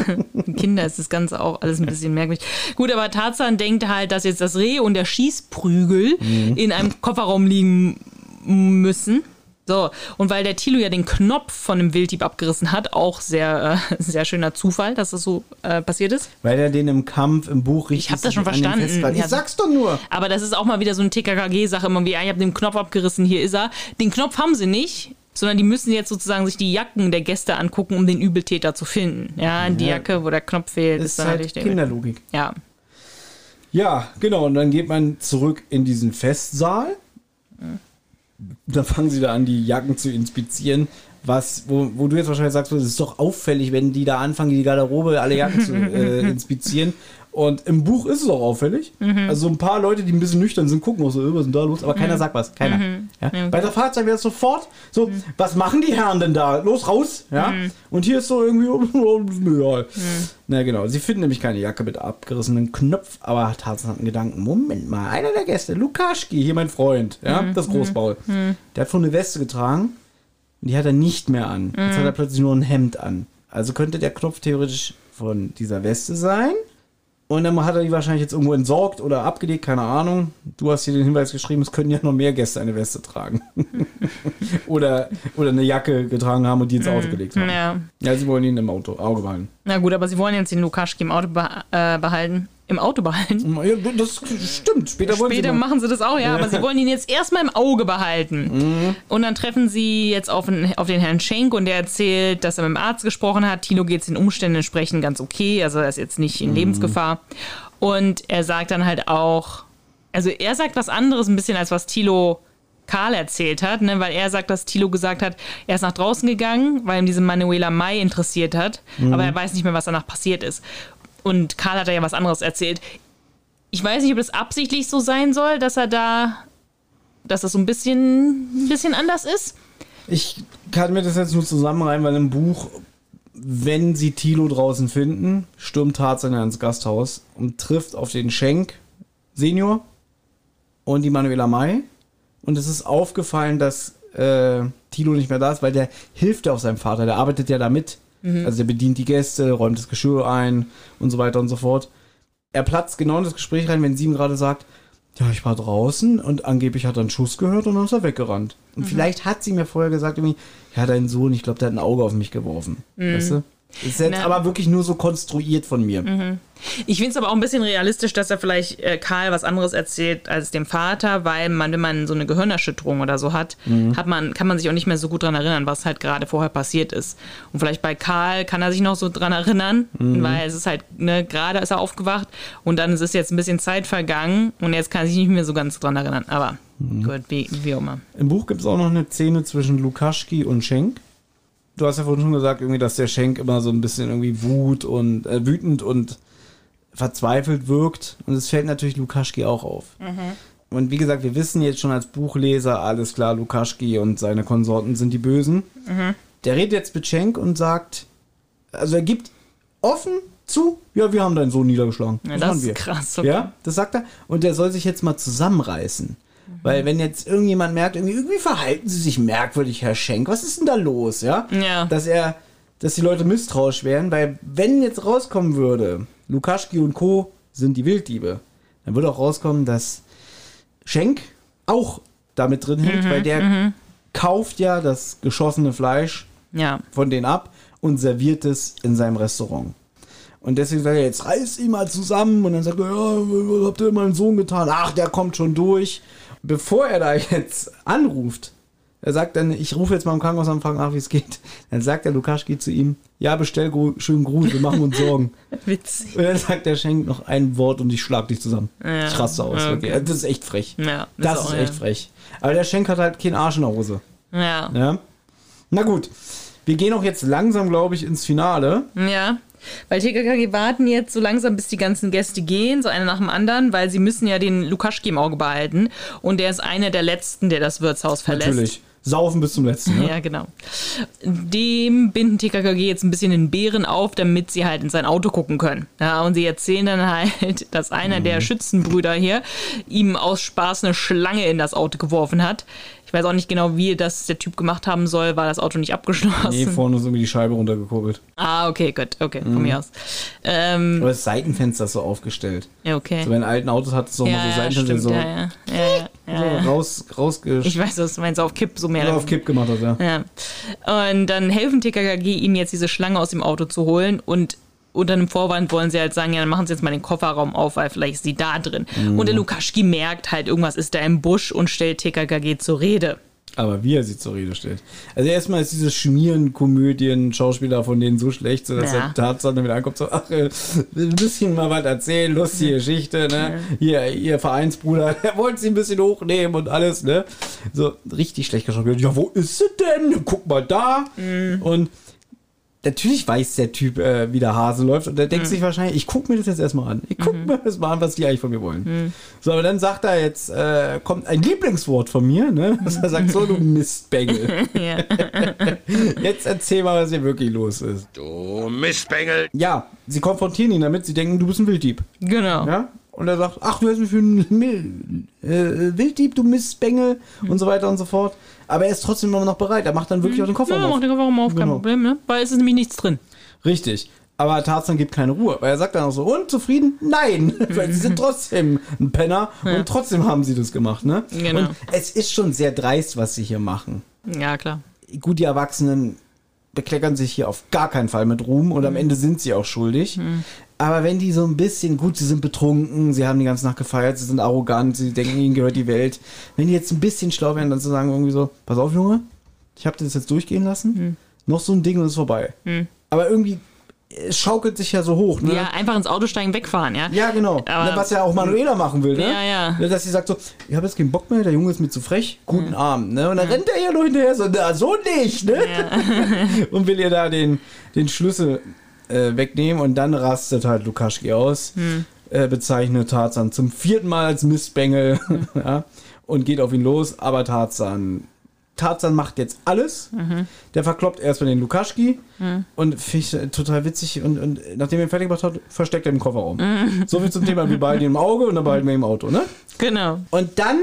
Kinder ist das Ganze auch alles ein bisschen merkwürdig. Gut, aber Tarzan denkt halt, dass jetzt das Reh und der Schießprügel Mhm. in einem Kofferraum liegen müssen. So, und weil der Tilo ja den Knopf von dem Wilddieb abgerissen hat, auch sehr, äh, *laughs* sehr schöner Zufall, dass das so äh, passiert ist. Weil er den im Kampf, im Buch richtig Ich habe das schon an den verstanden. Ja. Ich sag's doch nur. Aber das ist auch mal wieder so eine TKKG-Sache, immer wie, ja, ich habe den Knopf abgerissen, hier ist er. Den Knopf haben sie nicht, sondern die müssen jetzt sozusagen sich die Jacken der Gäste angucken, um den Übeltäter zu finden. Ja, die Ja. Jacke, wo der Knopf fehlt, Das ist ist dann halt der- Kinderlogik. Ja. Ja, genau. Und dann geht man zurück in diesen Festsaal. Dann fangen sie da an, die Jacken zu inspizieren. Was, wo, wo du jetzt wahrscheinlich sagst, es ist doch auffällig, wenn die da anfangen, die Garderobe, alle Jacken zu *laughs* äh, inspizieren. Und im Buch ist es auch auffällig. Mhm. Also ein paar Leute, die ein bisschen nüchtern sind, gucken auch so, "Äh, was ist denn da los? Aber keiner Mhm. sagt was. Keiner. Mhm. Ja? Ja, Bei der Fahrzeit wäre es sofort so, was machen die Herren denn da? Los, raus! Ja? Mhm. Und hier ist so irgendwie, *laughs* oh, egal. Na genau, sie finden nämlich keine Jacke mit abgerissenen Knopf, aber Tarzan hat einen Gedanken. Moment mal, einer der Gäste, Lukaschki, hier mein Freund, ja, Mhm. das Großmaul, Mhm. der hat vorne eine Weste getragen und die hat er nicht mehr an. Jetzt Mhm. hat er plötzlich nur ein Hemd an. Also könnte der Knopf theoretisch von dieser Weste sein. Und dann hat er die wahrscheinlich jetzt irgendwo entsorgt oder abgelegt, keine Ahnung. Du hast hier den Hinweis geschrieben, es können ja noch mehr Gäste eine Weste tragen. *laughs* oder, oder eine Jacke getragen haben und die ins Auto gelegt haben. Mhm. Ja. Ja, sie wollen ihn im Auto, Auge behalten. Na gut, aber sie wollen jetzt den Lukaschki im Auto äh, behalten. Im Auto behalten? Ja, das stimmt. Später, wollen Später sie machen sie das auch, ja, aber sie wollen ihn jetzt erstmal im Auge behalten. Mhm. Und dann treffen sie jetzt auf, den- auf den Herrn Schenk und der erzählt, dass er mit dem Arzt gesprochen hat. Tilo geht es den Umständen entsprechend ganz okay, also er ist jetzt nicht in Mhm. Lebensgefahr. Und er sagt dann halt auch, also er sagt was anderes ein bisschen, als was Tilo Karl erzählt hat, ne, weil er sagt, dass Tilo gesagt hat, er ist nach draußen gegangen, weil ihm diese Manuela Mai interessiert hat, Mhm. aber er weiß nicht mehr, was danach passiert ist. Und Karl hat da ja was anderes erzählt. Ich weiß nicht, ob das absichtlich so sein soll, dass er da, dass das so ein bisschen, ein bisschen anders ist. Ich kann mir das jetzt nur zusammenreimen, weil im Buch, wenn sie Tilo draußen finden, stürmt Tarzan ins Gasthaus und trifft auf den Schenk Senior und die Manuela Mai. Und es ist aufgefallen, dass äh, Tilo nicht mehr da ist, weil der hilft ja auch seinem Vater. Der arbeitet ja damit. Mhm. Also der bedient die Gäste, räumt das Geschirr ein und so weiter und so fort. Er platzt genau in das Gespräch rein, wenn sie ihm gerade sagt, ja, ich war draußen und angeblich hat er einen Schuss gehört und dann ist er weggerannt. Und Mhm. vielleicht hat sie mir vorher gesagt, irgendwie, ja, dein Sohn, ich glaube, der hat ein Auge auf mich geworfen. Mhm. Weißt du? Ist jetzt Na. aber wirklich nur so konstruiert von mir. Mhm. Ich finde es aber auch ein bisschen realistisch, dass er vielleicht äh, Karl was anderes erzählt als dem Vater, weil man, wenn man so eine Gehirnerschütterung oder so hat, Mhm. hat man, kann man sich auch nicht mehr so gut dran erinnern, was halt gerade vorher passiert ist. Und vielleicht bei Karl kann er sich noch so dran erinnern, Mhm. weil es ist halt, ne, gerade ist er aufgewacht und dann ist es jetzt ein bisschen Zeit vergangen und jetzt kann er sich nicht mehr so ganz dran erinnern. Aber Gut, wie, wie auch immer. Im Buch gibt es auch noch eine Szene zwischen Lukaschki und Schenk. Du hast ja vorhin schon gesagt, irgendwie, dass der Schenk immer so ein bisschen irgendwie wut und äh, wütend und verzweifelt wirkt. Und es fällt natürlich Lukaschki auch auf. Und wie gesagt, wir wissen jetzt schon als Buchleser, alles klar, Lukaschki und seine Konsorten sind die Bösen. Mhm. Der redet jetzt mit Schenk und sagt, also er gibt offen zu, ja, wir haben deinen Sohn niedergeschlagen. Ja, das ist wir. krass, okay. Ja, das sagt er. Und der soll sich jetzt mal zusammenreißen. Weil wenn jetzt irgendjemand merkt, irgendwie, irgendwie verhalten sie sich merkwürdig, Herr Schenk, was ist denn da los, ja? Ja. Dass er, dass die Leute misstrauisch wären, weil wenn jetzt rauskommen würde, Lukaschki und Co. sind die Wilddiebe, dann würde auch rauskommen, dass Schenk auch damit drin hängt, Mhm, weil der mhm. kauft ja das geschossene Fleisch Ja. von denen ab und serviert es in seinem Restaurant. Und deswegen sagt er, jetzt reiß ihn mal zusammen. Und dann sagt er, ja, was habt ihr meinem Sohn getan? Ach, der kommt schon durch. Bevor er da jetzt anruft, er sagt dann, ich rufe jetzt mal im Krankenhaus an und frage nach, wie es geht. Dann sagt der Lukaschki zu ihm, ja, bestell schönen Gruß, wir machen uns Sorgen. *laughs* Witzig. Und dann sagt der Schenk noch ein Wort und ich schlag dich zusammen. Ja. Ich raste aus. Wirklich. okay. Das ist echt frech. Ja, Das, auch, ist echt ja. frech. Aber der Schenk hat halt keinen Arsch in der Hose. Ja. Ja. Na gut. Wir gehen auch jetzt langsam, glaube ich, ins Finale. Ja. Weil TKKG warten jetzt so langsam, bis die ganzen Gäste gehen, so einer nach dem anderen, weil sie müssen ja den Lukaschki im Auge behalten. Und der ist einer der letzten, der das Wirtshaus verlässt. Natürlich. Saufen bis zum letzten. Ne? Ja, genau. Dem binden TKKG jetzt ein bisschen den Bären auf, damit sie halt in sein Auto gucken können. Ja, und sie erzählen dann halt, *laughs* dass einer Mhm. der Schützenbrüder hier ihm aus Spaß eine Schlange in das Auto geworfen hat. Ich weiß auch nicht genau, wie das der Typ gemacht haben soll, war das Auto nicht abgeschlossen. Nee, vorne ist irgendwie die Scheibe runtergekurbelt. ah, okay, gut, okay, von Mhm. mir aus. Ähm, Aber das Seitenfenster ist so aufgestellt. ja, okay. So bei den alten Autos hat es so ja, mal so Seitenfenster stimmt, so, ja, ja, so raus, rausgesch... Ich weiß, was du meinst, auf Kipp, so mehr. so auf Kipp gemacht hat, ja. Ja. Und dann helfen TKKG ihm jetzt diese Schlange aus dem Auto zu holen und unter einem Vorwand wollen sie halt sagen, ja, dann machen sie jetzt mal den Kofferraum auf, weil vielleicht ist sie da drin. Mhm. Und der Lukaschki merkt halt, irgendwas ist da im Busch und stellt TKKG zur Rede. Aber wie er sie zur Rede stellt. Also erstmal ist diese Schmieren-Komödien, Schauspieler von denen so schlecht, so dass Ja. der Tarzan dann wieder ankommt, so, ach, äh, ein bisschen mal was erzählen, lustige Geschichte, ne? Hier, ihr Vereinsbruder, *laughs* der wollte sie ein bisschen hochnehmen und alles, ne? So, richtig schlecht geschauspielt. Ja, wo ist sie denn? Guck mal da. Und natürlich weiß der Typ, äh, wie der Hase läuft und der denkt Mhm. sich wahrscheinlich, ich guck mir das jetzt erstmal an. Ich guck mir das mal an, was die eigentlich von mir wollen. Mhm. So, aber dann sagt er jetzt, äh, kommt ein Lieblingswort von mir, ne? Dass *laughs* er sagt, so du Mistbengel. *laughs* Ja. *laughs* Jetzt erzähl mal, was hier wirklich los ist. Du Mistbengel. Ja, sie konfrontieren ihn damit, sie denken, du bist ein Wilddieb. Genau. Ja? Und er sagt, ach, du hältst mich für einen Mil äh, Wilddieb, du Mistbengel und so weiter und so fort. Aber er ist trotzdem immer noch bereit. Er macht dann wirklich auch den Koffer Ja, auf. mach den Kofferraum auf, kein Genau. Problem, ne? Weil es ist nämlich nichts drin. Richtig. Aber Tarzan gibt keine Ruhe, weil er sagt dann auch so, und zufrieden? Nein, *laughs* weil sie sind trotzdem ein Penner und trotzdem haben sie das gemacht, ne? Genau. Und es ist schon sehr dreist, was sie hier machen. Ja, klar. Gut, die Erwachsenen bekleckern sich hier auf gar keinen Fall mit Ruhm und am Ende sind sie auch schuldig. Aber wenn die so ein bisschen, gut, sie sind betrunken, sie haben die ganze Nacht gefeiert, sie sind arrogant, sie denken, ihnen gehört die Welt. Wenn die jetzt ein bisschen schlau wären, dann zu sagen irgendwie so, pass auf, Junge, ich habe das jetzt durchgehen lassen, noch so ein Ding und es ist vorbei. Hm. Aber irgendwie, es schaukelt sich ja so hoch, ne? Ja, einfach ins Auto steigen, wegfahren, ja? Ja, genau. Aber- Ne, was ja auch Manuela machen will, ne? Ja, ja. Dass sie sagt so, ich habe jetzt keinen Bock mehr, der Junge ist mir zu frech, guten Abend, ne? Und dann rennt er ja nur hinterher so, na, so nicht, ne? *laughs* und will ihr da den, den Schlüssel äh, wegnehmen und dann rastet halt Lukaschki aus, Hm. äh, bezeichnet Tarzan zum vierten Mal als Mistbengel, *laughs* ja? Und geht auf ihn los, aber Tarzan Tarzan macht jetzt alles. Mhm. Der verkloppt erstmal den Lukaschki Mhm. und finde ich total witzig. Und, und nachdem er ihn fertig gemacht hat, versteckt er im Kofferraum. Mhm. So viel zum Thema, wir behalten ihn im Auge und dann behalten wir ihn im Auto, ne? Genau. Und dann,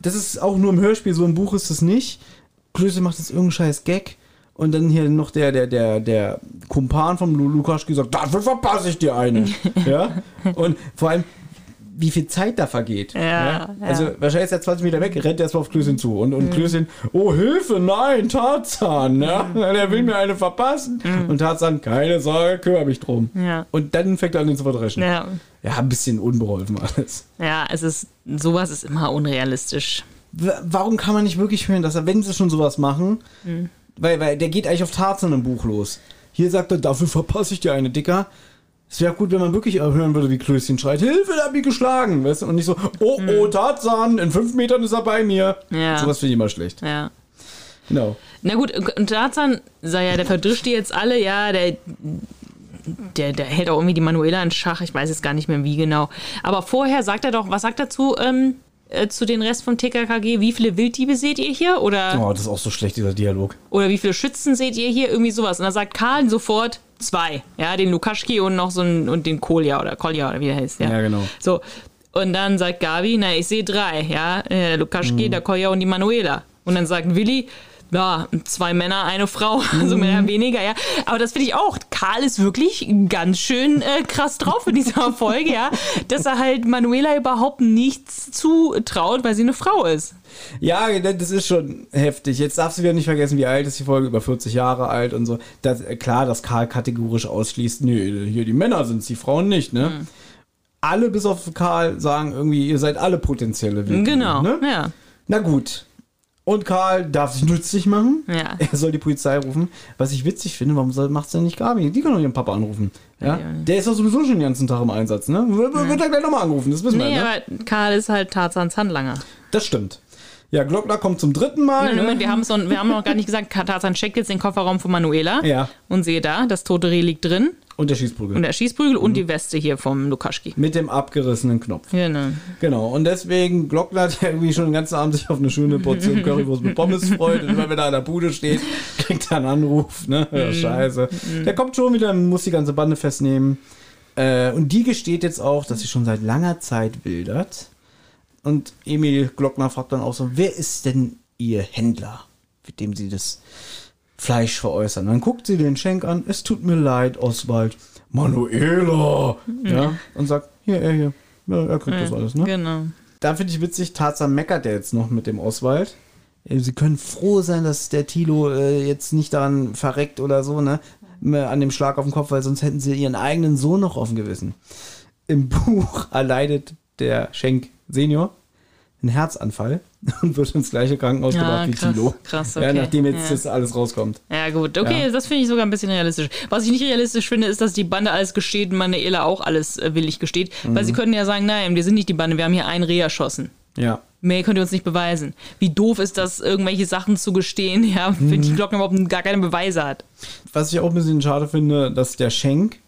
das ist auch nur im Hörspiel, so im Buch ist es nicht. Klöße macht jetzt irgendeinen scheiß Gag. Und dann hier noch der, der, der, der Kumpan vom Lu- Lukaschki sagt, dafür verpasse ich dir eine. *laughs* ja? Und vor allem, wie viel Zeit da vergeht. Ja, ja. Also wahrscheinlich ist er 20 Meter weg, rennt erstmal auf Klößchen zu. Und, und Mhm. Klößchen, oh Hilfe, nein, Tarzan, ja? *laughs* der will mir eine verpassen. Und Tarzan, keine Sorge, kümmere mich drum. Mhm. Ja. Und dann fängt er an, ihn zu verdreschen. Ja. Ja, ein bisschen unbeholfen alles. Ja, es ist, sowas ist immer unrealistisch. Warum kann man nicht wirklich hören, dass er, wenn sie schon sowas machen, weil, weil der geht eigentlich auf Tarzan im Buch los. Hier sagt er, dafür verpasse ich dir eine, Dicker. Es wäre gut, wenn man wirklich hören würde, wie Klößchen schreit, Hilfe, der hat mich geschlagen, weißt du? Und nicht so, oh, oh, Tarzan, in fünf Metern ist er bei mir. Ja. Sowas finde ich immer schlecht. Ja. Genau. Na gut, und Tarzan sei ja, der verdrischt die jetzt alle, ja, der, der, der hält auch irgendwie die Manuela in Schach, ich weiß jetzt gar nicht mehr wie genau. Aber vorher sagt er doch, was sagt er zu, ähm, äh, zu den Rest vom TKKG? Wie viele Wilddiebe seht ihr hier? Oder, Oh, das ist auch so schlecht, dieser Dialog. oder wie viele Schützen seht ihr hier? Irgendwie sowas. Und da sagt Karl sofort zwei. Ja, den Lukaschki und noch so einen, und den Kolja oder Kolja oder wie der heißt, ja. Ja, genau. So. Und dann sagt Gabi, na, ich sehe drei, ja. Äh, Lukaschki, Mhm. der Kolja und die Manuela. Und dann sagt Willi, ja, zwei Männer, eine Frau, *laughs* also mehr oder weniger, ja. Aber das finde ich auch. Karl ist wirklich ganz schön äh, krass drauf in dieser *laughs* Folge, ja. Dass er halt Manuela überhaupt nichts zutraut, weil sie eine Frau ist. Ja, das ist schon heftig. Jetzt darfst du wieder nicht vergessen, wie alt ist die Folge, über 40 Jahre alt und so. Das, äh, klar, dass Karl kategorisch ausschließt, nö, hier die Männer sind die Frauen nicht, ne? Mhm. Alle bis auf Karl sagen irgendwie, ihr seid alle potenzielle Wilddiebe, Genau, Ne? ja. Na gut. Und Karl darf sich nützlich machen. Ja. Er soll die Polizei rufen. Was ich witzig finde, warum soll, macht's denn nicht Gabi? Die kann doch ihren Papa anrufen. Ja? Der ist doch sowieso schon den ganzen Tag im Einsatz, ne? Wird, wird er gleich nochmal angerufen, das wissen Nee, wir, ne? aber Karl ist halt Tarzans Handlanger. Das stimmt. Ja, Glockner kommt zum dritten Mal. Nein, ne? Moment, wir, haben's noch, wir haben noch gar nicht gesagt, Tarzan checkt jetzt den Kofferraum von Manuela. Ja. Und sehe da, das tote Reh liegt drin. Und der Schießprügel. Und der Schießprügel und die Weste hier vom Lukaschki. Mit dem abgerissenen Knopf. Genau. Genau. Und deswegen Glockner, der irgendwie schon den ganzen Abend sich auf eine schöne Portion *laughs* Currywurst mit Pommes freut. Und immer wenn er an der Bude steht, kriegt er einen Anruf. Ne? Ja, Mhm. scheiße. Der kommt schon wieder, muss die ganze Bande festnehmen. Äh, und die gesteht jetzt auch, dass sie schon seit langer Zeit wildert. Und Emil Glockner fragt dann auch so, wer ist denn ihr Händler, mit dem sie das Fleisch veräußern? Dann guckt sie den Schenk an, es tut mir leid, Oswald. Manuela! Ja, und sagt, hier, er hier. Ja, er kriegt das Ja, alles, ne? Genau. Da finde ich witzig, Tarzan meckert ja jetzt noch mit dem Oswald. Äh, Sie können froh sein, dass der Tilo äh, jetzt nicht daran verreckt oder so, ne? Mehr An dem Schlag auf den Kopf, weil sonst hätten sie ihren eigenen Sohn noch auf dem Gewissen. Im *laughs* Buch erleidet der Schenk Senior einen Herzanfall *laughs* und wird ins gleiche Krankenhaus Ja, gebracht wie krass, Tilo. krass, Ja, okay, nachdem jetzt ja. das alles rauskommt. Ja, gut, okay, Ja. das finde ich sogar ein bisschen realistisch. Was ich nicht realistisch finde, ist, dass die Bande alles gesteht und Manuela auch alles äh, willig gesteht. Weil Mhm. sie können ja sagen, nein, wir sind nicht die Bande, wir haben hier einen Reh erschossen. Ja. Mehr könnt ihr uns nicht beweisen. Wie doof ist das, irgendwelche Sachen zu gestehen, *laughs* ja, wenn Mhm. die Glocken überhaupt gar keine Beweise hat. Was ich auch ein bisschen schade finde, dass der Schenk,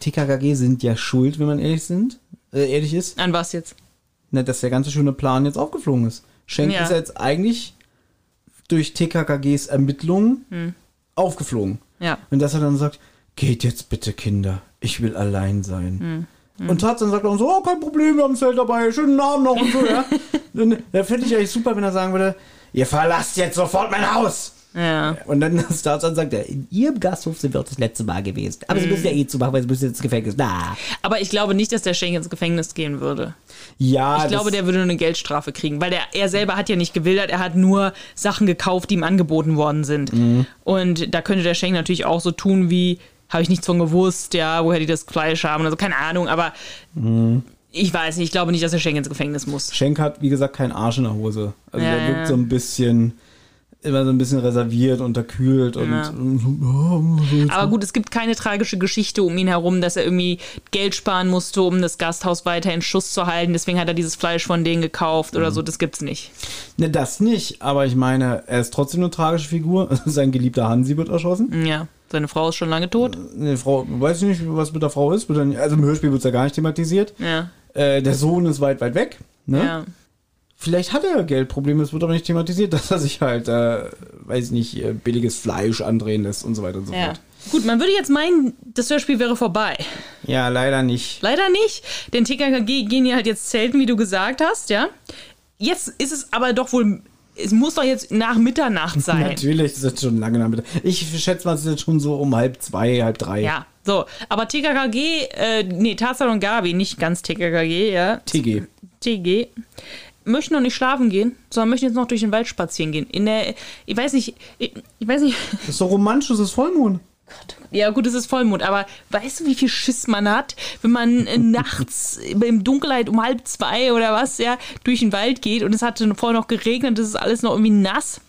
TKKG sind ja schuld, wenn man ehrlich sind, äh, ehrlich ist. An was jetzt? Ne, dass der ganze schöne Plan jetzt aufgeflogen ist. Schenk Ja. ist jetzt eigentlich durch TKKGs Ermittlungen Hm. aufgeflogen. Ja. Und dass er dann sagt, geht jetzt bitte Kinder, ich will allein sein. Hm. Und Tarzan sagt dann so, oh, kein Problem, wir haben Zelt dabei, schönen Abend noch und so, ja. *laughs* Dann, da fände ich eigentlich super, wenn er sagen würde, ihr verlasst jetzt sofort mein Haus. Ja. Und dann *laughs* das Tarzan sagt er, in ihrem Gasthof sind wir auch das letzte Mal gewesen. Aber sie Mhm. müssen ja eh zumachen, weil sie müssen ins Gefängnis. Na. Aber ich glaube nicht, dass der Schenk ins Gefängnis gehen würde. Ja, ich glaube, der würde nur eine Geldstrafe kriegen, weil der, er selber hat ja nicht gewildert, er hat nur Sachen gekauft, die ihm angeboten worden sind. Mhm. Und da könnte der Schenk natürlich auch so tun wie, habe ich nichts von gewusst, ja, woher die das Fleisch haben oder so, keine Ahnung, aber Mhm. ich weiß nicht, ich glaube nicht, dass der Schenk ins Gefängnis muss. Schenk hat, wie gesagt, keinen Arsch in der Hose. Also Ja, der wirkt ja. so ein bisschen, immer so ein bisschen reserviert, unterkühlt und. Ja. Aber gut, es gibt keine tragische Geschichte um ihn herum, dass er irgendwie Geld sparen musste, um das Gasthaus weiter in Schuss zu halten. Deswegen hat er dieses Fleisch von denen gekauft oder Mhm. so. Das gibt's nicht. Ne, das nicht, aber ich meine, er ist trotzdem eine tragische Figur. *laughs* Sein geliebter Hansi wird erschossen. Ja, seine Frau ist schon lange tot. Eine Frau, weiß ich nicht, was mit der Frau ist. Also im Hörspiel wird es ja gar nicht thematisiert. Ja. Äh, der Sohn ist weit, weit weg. Ne? Ja. Vielleicht hat er Geldprobleme, es wird aber nicht thematisiert, *laughs* dass er sich halt, äh, weiß ich nicht, äh, billiges Fleisch andrehen lässt und so weiter und so Ja. fort. Gut, man würde jetzt meinen, das Hörspiel wäre vorbei. Ja, leider nicht. Leider nicht, denn TKKG gehen ja halt jetzt zelten, wie du gesagt hast, ja. Jetzt ist es aber doch wohl, es muss doch jetzt nach Mitternacht *laughs* sein. Natürlich, das ist schon lange damit. Ich schätze mal, es ist jetzt schon so um halb zwei, halb drei. Ja, so. Aber TKKG, äh, nee, Tarzan und Gabi, nicht ganz TKKG, ja. TG. TG. Möchten noch nicht schlafen gehen, sondern möchten jetzt noch durch den Wald spazieren gehen. In der, ich weiß nicht, ich, ich weiß nicht. Das ist doch romantisch, das ist Vollmond. Ja, gut, es ist Vollmond, aber weißt du, wie viel Schiss man hat, wenn man äh, *laughs* nachts im Dunkelheit um halb zwei oder was, ja, durch den Wald geht und es hat vorher noch geregnet, es ist alles noch irgendwie nass.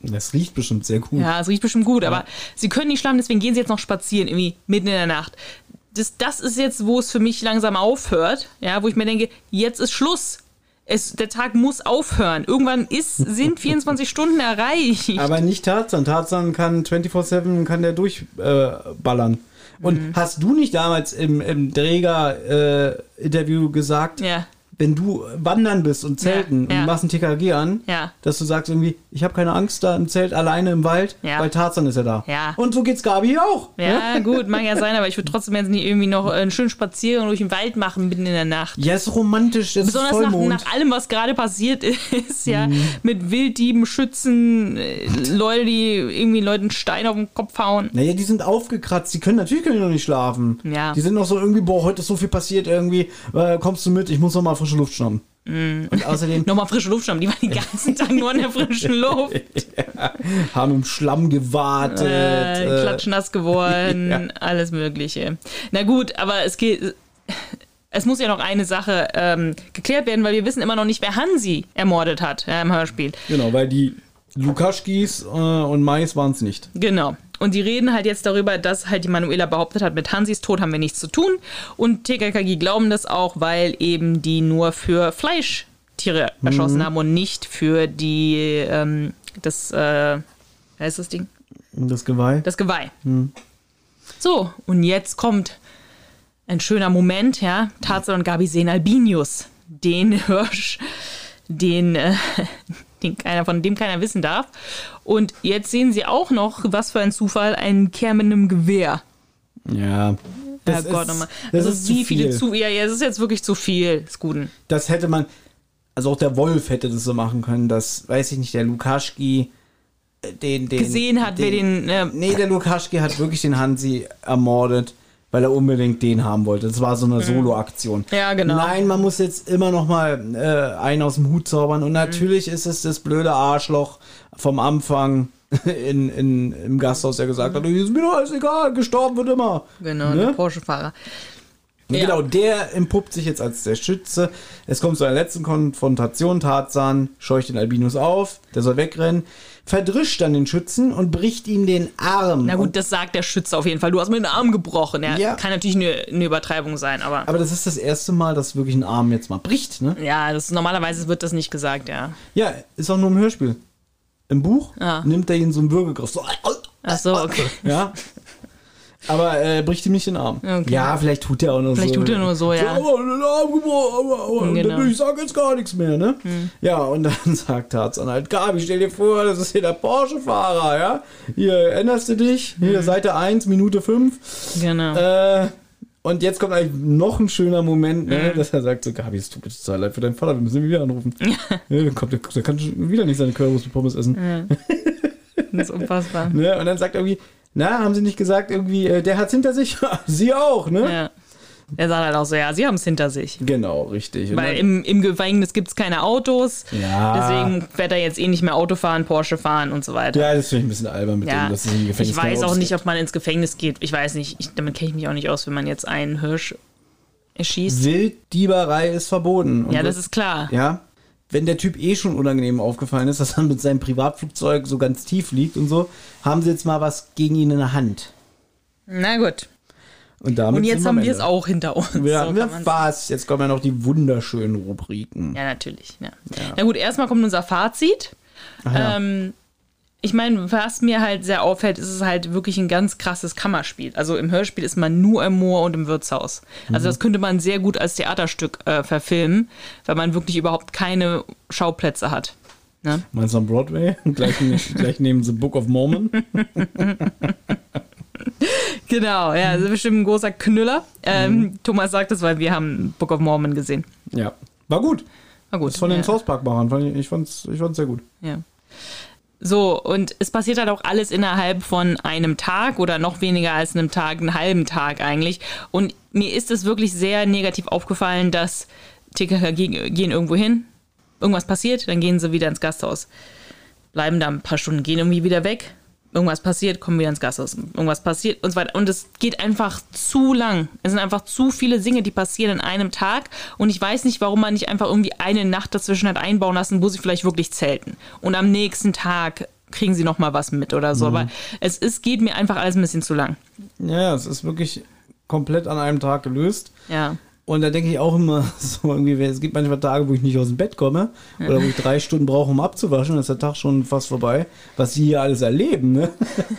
Das riecht bestimmt sehr gut. Ja, es riecht bestimmt gut, aber sie können nicht schlafen, deswegen gehen sie jetzt noch spazieren, irgendwie mitten in der Nacht. das, das ist jetzt, wo es für mich langsam aufhört, ja, wo ich mir denke, jetzt ist Schluss. Es, der Tag muss aufhören. Irgendwann ist, sind *laughs* 24 Stunden erreicht. Aber nicht Tarzan. Tarzan kann 24-7, kann der durchballern. Äh. Und Mhm. hast du nicht damals im, im Träger-Interview gesagt, Ja. Wenn du wandern bist und zelten Ja, und machst ein TKG an, Ja. dass du sagst irgendwie, ich habe keine Angst da im Zelt alleine im Wald, weil Tarzan ist ja da. Und so geht's Gabi auch. Ja, *laughs* gut, mag ja sein, aber ich würde trotzdem jetzt nicht irgendwie noch einen schönen Spaziergang durch den Wald machen mitten in der Nacht. Ja, ist romantisch, das Besonders ist nach, Vollmond. nach allem, was gerade passiert *laughs* ist, ja, Mhm. mit Wilddieben, Schützen, äh, Leute, die irgendwie Leuten Stein auf den Kopf hauen. Naja, die sind aufgekratzt, die können natürlich können die noch nicht schlafen. Ja. Die sind noch so irgendwie, boah, heute ist so viel passiert irgendwie, äh, kommst du mit, ich muss noch mal frische Luft schnappen. Mm. Und außerdem *laughs* Nochmal frische Luft schnappen, die waren den ganzen Tag nur in der frischen *laughs* Luft. haben im Schlamm gewartet. Äh, äh, klatschnass geworden, *laughs* Ja. alles Mögliche. Na gut, aber es geht. Es muss ja noch eine Sache ähm, geklärt werden, weil wir wissen immer noch nicht, wer Hansi ermordet hat ja, im Hörspiel. Genau, weil die Lukaschkis äh, und Mais waren es nicht. Genau. Und die reden halt jetzt darüber, dass halt die Manuela behauptet hat, mit Hansis Tod haben wir nichts zu tun. Und TKKG glauben das auch, weil eben die nur für Fleischtiere Mhm. erschossen haben und nicht für die, ähm, das, äh, wie heißt das Ding? Das Geweih. Das Geweih. Hm. So, und jetzt kommt ein schöner Moment, ja. Tarzan und Gabi sehen Albinius, den Hirsch, den, äh, den keiner, von dem keiner wissen darf. Und jetzt sehen sie auch noch, was für ein Zufall, einen Kerl mit einem Gewehr. Ja. Das Herrgott, ist, nochmal. das also ist wie zu viele viel. zu Ja, ja, es ist jetzt wirklich zu viel, ist Guten. Das hätte man, also auch der Wolf hätte das so machen können, dass, weiß ich nicht, der Lukaschki äh, den, den Gesehen hat, wer den, äh, nee, der Lukaschki hat wirklich den Hansi ermordet, weil er unbedingt den haben wollte. Das war so eine Solo-Aktion. Mhm. Ja, genau. Nein, man muss jetzt immer noch mal äh, einen aus dem Hut zaubern. Und natürlich ist es das blöde Arschloch vom Anfang *laughs* in, in, im Gasthaus, der gesagt hat, ist mir doch alles egal, gestorben wird immer. Genau, Ne? der Porsche-Fahrer. Ja. Genau, der empuppt sich jetzt als der Schütze. Es kommt zu einer letzten Konfrontation. Tarzan scheucht den Albinus auf, der soll wegrennen, verdrischt dann den Schützen und bricht ihm den Arm. Na gut, das sagt der Schütze auf jeden Fall. Du hast mir den Arm gebrochen. Ja, Ja. Kann natürlich eine, eine Übertreibung sein, aber. Aber das ist das erste Mal, dass wirklich ein Arm jetzt mal bricht, ne? Ja, das, normalerweise wird das nicht gesagt, ja. Ja, ist auch nur im Hörspiel. Im Buch Ah. nimmt er ihn so einen Würgegriff. So, Ach so, *laughs* okay. ja. Aber äh, bricht ihm nicht den Arm. Okay. Ja, vielleicht tut er auch nur Vielleicht so. tut er nur so, ja. So, oh, den Arm gebrochen, Genau. dann, ich sag jetzt gar nichts mehr, ne? Ja, und dann *laughs* sagt Tarzan halt, Gabi, stell dir vor, das ist hier der Porsche-Fahrer, ja? Hier, erinnerst du dich? Hier, Seite 1, Minute 5. Genau. Äh, und jetzt kommt eigentlich noch ein schöner Moment, ne, dass er sagt so, Gabi, es tut mir total leid für deinen Vater, wir müssen ihn wieder anrufen. *laughs* ja, dann kommt der, der kann schon wieder nicht seine Currywurst mit Pommes essen. Ja. *laughs* Das ist unfassbar. Ne? Und dann sagt er irgendwie, na, haben sie nicht gesagt, irgendwie, äh, der hat's hinter sich? *laughs* sie auch, ne? Ja. Er sagt halt auch so, ja, sie haben es hinter sich. Genau, richtig. Und Weil im, im Gefängnis gibt es keine Autos. Ja. Deswegen wird er jetzt eh nicht mehr Auto fahren, Porsche fahren und so weiter. ja, das finde ich ein bisschen albern mit Ja, dem, dass es im Gefängnis ich weiß auch nicht, ob man ins Gefängnis geht. Ich weiß nicht, ich, damit kenne ich mich auch nicht aus, wenn man jetzt einen Hirsch erschießt. Wilddieberei ist verboten. Und Ja, das ist klar. Ja. Wenn der Typ eh schon unangenehm aufgefallen ist, dass er mit seinem Privatflugzeug so ganz tief liegt und so, haben sie jetzt mal was gegen ihn in der Hand. Na gut. Und, damit Und jetzt haben wir es auch hinter uns. Wir So haben man's- was. Jetzt kommen ja noch die wunderschönen Rubriken. Ja, natürlich. Ja. Na gut, erstmal kommt unser Fazit. Ach ja. Ähm, ich meine, was mir halt sehr auffällt, ist es halt wirklich ein ganz krasses Kammerspiel. Also im Hörspiel ist man nur im Moor und im Wirtshaus. Also Mhm. das könnte man sehr gut als Theaterstück äh, verfilmen, weil man wirklich überhaupt keine Schauplätze hat. Ne? Meinst du am Broadway? *laughs* gleich, ne- gleich neben The Book of Mormon. *laughs* Genau, ja, das ist bestimmt ein großer Knüller. Ähm, Thomas sagt das, weil wir haben Book of Mormon gesehen. Ja. War gut. War gut. Das von den ja. South Park-Machern. Fand Ich, ich fand's, ich fand's sehr gut. Ja. So, und es passiert halt auch alles innerhalb von einem Tag oder noch weniger als einem Tag, einen halben Tag eigentlich. Und mir ist es wirklich sehr negativ aufgefallen, dass TKK gehen, gehen irgendwo hin, irgendwas passiert, dann gehen sie wieder ins Gasthaus. Bleiben da ein paar Stunden, gehen irgendwie wieder weg. Irgendwas passiert, kommen wieder ins Gasthaus. Irgendwas passiert und so weiter. Und es geht einfach zu lang. Es sind einfach zu viele Dinge, die passieren in einem Tag. Und ich weiß nicht, warum man nicht einfach irgendwie eine Nacht dazwischen hat einbauen lassen, wo sie vielleicht wirklich zelten. Und am nächsten Tag kriegen sie noch mal was mit oder so. Mhm. Aber es ist, geht mir einfach alles ein bisschen zu lang. Ja, es ist wirklich komplett an einem Tag gelöst. Ja. Und da denke ich auch immer *laughs* so irgendwie, es gibt manchmal Tage, wo ich nicht aus dem Bett komme oder wo ich drei Stunden brauche, um abzuwaschen, dann ist der Tag schon fast vorbei. Was sie hier alles erleben, ne? *laughs*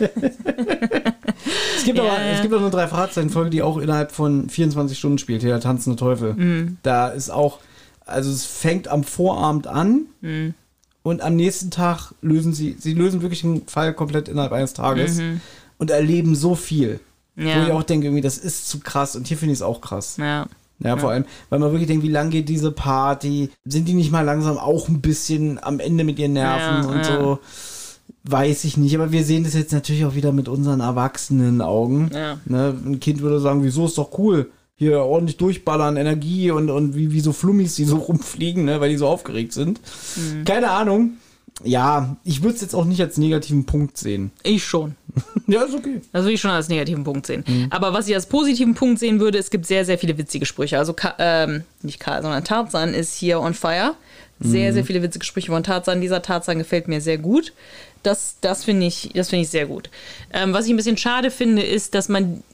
es gibt Ja, aber, ja. es gibt auch eine drei Fragezeichen-Folge, die auch innerhalb von 24 Stunden spielt, hier der tanzende Teufel. Mhm. Da ist auch, also es fängt am Vorabend an Mhm. und am nächsten Tag lösen sie, sie lösen wirklich einen Fall komplett innerhalb eines Tages Mhm. und erleben so viel. Ja. Wo ich auch denke, irgendwie, das ist zu krass und hier finde ich es auch krass. Ja. Ja, vor Ja. allem, weil man wirklich denkt, wie lang geht diese Party? Sind die nicht mal langsam auch ein bisschen am Ende mit ihren Nerven Ja, und ja. so? Weiß ich nicht, aber wir sehen das jetzt natürlich auch wieder mit unseren erwachsenen Augen. Ja. Ne? Ein Kind würde sagen, wieso ist doch cool? Hier ordentlich durchballern, Energie und, und wie, wie so Flummis, die so *laughs* rumfliegen, ne? weil die so aufgeregt sind. Mhm. Keine Ahnung. Ja, ich würde es jetzt auch nicht als negativen Punkt sehen. Ich schon. *laughs* ja, ist okay. Das würde ich schon als negativen Punkt sehen. Mhm. Aber was ich als positiven Punkt sehen würde, es gibt sehr, sehr viele witzige Sprüche. Also, Ka ähm, nicht Karl, sondern Tarzan ist hier on fire. Sehr, Mhm. sehr viele witzige Sprüche von Tarzan. Dieser Tarzan gefällt mir sehr gut. Das, das finde ich, das finde ich sehr gut. Ähm, was ich ein bisschen schade finde, ist, dass man,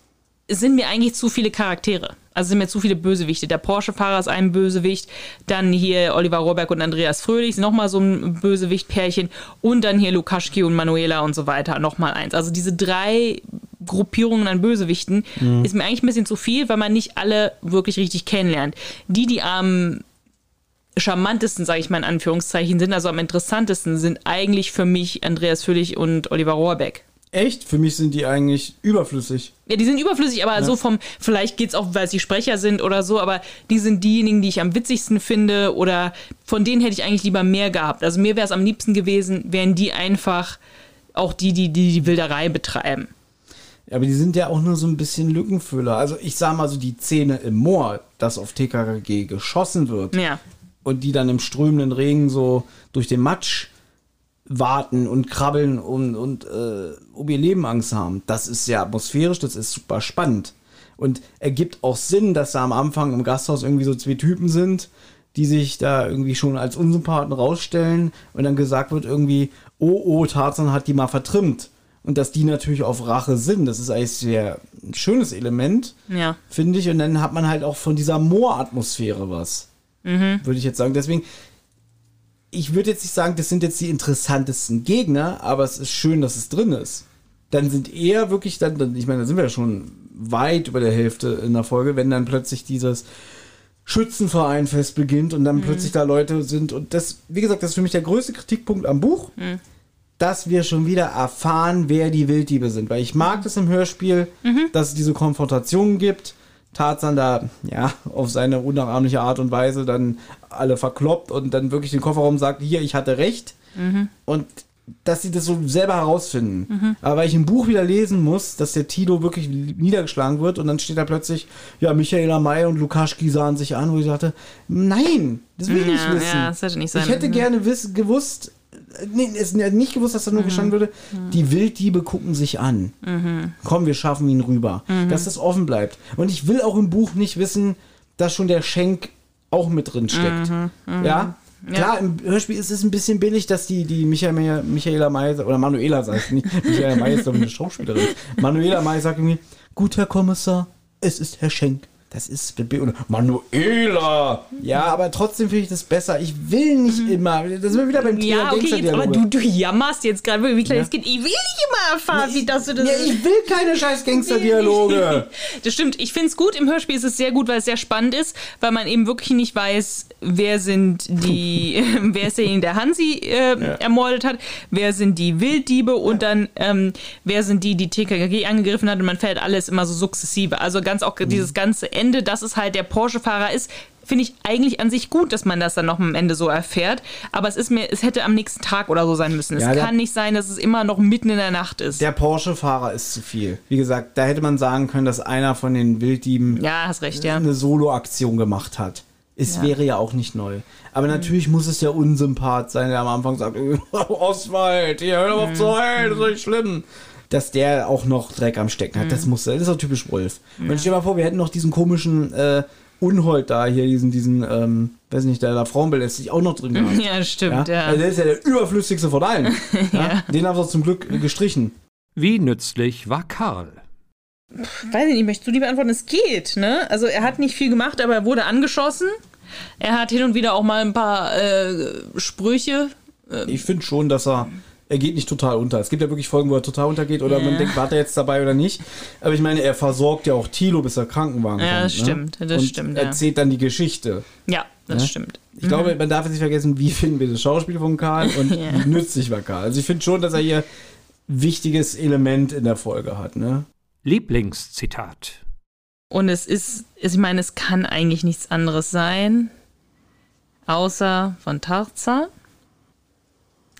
sind mir eigentlich zu viele Charaktere. Also sind mir zu viele Bösewichte. Der Porsche-Fahrer ist ein Bösewicht, dann hier Oliver Rohrbeck und Andreas Fröhlich, nochmal so ein Bösewicht-Pärchen und dann hier Lukaschki und Manuela und so weiter, nochmal eins. Also diese drei Gruppierungen an Bösewichten Mhm. ist mir eigentlich ein bisschen zu viel, weil man nicht alle wirklich richtig kennenlernt. Die, die am charmantesten, sage ich mal in Anführungszeichen, sind, also am interessantesten, sind eigentlich für mich Andreas Fröhlich und Oliver Rohrbeck. Echt? Für mich sind die eigentlich überflüssig. Ja, die sind überflüssig, aber Ja. so vom, vielleicht geht's auch, weil sie Sprecher sind oder so, aber die sind diejenigen, die ich am witzigsten finde oder von denen hätte ich eigentlich lieber mehr gehabt. Also mir wäre es am liebsten gewesen, wären die einfach auch die, die die, die Wilderei betreiben. Ja, aber die sind ja auch nur so ein bisschen Lückenfüller. Also ich sag mal so die Szene im Moor, das auf TKKG geschossen wird Ja. und die dann im strömenden Regen so durch den Matsch warten und krabbeln und, und äh, um ihr Leben Angst haben. Das ist ja atmosphärisch, das ist super spannend. Und ergibt auch Sinn, dass da am Anfang im Gasthaus irgendwie so zwei Typen sind, die sich da irgendwie schon als Unsympathen rausstellen und dann gesagt wird irgendwie, oh, oh, Tarzan hat die mal vertrimmt. Und dass die natürlich auf Rache sind, das ist eigentlich sehr ein schönes Element, Ja. finde ich. Und dann hat man halt auch von dieser Mooratmosphäre was Mhm. würde ich jetzt sagen. Deswegen, ich würde jetzt nicht sagen, das sind jetzt die interessantesten Gegner, aber es ist schön, dass es drin ist. Dann sind eher wirklich dann, dann ich meine, da sind wir ja schon weit über der Hälfte in der Folge, wenn dann plötzlich dieses Schützenvereinfest beginnt und dann Mhm. plötzlich da Leute sind und das, wie gesagt, das ist für mich der größte Kritikpunkt am Buch, Mhm. dass wir schon wieder erfahren, wer die Wilddiebe sind, weil ich mag das im Hörspiel, Mhm. dass es diese Konfrontation gibt. Tarzan da, ja, auf seine unnachahmliche Art und Weise dann alle verkloppt und dann wirklich den Kofferraum sagt, hier, ich hatte recht. Mhm. Und dass sie das so selber herausfinden. Mhm. Aber weil ich im Buch wieder lesen muss, dass der Tito wirklich niedergeschlagen wird und dann steht da plötzlich, ja, Michaela May und Lukaschki sahen sich an, wo ich sagte, nein, das will ich nicht Ja, wissen. ja, das hätte nicht sein ich hätte müssen. gerne gewusst, nee, es nicht gewusst, dass da nur Mhm. gestanden würde, die Wilddiebe gucken sich an. Mhm. Komm, wir schaffen ihn rüber. Mhm. Dass das offen bleibt. Und ich will auch im Buch nicht wissen, dass schon der Schenk auch mit drin steckt. Mhm, mhm. Ja? Klar, im Hörspiel ist es ein bisschen billig, dass die, die Michaela, Michaela May, oder Manuela sagt nicht, *laughs* Michaela May ist doch eine Schauspielerin. Manuela May sagt irgendwie, gut, Herr Kommissar, es ist Herr Schenk. Das ist Manuela. Ja, aber trotzdem finde ich das besser. Ich will nicht immer. Da sind wir wieder beim Thema Mhm. Ja, okay, jetzt, aber du, du jammerst jetzt gerade, wie kleines Ja. Kind. Ich will nicht immer erfahren, wie das du das. Ja, ich will keine *laughs* scheiß Gangsterdialoge. *laughs* Das stimmt. Ich finde es gut. Im Hörspiel ist es sehr gut, weil es sehr spannend ist, weil man eben wirklich nicht weiß, wer sind die, *laughs* wer ist derjenige, der Hansi äh, ermordet hat, wer sind die Wilddiebe und dann ähm, wer sind die, die TKKG angegriffen hat und man fällt alles immer so sukzessive. Also ganz auch dieses ganze Ende, dass es halt der Porsche-Fahrer ist, finde ich eigentlich an sich gut, dass man das dann noch am Ende so erfährt. Aber es ist mir, es hätte am nächsten Tag oder so sein müssen. Es Ja, der- kann nicht sein, dass es immer noch mitten in der Nacht ist. Der Porsche-Fahrer ist zu viel. Wie gesagt, da hätte man sagen können, dass einer von den Wilddieben ja, recht, ja. eine Solo-Aktion gemacht hat. Es Ja. wäre ja auch nicht neu. Aber natürlich muss es der Unsympath sein, der am Anfang sagt, *laughs* Oswald, hier, hör auf zu heulen, das ist nicht schlimm. Dass der auch noch Dreck am Stecken hat, das muss, das ist auch typisch Wolf. Und stell dir mal vor, wir hätten noch diesen komischen äh, Unhold da hier, diesen, diesen, ähm, weiß nicht, der da Frauen belästigt, auch noch drin gehabt. *laughs* Ja, stimmt, ja. Also der ist ja der überflüssigste von allen. *laughs* ja. Den haben sie zum Glück gestrichen. Wie nützlich war Karl? Weiß ich nicht, möchtest du die beantworten? Es geht, ne? Also er hat nicht viel gemacht, aber er wurde angeschossen. Er hat hin und wieder auch mal ein paar äh, Sprüche. Ich finde schon, dass er. Er geht nicht total unter. Es gibt ja wirklich Folgen, wo er total untergeht oder Ja. man denkt, war er jetzt dabei oder nicht. Aber ich meine, er versorgt ja auch Thilo, bis er Krankenwagen Ja, kommt. das stimmt, Ne? das und stimmt, ja. erzählt dann die Geschichte. Ja, das Ja? stimmt. Ich glaube, man darf jetzt nicht vergessen, wie finden wir das Schauspiel von Karl und *laughs* Ja. wie nützlich war Karl. Also ich finde schon, dass er hier wichtiges Element in der Folge hat. Ne? Lieblingszitat. Und es ist, ich meine, es kann eigentlich nichts anderes sein, außer von Tarzan.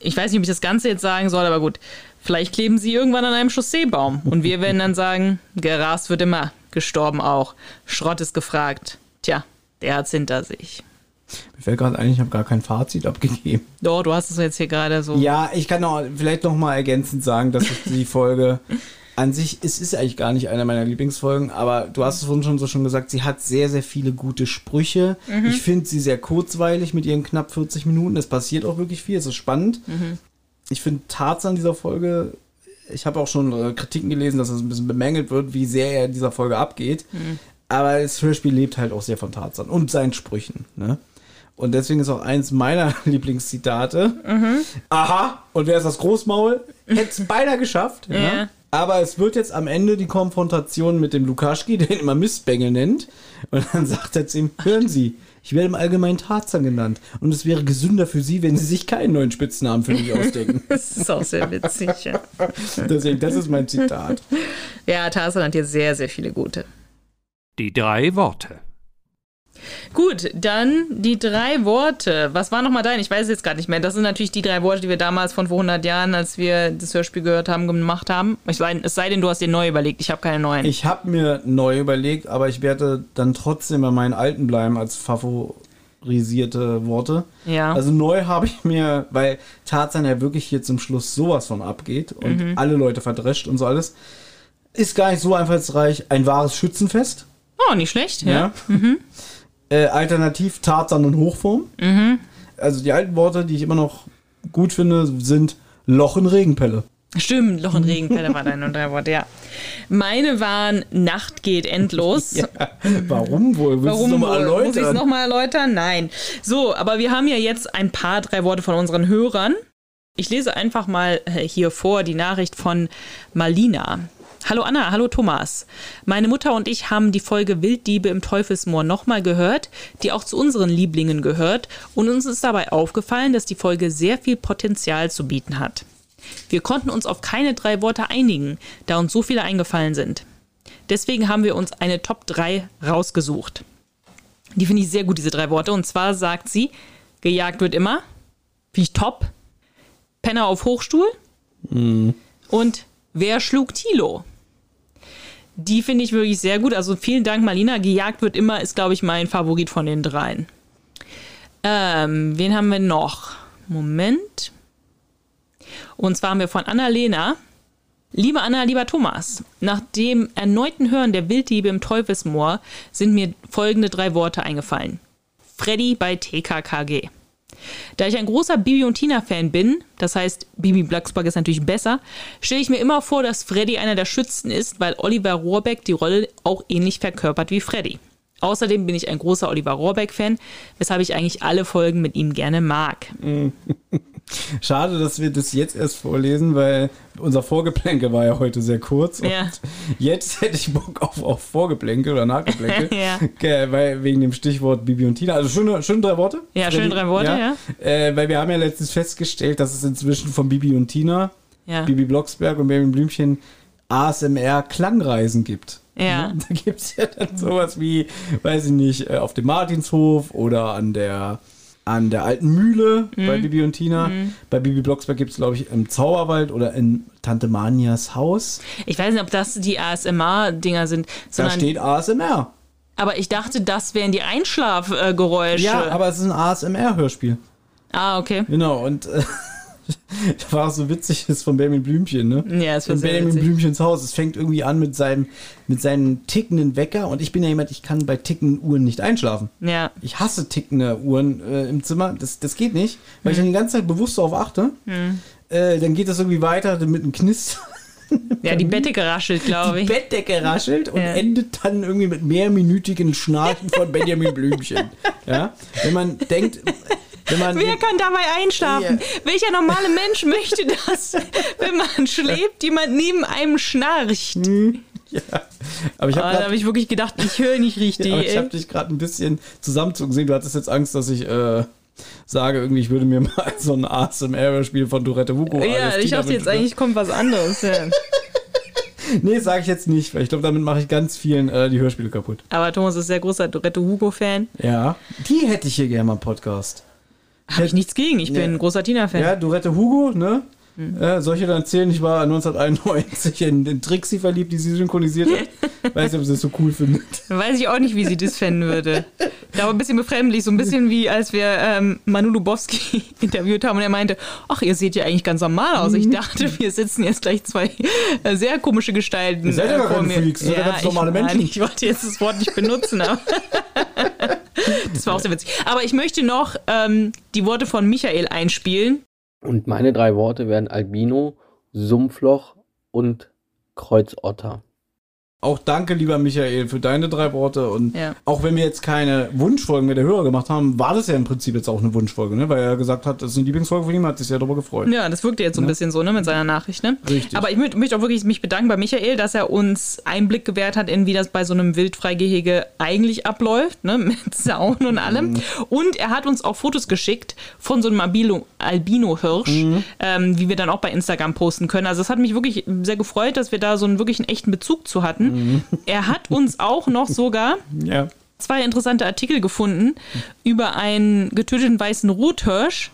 Ich weiß nicht, ob ich das Ganze jetzt sagen soll, aber gut. Vielleicht kleben sie irgendwann an einem Chausseebaum. Und wir werden dann sagen, gerast wird immer, gestorben auch. Schrott ist gefragt. Tja, der hat's hinter sich. Mir fällt gerade ein, ich habe gar kein Fazit abgegeben. Doch, du hast es jetzt hier gerade so. Ja, ich kann auch vielleicht noch mal ergänzend sagen, dass die Folge *laughs* an sich, es ist eigentlich gar nicht eine meiner Lieblingsfolgen, aber du hast es vorhin schon so schon gesagt, sie hat sehr, sehr viele gute Sprüche. Mhm. Ich finde sie sehr kurzweilig mit ihren knapp 40 Minuten. Es passiert auch wirklich viel, es ist spannend. Mhm. Ich finde Tarzan dieser Folge, ich habe auch schon äh, Kritiken gelesen, dass es ein bisschen bemängelt wird, wie sehr er in dieser Folge abgeht. Mhm. Aber das Hörspiel lebt halt auch sehr von Tarzan und seinen Sprüchen. Ne? Und deswegen ist auch eins meiner *laughs* Lieblingszitate. Mhm. Aha, und wer ist das Großmaul? Hätte es beinahe geschafft. Ja. Ja. Aber es wird jetzt am Ende die Konfrontation mit dem Lukaschki, *laughs* der ihn immer Mistbengel nennt. Und dann sagt er zu ihm, hören Sie, ich werde im Allgemeinen Tarzan genannt. Und es wäre gesünder für Sie, wenn Sie sich keinen neuen Spitznamen für mich ausdenken. *laughs* Das ist auch sehr witzig. Ja, *laughs* Deswegen, das ist mein Zitat. ja Tarzan hat hier sehr, sehr viele gute. Die drei Worte. Gut, dann die drei Worte. Was war nochmal dein? Ich weiß es jetzt gerade nicht mehr. Das sind natürlich die drei Worte, die wir damals von vor 100 Jahren, als wir das Hörspiel gehört haben, gemacht haben. Ich sei, es sei denn, du hast dir neu überlegt. Ich habe keine neuen. Ich habe mir neu überlegt, aber ich werde dann trotzdem bei meinen alten bleiben als favorisierte Worte. Ja. Also neu habe ich mir, weil Tarzan ja wirklich hier zum Schluss sowas von abgeht und Mhm. alle Leute verdrescht und so alles, ist gar nicht so einfallsreich. Ein wahres Schützenfest. oh, nicht schlecht. Ja. Ja. Mhm. Äh, alternativ Tarzan und Hochform. Mhm. Also die alten Worte, die ich immer noch gut finde, sind Loch in Regenpelle. Stimmt, Loch und Regenpelle war deine drei Worte, ja. Meine waren Nacht geht endlos. *laughs* Warum wohl? Willst Warum du noch mal wohl? Muss ich es erläutern? nochmal erläutern? Nein. So, aber wir haben ja jetzt ein paar drei Worte von unseren Hörern. Ich lese einfach mal äh, hier vor die Nachricht von Malina. Hallo Anna, hallo Thomas. Meine Mutter und ich haben die Folge Wilddiebe im Teufelsmoor nochmal gehört, die auch zu unseren Lieblingen gehört und uns ist dabei aufgefallen, dass die Folge sehr viel Potenzial zu bieten hat. Wir konnten uns auf keine drei Worte einigen, da uns so viele eingefallen sind. Deswegen haben wir uns eine Top 3 rausgesucht. Die finde ich sehr gut, diese drei Worte. Und zwar sagt sie, gejagt wird immer, wie ich top, Penner auf Hochstuhl und wer schlug Tilo? Die finde ich wirklich sehr gut. Also vielen Dank, Marlina. Gejagt wird immer, ist, glaube ich, mein Favorit von den dreien. Ähm, wen haben wir noch? Moment. Und zwar haben wir von Annalena. Liebe Anna, lieber Thomas, nach dem erneuten Hören der Wilddiebe im Teufelsmoor sind mir folgende drei Worte eingefallen. Freddy bei TKKG. Da ich ein großer Bibi und Tina-Fan bin, das heißt, Bibi Blocksberg ist natürlich besser, stelle ich mir immer vor, dass Freddy einer der Schützen ist, weil Oliver Rohrbeck die Rolle auch ähnlich verkörpert wie Freddy. Außerdem bin ich ein großer Oliver Rohrbeck-Fan, weshalb ich eigentlich alle Folgen mit ihm gerne mag. *laughs* Schade, dass wir das jetzt erst vorlesen, weil unser Vorgeplänkel war ja heute sehr kurz. Und Ja. jetzt hätte ich Bock auf, auf Vorgeplänkel oder Nachgeplänkel. *laughs* Ja. Okay, weil, wegen dem Stichwort Bibi und Tina. Also schöne, schöne drei Worte. Ja, schöne drei Worte, ja. Äh, weil wir haben ja letztens festgestellt, dass es inzwischen von Bibi und Tina, Ja. Bibi Blocksberg und Benjamin Blümchen ASMR-Klangreisen gibt. Ja. Da gibt es ja dann sowas wie, weiß ich nicht, äh, auf dem Martinshof oder an der an der alten Mühle bei Mhm. Bibi und Tina. Mhm. Bei Bibi Blocksberg gibt es, glaube ich, im Zauberwald oder in Tante Manias Haus. Ich weiß nicht, ob das die ASMR-Dinger sind, Da steht ASMR. aber ich dachte, das wären die Einschlafgeräusche. Ja, aber es ist ein ASMR-Hörspiel. Ah, okay. Genau, und äh, *laughs* *laughs* war auch so witzig, ist von Benjamin Blümchen, ne? Ja, es war sehr Benjamin witzig. Blümchens Haus. Es fängt irgendwie an mit seinem, mit seinem tickenden Wecker und ich bin ja jemand, ich kann bei tickenden Uhren nicht einschlafen. Ja. Ich hasse tickende Uhren äh, im Zimmer. Das, das geht nicht, weil ich dann die ganze Zeit bewusst darauf achte. Hm. Äh, dann geht das irgendwie weiter mit einem Knist Ja, die Bette geraschelt, glaube ich. Die Bettdecke raschelt und endet dann irgendwie mit mehrminütigen Schnarchen von Benjamin Blümchen. Ja? Wenn man denkt, wenn man. Wer kann dabei einschlafen? Welcher normale Mensch *laughs* möchte das, wenn man schläft, jemand neben einem schnarcht? Ja. Aber ich Ah, habe da habe ich wirklich gedacht, ich höre nicht richtig. ja, aber ich habe dich gerade ein bisschen zusammenzucken sehen. Du hattest jetzt Angst, dass ich äh, sage, irgendwie, ich würde mir *laughs* mal so ein ASMR-Spiel von Dorette Hugo ja, ich dachte jetzt eigentlich kommt was anderes. Ja. *laughs* Nee, sage ich jetzt nicht, weil ich glaube, damit mache ich ganz vielen äh, die Hörspiele kaputt. Aber Thomas ist sehr großer Dorette Hugo-Fan. Ja. Die hätte ich hier gerne mal im Podcast. Habe ich nichts gegen. Ich bin ein großer Tina-Fan. Ja, Dorette Hugo, ne? Mhm. Äh, soll ich dir dann erzählen, ich war 1991 in den Trixie verliebt, die sie synchronisiert hat. *laughs* Weiß nicht, ob sie das so cool findet. Weiß ich auch nicht, wie sie das fänden würde. Da war ein bisschen befremdlich, so ein bisschen wie als wir ähm, Manu Lubowski *laughs* interviewt haben und er meinte, ach, ihr seht ja eigentlich ganz normal aus. Mhm. Ich dachte, wir sitzen jetzt gleich zwei äh, sehr komische Gestalten Ihr seid ja äh, gar keine. Freaks, ja ganz normale ich, Menschen. Ich wollte jetzt das Wort nicht benutzen, aber *laughs* das war auch sehr witzig. Aber ich möchte noch ähm, die Worte von Michael einspielen. Und meine drei Worte wären Albino, Sumpfloch und Kreuzotter. Auch danke, lieber Michael, für deine drei Worte. Und Ja. auch wenn wir jetzt keine Wunschfolgen mit der Hörer gemacht haben, war das ja im Prinzip jetzt auch eine Wunschfolge, ne? Weil er gesagt hat, das ist eine Lieblingsfolge von ihm, hat sich sehr darüber gefreut. Ja, das wirkte jetzt so ein Ja. bisschen so, ne, mit seiner Nachricht, ne? Richtig. Aber ich mö- möchte auch wirklich mich bedanken bei Michael, dass er uns Einblick gewährt hat, in wie das bei so einem Wildfreigehege eigentlich abläuft, ne, *laughs* mit Zaun und allem. Mhm. Und er hat uns auch Fotos geschickt von so einem Albino- Albino-Hirsch, Mhm. ähm, wie wir dann auch bei Instagram posten können. Also es hat mich wirklich sehr gefreut, dass wir da so einen wirklich einen echten Bezug zu hatten. Er hat uns auch noch sogar Mhm. Ja. zwei interessante Artikel gefunden über einen getöteten weißen Rothirsch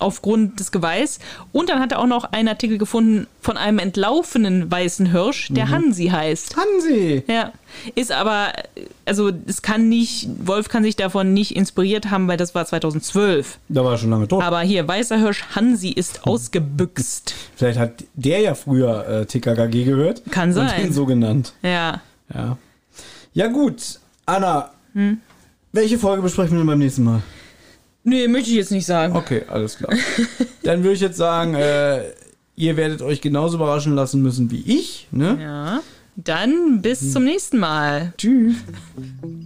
aufgrund des Geweihs. Und dann hat er auch noch einen Artikel gefunden von einem entlaufenen weißen Hirsch, der Mhm. Hansi heißt. Hansi! Ja. Ist aber, also es kann nicht, Wolf kann sich davon nicht inspiriert haben, weil das war 2012. Da war er schon lange tot. Aber hier, weißer Hirsch Hansi ist ausgebüxt. Vielleicht hat der ja früher äh, TKKG gehört. Kann Und sein. den so genannt. Ja. Ja. Ja, gut. Anna, Hm. welche Folge besprechen wir denn beim nächsten Mal? Nee, möchte ich jetzt nicht sagen. Okay, alles klar. Dann würde ich jetzt sagen, äh, ihr werdet euch genauso überraschen lassen müssen wie ich. Ne? Ja. Dann bis zum nächsten Mal. Tschüss.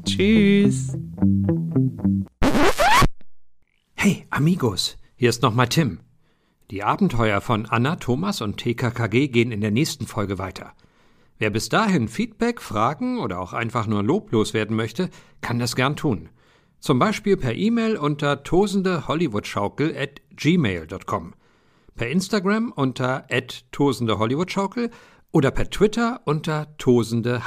Tschüss. Hey, Amigos, hier ist nochmal Tim. Die Abenteuer von Anna, Thomas und TKKG gehen in der nächsten Folge weiter. Wer bis dahin Feedback, Fragen oder auch einfach nur loblos werden möchte, kann das gern tun. Zum Beispiel per E-Mail unter tosendehollywoodschaukel at gmail.com, per Instagram unter tosendehollywoodschaukel oder per Twitter unter tosendeh.